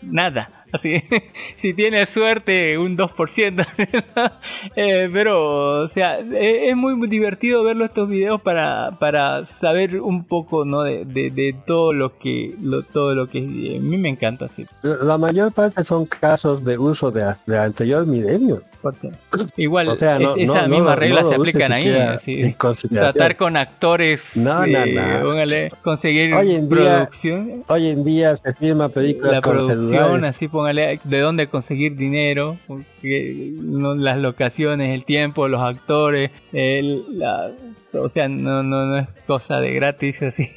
Nada. Así, si tiene suerte, un 2%. Eh, pero, o sea, eh, es muy, divertido verlo estos videos para, para saber un poco, ¿no? De, de, de todo lo que, lo, todo lo que a mí me encanta, así. La mayor parte son casos de uso de, del anterior milenio. Porque igual, O sea, no- es- esas no- no mismas reglas no se aplican ahí. así. Tratar con actores, No, no, eh, no. póngale, conseguir Hoy en día- producción, Hoy en día se filma películas la con producción, celulares. así de dónde conseguir dinero, porque, no, las locaciones, el tiempo, los actores, el- la- o sea, no, no, no es cosa de gratis así.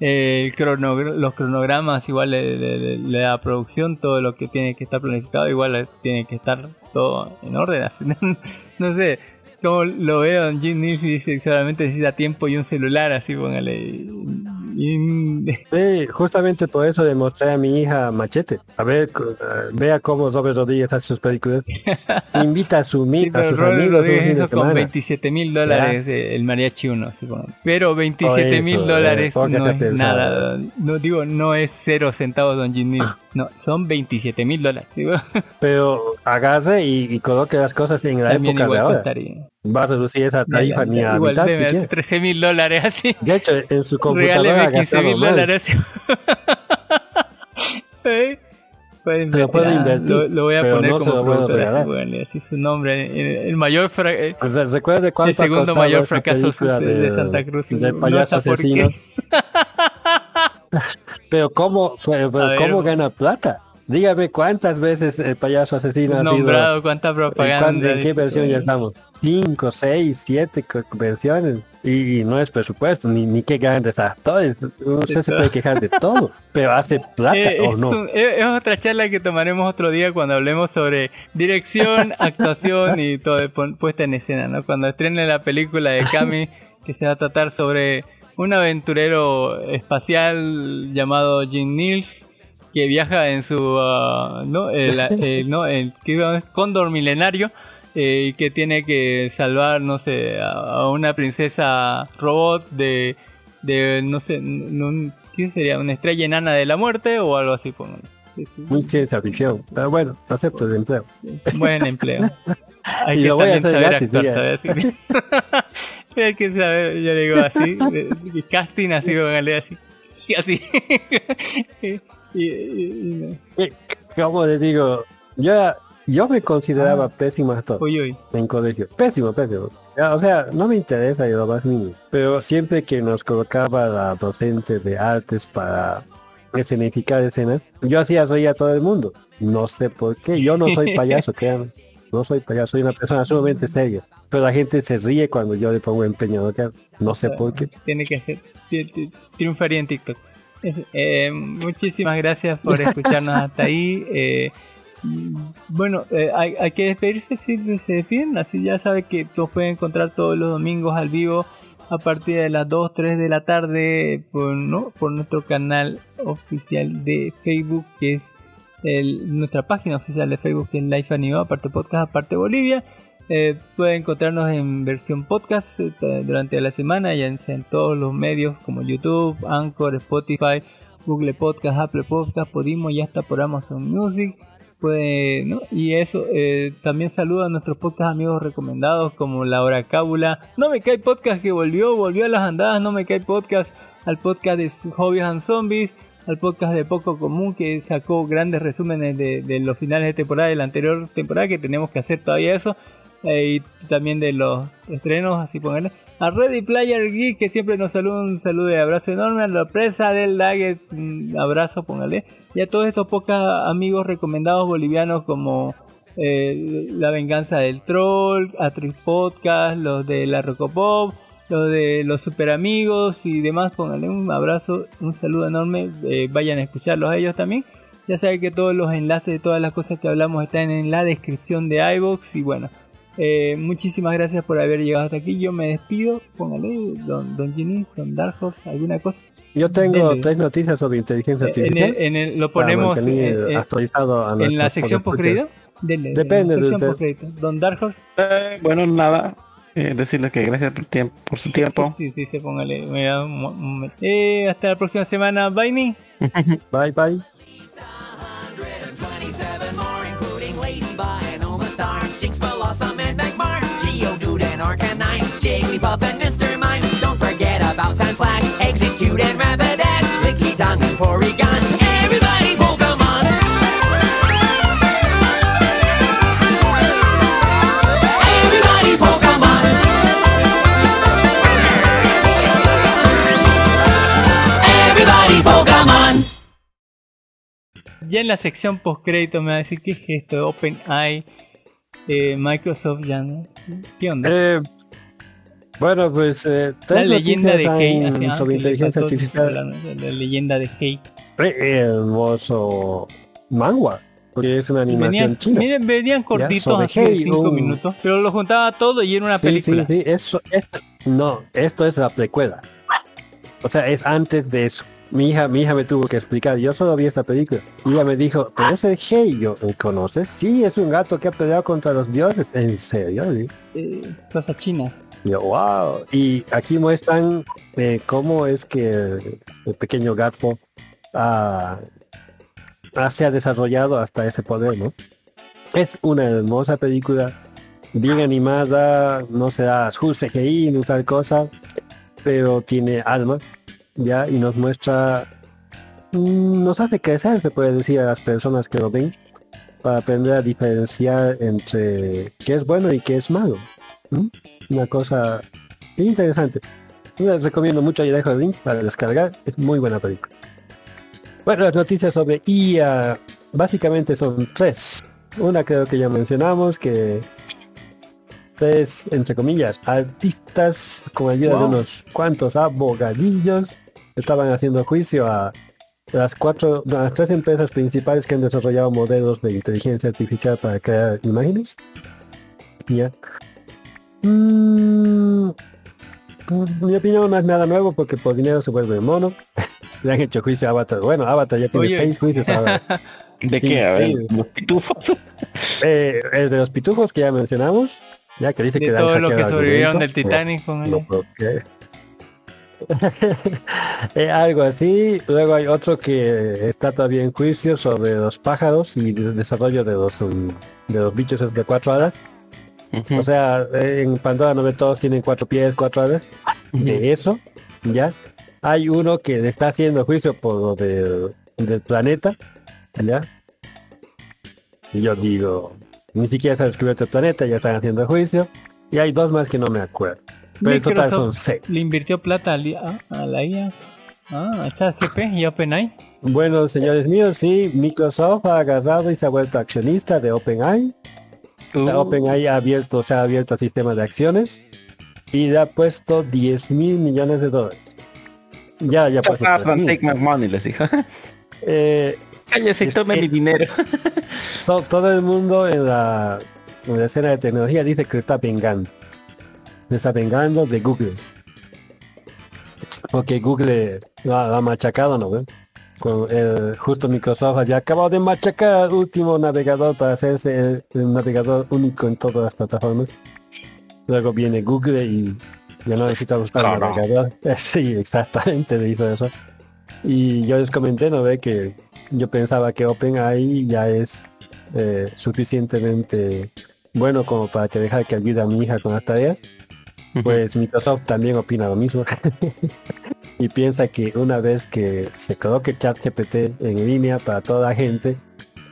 El los cronogramas, igual le, le- le- da producción, todo lo que tiene que estar planificado, igual tiene que estar todo en orden. así. no sé, como lo veo en Jim News y dice solamente necesita tiempo y un celular, así póngale. y- Sí, justamente por eso le mostré a mi hija Machete. A ver, eh, vea cómo Robert Rodríguez hace sus películas. Invita a, su, Sí, a sus Robert amigos con semana. 27 mil dólares eh, el mariachi uno, supongo. Pero 27 mil eh, dólares póngase no es nada. No digo, no es cero centavos, don Jimmy. No, son 27 mil dólares. ¿sí? Pero agarre y, y coloque las cosas en la También época de ahora. costaría. Vas a reducir esa tarifa ni a mitad si debe quiere. 13 mil dólares así. De hecho, en su computadora Regáleme ha 15 gastado mil dólares. Sí. Pueden Se lo puede invertir. Lo, lo voy a pero poner no como puedo productor, así, póngale así su nombre. El, el mayor fra- eh, O sea, recuerde cuánto el segundo mayor fracaso de, de Santa Cruz. de No payaso qué. asesino. Pero cómo, fue- pero A ver. cómo gana plata. Dígame cuántas veces el payaso asesino ha sido nombrado, cuánta ¿En, cuán- propaganda. en qué versión ya estamos? Cinco, seis, siete versiones. Y, y no es presupuesto, ni, ni qué grandes actores. Usted se puede quejar de todo, pero hace plata Eh, o es, no. un- eh, es otra charla que tomaremos otro día cuando hablemos sobre dirección, actuación y todo de puesta en escena, ¿no? Cuando estrene la película de Cami que se va a tratar sobre un aventurero espacial llamado Jim Niels que viaja en su ah, no el, el- no el ¿qué iba a- cóndor milenario eh, y que tiene que salvar no sé a, una princesa robot de de no sé no- ¿qué sería? una estrella enana de la muerte o algo así. Sí, sí. Muy ciencia ficción. Pero bueno, acepto el empleo. buen empleo hay Y que lo voy a también hacer saber gratis, actuar diga. ¿sabes? Así. hay que saber yo le digo así casting así póngale así y así y, y- y- Como le digo, yo, yo me consideraba pésimo actor uy uy en colegio. Pésimo, pésimo. O sea, no me interesa yo lo más mínimo. Pero siempre que nos colocaba la docente de artes para escenificar escenas, yo hacía reír a todo el mundo. No sé por qué. Yo no soy payaso, créanme. No soy payaso, soy una persona sumamente seria. Pero la gente se ríe cuando yo le pongo empeño. ¿no? No sé por qué. tiene que ti- triunfaría en TikTok Eh, muchísimas gracias por escucharnos hasta ahí eh, bueno eh, hay, hay que despedirse si se despiden así ya sabe que nos pueden encontrar todos los domingos al vivo a partir de las 2 3 de la tarde por, ¿no? por nuestro canal oficial de Facebook que es el- nuestra página oficial de Facebook que es Life Animado, aparte podcast, aparte Bolivia. Eh, pueden encontrarnos en versión podcast eh, durante la semana, ya en todos los medios como YouTube, Anchor, Spotify, Google Podcast, Apple Podcast, Podimo y hasta por Amazon Music. Puede, ¿no? Y eso, eh, también saludo a nuestros podcast amigos recomendados como Laura Cábula. No me cae podcast que volvió, volvió a las andadas, no me cae podcast, al podcast de Hobbies and Zombies, al podcast de Poco Común que sacó grandes resúmenes de, de los finales de temporada de la anterior temporada que tenemos que hacer todavía eso. Y también de los estrenos, así ponerle. A Ready Player Geek, que siempre nos saluda, un saludo y abrazo enorme. A la presa del un abrazo, póngale. Y a todos estos pocos amigos recomendados bolivianos como eh, La Venganza del Troll, Atrix Podcast, los de la Rocopop, los de los Super Amigos y demás. Pónganle un abrazo, un saludo enorme. eh, vayan a escucharlos ellos también. Ya saben que todos los enlaces de todas las cosas que hablamos están en la descripción de iVoox. Y bueno, eh, muchísimas gracias por haber llegado hasta aquí. Yo me despido. Póngale, don, don Ginny, don Dark Horse, alguna cosa. Yo tengo Dele. tres noticias sobre inteligencia Eh, En artificial. el- en el- lo ponemos eh, actualizado a en la sección post podescuchas. crédito. Dele, Depende en la de sección Don Dark Horse. Eh, bueno, nada. eh, decirles que gracias por, tiempo, por su tiempo. Sí, sí, sí, póngale. Eh, hasta la próxima semana. Bye, Ni. Bye, bye. Jigglypuff and Mr. Mime. Don't forget about Sandslash, Execute and Rapidash, Lickitung and Porygon. Everybody Pokemon! Everybody Pokemon! Everybody Pokemon! Ya en la sección post crédito me va a decir qué es esto. OpenAI, eh, Microsoft ya no. ¿Qué onda? Eh, bueno, pues eh, la leyenda de Hey. sobre inteligencia artificial. de La leyenda de Hey. Hermoso manga, porque es una animación Venían, china. miren, venían cortitos así de Hey, 5 un- minutos, pero lo juntaba todo y era una Sí, película. Sí, sí, eso, esto, no, esto es la precuela. O sea, es antes de eso. Mi hija, mi hija me tuvo que explicar, yo solo vi esta película. Y ella me dijo, pero ese Hey, yo, ¿me conoces? Sí, es un gato que ha peleado contra los dioses. ¿En serio? Eh, cosas chinas. Yo, wow. Y aquí muestran eh, cómo es que el pequeño gato ah, se ha desarrollado hasta ese poder, ¿no? Es una hermosa película, bien animada, no se da full CGI ni tal cosa, pero tiene alma, ya, y nos muestra, mm, nos hace crecer, se puede decir a las personas que lo ven, para aprender a diferenciar entre qué es bueno y qué es malo. Una cosa interesante. Les recomiendo mucho y dejo el link para descargar. Es muy buena película. Bueno, las noticias sobre IA básicamente son tres. Una creo que ya mencionamos que tres, entre comillas, artistas con ayuda de unos cuantos abogadillos estaban haciendo juicio a las cuatro, no, las tres empresas principales que han desarrollado modelos de inteligencia artificial para crear imágenes. Ya. Mm, mi opinión no es nada nuevo porque por dinero se vuelve mono. Le han hecho juicio a Avatar. Bueno, Avatar ya tiene Oye. seis juicios ahora. ¿De qué? A ver, los pitufos. Eh, el de los pitujos que ya mencionamos, ya que dice De que todos los que sobrevivieron del. Titanic. No. Eh, algo así. Luego hay otro que está todavía en juicio sobre los pájaros y el desarrollo de los, um, de los bichos de cuatro alas. O sea, en Pandora no ve todos tienen cuatro pies, cuatro alas. De eso, ya. Hay uno que le está haciendo juicio por lo del, del planeta, ya. Y yo digo, ni siquiera se ha descubierto el planeta, ya están haciendo juicio. Y hay dos más que no me acuerdo. Pero en total son seis. le invirtió plata al IA a, la IA. Ah, a ChatGPT y a OpenAI. Bueno, señores míos, sí, Microsoft ha agarrado y se ha vuelto accionista de OpenAI. Uh, La OpenAI ha abierto, se ha abierto al sistema de acciones y le ha puesto 10 mil millones de dólares. Ya, ya 3.000. and take my money, les dijo. Eh, Cállese Es tome mi dinero. to- todo el mundo en la, en la escena de tecnología dice que se está vengando. Se está vengando de Google. Porque Google lo ha, lo ha machacado, ¿no? Con el, justo Microsoft había acabado de machacar el último navegador para hacerse el, el navegador único en todas las plataformas. Luego viene Google y ya no necesita buscar el Claro. navegador. Sí, exactamente le hizo eso. Y yo les comenté, ¿no ve? Que yo pensaba que OpenAI ya es eh, suficientemente bueno como para que dejar que ayude a mi hija con las tareas, pues Microsoft también opina lo mismo. y piensa que una vez que se coloque ChatGPT en línea para toda la gente,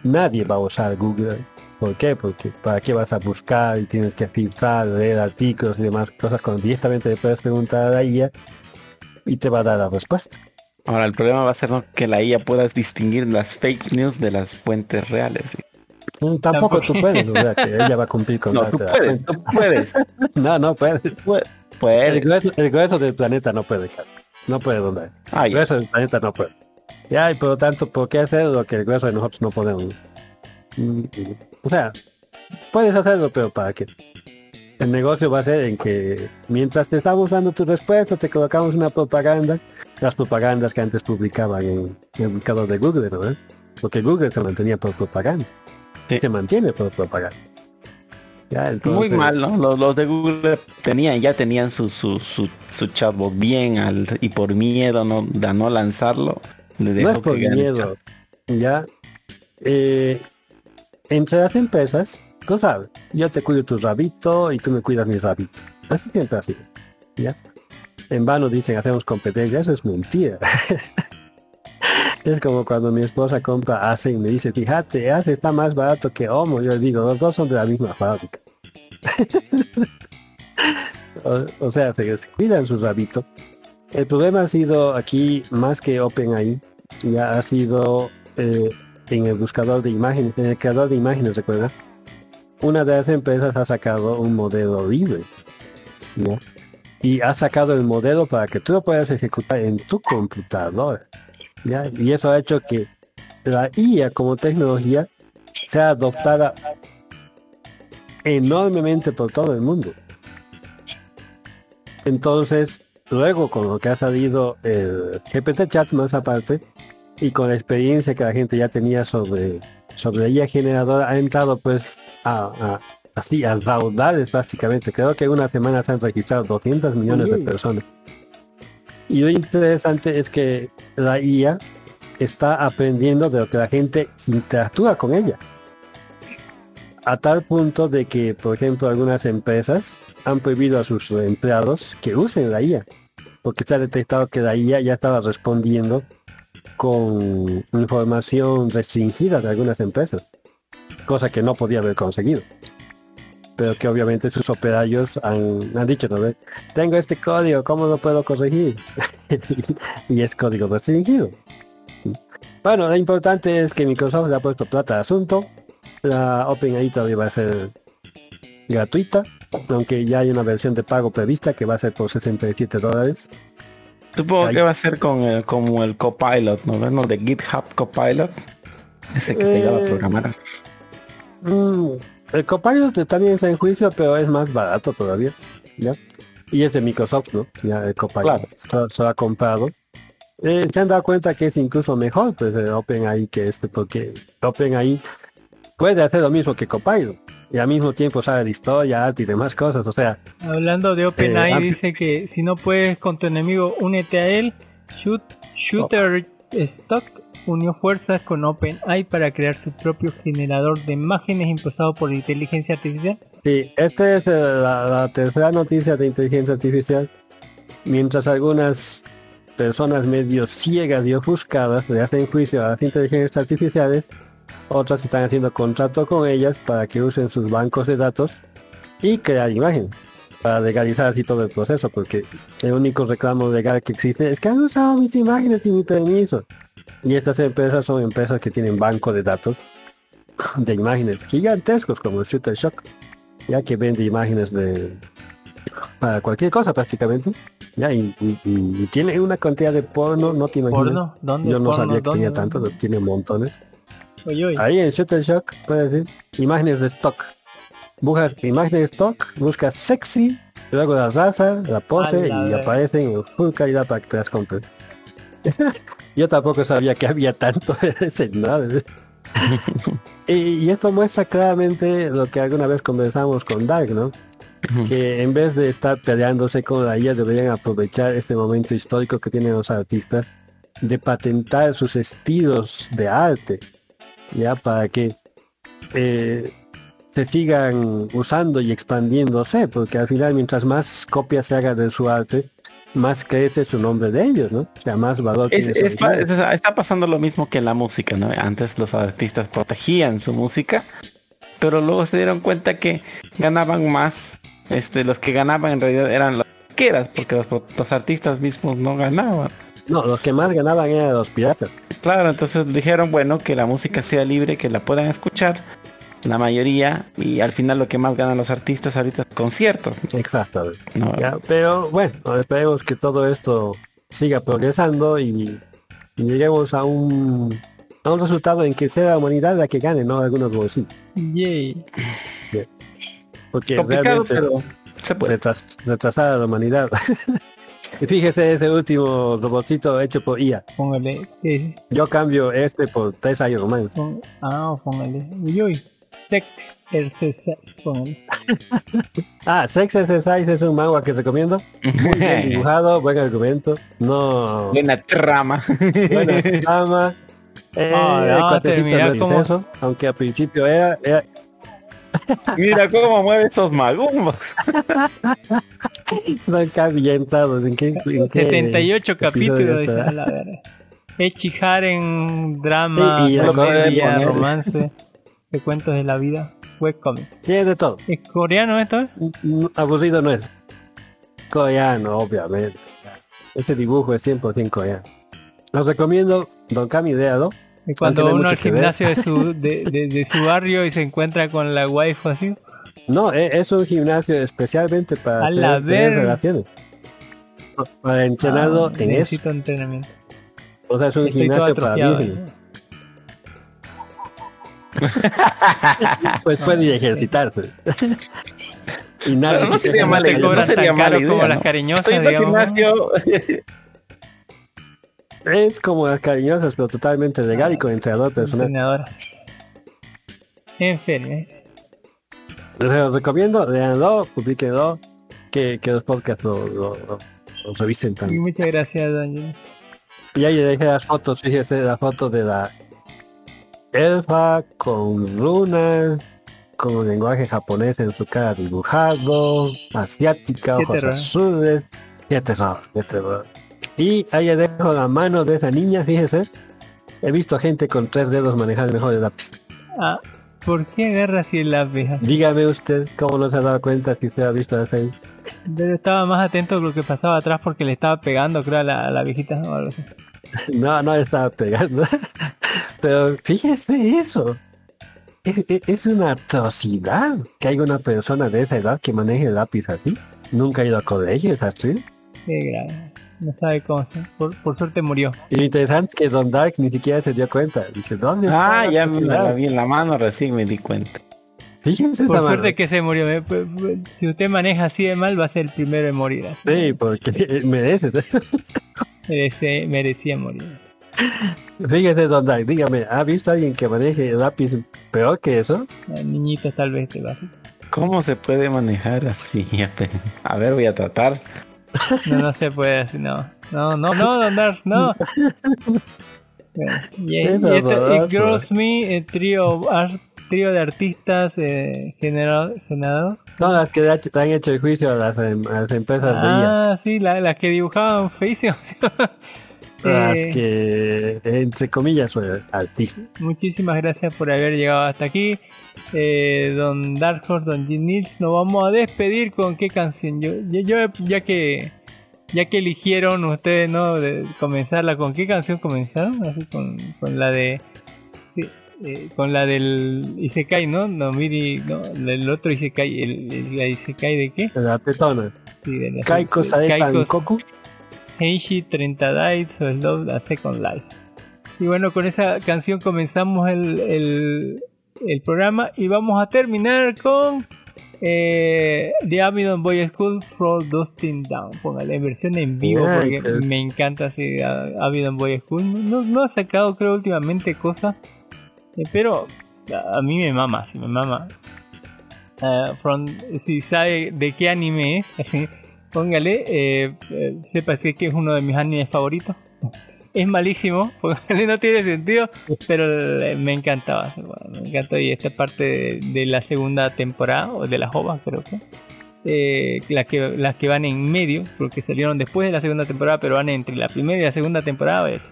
nadie va a usar Google. ¿Por qué? Porque para qué vas a buscar y tienes que filtrar, leer artículos y demás cosas cuando directamente le puedes preguntar a la IA y te va a dar la respuesta. Ahora el problema va a ser ¿no? que la IA puedas distinguir las fake news de las fuentes reales. ¿sí? Mm, Tampoco tú puedes, o sea, que ella va a cumplir con No, la- tú puedes, tú puedes. No, no puedes. Puede- El Puedes. grueso, el grueso del planeta no puede, Carlos. No puede donar. Ah, El grueso del planeta no puede. Ya, y por lo tanto, ¿por qué hacer lo que el grueso de nosotros no podemos? Mm, O sea, puedes hacerlo, pero ¿para qué? El negocio va a ser en que mientras te estamos dando tu respuesta, te colocamos una propaganda, las propagandas que antes publicaban en, en el buscador de Google, ¿no? Porque Google se mantenía por propaganda. Sí. Se mantiene por propaganda. Ya, Muy mal, ¿no? Los, los de Google tenían, ya tenían su, su, su, su chatbot bien al, y por miedo ¿no? de no lanzarlo, le No es por miedo. Ya. Eh, entre las empresas, tú sabes, yo te cuido tu rabito y tú me cuidas mi rabito. Así siempre sido. ¿Ya? En vano dicen hacemos competencia, eso es mentira. es como cuando mi esposa compra ACE y me dice, fíjate, ACE está más barato que Homo. Yo digo, los dos son de la misma fábrica. o, sea, se, se cuidan su rabito. El problema ha sido aquí más que OpenAI, ya ha sido eh, en el buscador de imágenes, en el creador de imágenes, recuerda. Una de las empresas ha sacado un modelo libre. Y ha sacado el modelo para que tú lo puedas ejecutar en tu computador. ¿Ya? Y eso ha hecho que la IA como tecnología sea adoptada enormemente por todo el mundo. Entonces, luego con lo que ha salido el GPT Chat más aparte, y con la experiencia que la gente ya tenía sobre, sobre la IA generadora, ha entrado pues a, a- así a raudales prácticamente. Creo que en una semana se han registrado 200 millones de personas. Y lo interesante es que la IA está aprendiendo de lo que la gente interactúa con ella. A tal punto de que, por ejemplo, algunas empresas han prohibido a sus empleados que usen la IA. Porque se ha detectado que la IA ya estaba respondiendo con información restringida de algunas empresas. Cosa que no podía haber conseguido. Pero que obviamente sus operarios han, han dicho, ¿no ves? Tengo este código, ¿cómo lo puedo corregir? y es código restringido. Bueno, lo importante es que Microsoft le ha puesto plata al asunto. La OpenAI todavía va a ser gratuita, aunque ya hay una versión de pago prevista que va a ser por 67 dólares. Supongo Ahí. que va a ser con el, como el copilot, ¿no? ¿No? De GitHub Copilot. Ese que te lleva a Eh, programar. Mm, el Copilot también está en juicio, pero es más barato todavía. ¿ya? Y es de Microsoft, ¿no? Ya el Copilot Claro. se, se lo ha comprado. Eh, se han dado cuenta que es incluso mejor pues el OpenAI que este, porque OpenAI puede hacer lo mismo que Copilot. Y al mismo tiempo sabe de historia, arte y demás cosas. O sea, Hablando de OpenAI, ah, dice que si no puedes con tu enemigo, únete a él. Shoot, Shooter Stock unió fuerzas con OpenAI para crear su propio generador de imágenes impulsado por inteligencia artificial. Sí, esta es eh, la, tercera noticia de inteligencia artificial. Mientras algunas personas medio ciegas y ofuscadas le hacen juicio a las inteligencias artificiales, otras están haciendo contrato con ellas para que usen sus bancos de datos y crear imagen para legalizar así todo el proceso, porque el único reclamo legal que existe es que han usado mis imágenes sin mi permiso. Y estas empresas son empresas que tienen banco de datos de imágenes gigantescos como el Shutterstock ya que vende imágenes de para cualquier cosa prácticamente ya y, y- y- y tiene una cantidad de porno no te imaginas ¿Porno? ¿Dónde? yo no ¿Porno? sabía que tenía ¿Dónde? tanto tiene montones Oye, oye. ahí en Shutterstock puedes decir imágenes de stock buscas imágenes de stock buscas sexy luego la raza la pose la y aparecen en full calidad para que te las compres yo tampoco sabía que había tanto de ese y, y esto muestra claramente lo que alguna vez conversamos con Dark, ¿no? Que en vez de estar peleándose con la IA deberían aprovechar este momento histórico que tienen los artistas de patentar sus estilos de arte, ya para que eh, se sigan usando y expandiéndose, porque al final mientras más copias se hagan de su arte, más crece su nombre de ellos, ¿no? O sea, más valor Es- tiene es es- está pasando lo mismo que en la música, ¿no? Antes los artistas protegían su música, pero luego se dieron cuenta que ganaban más. Este, los que ganaban en realidad eran los disqueras, porque los, los artistas mismos no ganaban. No, los que más ganaban eran los piratas. Claro, entonces dijeron, bueno, que la música sea libre, que la puedan escuchar la mayoría, y al final lo que más ganan los artistas ahorita es conciertos. Exacto. ¿no? Ya, pero bueno, esperemos que todo esto siga progresando y, y lleguemos a un a un resultado en que sea la humanidad la que gane, no algunos bolsillos. Yay. Porque Complicado, realmente pero se puede. retras- retrasada la humanidad. y fíjese ese último robotito hecho por IA. Póngale. ¿qué? Yo cambio este por tres Man. Pon- ah, póngale. Uy, uy. Sex exercise. Póngale. Ah, Sex Exercise es un manga que recomiendo. Muy bien dibujado, buen argumento. No. Buena trama. Buena trama. Eh, Ah, el no, no es como- eso, aunque al principio era, era- Mira cómo mueve esos magumbos. no cabe ya entrados en qué, en qué 78 episodio capítulos. a la. Echiharen, drama, Y- y comedia, romance, de cuentos de la vida, webcomic. Tiene de todo. ¿Es coreano esto? Mm, Aburrido no es. Coreano, obviamente. Ese dibujo es 100% coreano. Los recomiendo Don Kami Deado. Es cuando no uno al gimnasio de su, de, de- de su barrio y se encuentra con la waifu así. No, e- es un gimnasio especialmente para tener, ver- relaciones. Para entrenado Ah, en eso. necesito entrenamiento. O sea, es un Estoy gimnasio para vírgenes. Pues puede ejercitarse. y nada. Pero no si se sería mala te. No sería tan mala caro idea. como las cariñosas, Estoy en el digamos. gimnasio. Es como las cariñosas, pero totalmente legal y con entrenador personal. En fin, ¿eh? Los recomiendo, leanlo, publiquenlo, que, que los podcasts lo, lo, lo- lo revisen Y también. muchas gracias, Daniel. Y ahí le dejé las fotos, fíjese la foto de la elfa con runas, con lenguaje japonés en su cara dibujado, asiática, ojos azules, qué terror, qué terror. Y ahí dejo la mano de esa niña, fíjese. He visto gente con tres dedos manejar mejor el lápiz. Ah, ¿por qué agarra así el lápiz? Dígame usted cómo no se ha dado cuenta si usted ha visto eso ahí. Pero estaba más atento a lo que pasaba atrás porque le estaba pegando, creo, a la, a la viejita o algo así. No, no estaba pegando. Pero fíjese eso. Es, es- es una atrocidad que haya una persona de esa edad que maneje lápiz así. Nunca ha ido a colegio, es así. Qué grave. No sabe cómo se. Por, por suerte murió. Y lo interesante es que Don Dark ni siquiera se dio cuenta. Dice, ¿dónde está Ah, ya me atrocidad?". la vi en la mano, recién me di cuenta. Fíjense Por esa mano. suerte que se murió. eh, pues, pues, Si usted maneja así de mal, va a ser el primero en morir. Así. Sí, porque merece. Merece- merecía morir. Fíjese Don Dark, dígame, ¿ha visto a alguien que maneje el lápiz peor que eso? Eh, Niñitos tal vez te va a hacer. ¿Cómo se puede manejar así? A ver, voy a tratar. No, no se puede así, no. No, no, no, andar, no. Bueno, y, y Es esto, horroroso. y Girls Me, el trío, ar- trío de artistas eh, generado, generado. No, las que han hecho el juicio a las, em- a las empresas de. Ah, sí, la- las que dibujaban feísimo. Eh, que, entre comillas, son artistas. Muchísimas gracias por haber llegado hasta aquí. Eh, don Dark Horse, Don Jim Nils, nos vamos a despedir con qué canción. Yo, yo, yo- ya que ya que eligieron ustedes, ¿no? De comenzarla, ¿con qué canción comenzaron? Así con, con la de. sí, eh, con la del Isekai, ¿no? No, Miri, no, el otro Isekai, el, el- la Isekai de qué? La petona. Sí, de la Kaiko- Koku. Heishi 30 Days o Love a Second Life. Y bueno, con esa canción comenzamos el, el, el programa y vamos a terminar con eh, The Abingdon Boy School for Dustin Down. Póngale en versión en vivo porque me encanta así a- Abingdon Boy School. No, no ha sacado creo últimamente cosas, eh, pero a, a mí me mama, sí, me mama. Ah, from- si sabe de qué anime es, así, póngale, eh, eh, sepa si es que es uno de mis animes favoritos. es malísimo, porque no tiene sentido, pero eh, me encantaba. Me encantó y esta parte de, la segunda temporada, o de las ovas creo que, eh, las que las que van en medio, porque salieron después de la segunda temporada, pero van entre la primera y la segunda temporada, es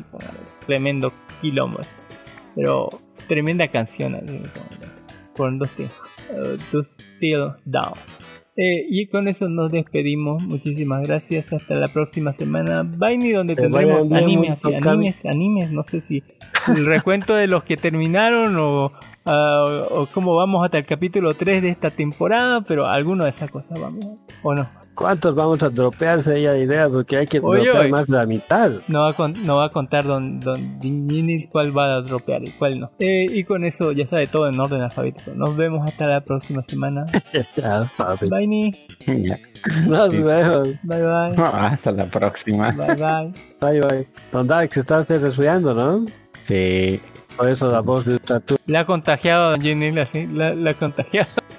tremendo quilombo. Pero tremenda canción, así, con dos tiempos. Uh, Still Down. Eh, y con eso nos despedimos. Muchísimas gracias. Hasta la próxima semana. Vaini, donde tendremos animes, animes, animes. No sé si el recuento de los que terminaron o, o, o cómo vamos hasta el capítulo 3 de esta temporada, pero alguno de esas cosas vamos. ¿O no? ¿Cuántos vamos a dropearse ya idea? Porque hay que Oye, dropear oye. más de la mitad. No va a, con- no va a contar don, don Dinini cuál va a dropear y cuál no. Eh, y con eso ya sabe todo en orden alfabético. Nos vemos hasta la próxima semana. Bye, Ni. Nos vemos. Bye, bye. Hasta la próxima. Bye, bye. Bye bye. Don Dax, estás resfriando, ¿no? Sí. Por eso la voz de tú. La ha contagiado Don Jenny, así. La, la ha contagiado.「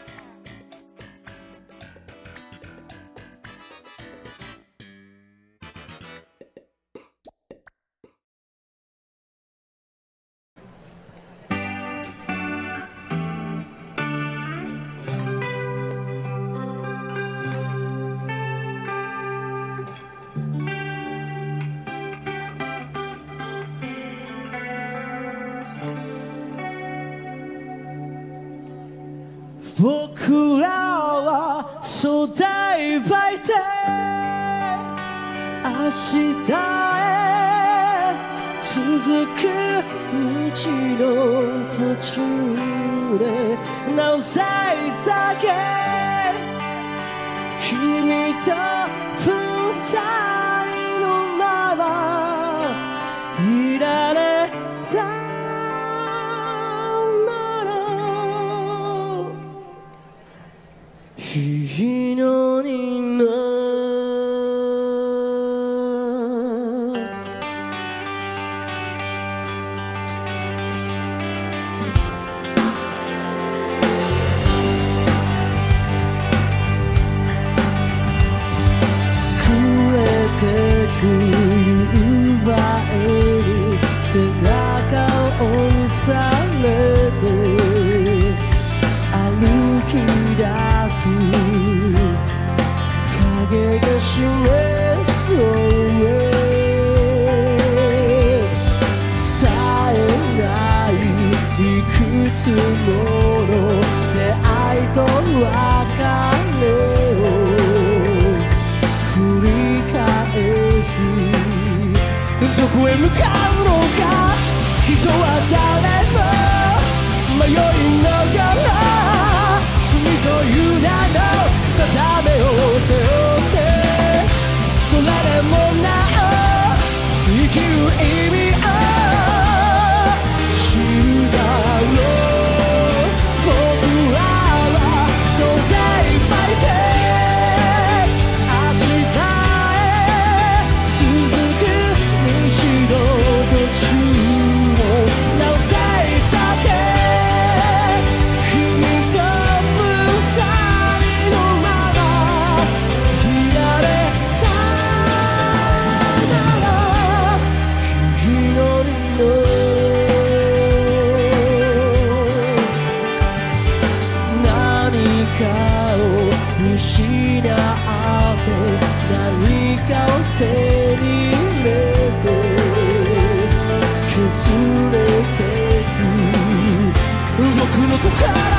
道の途中でなおさいだけ。君と二人のまま。いられつもの出会いと別れを繰り返しどこへ向かう？僕の心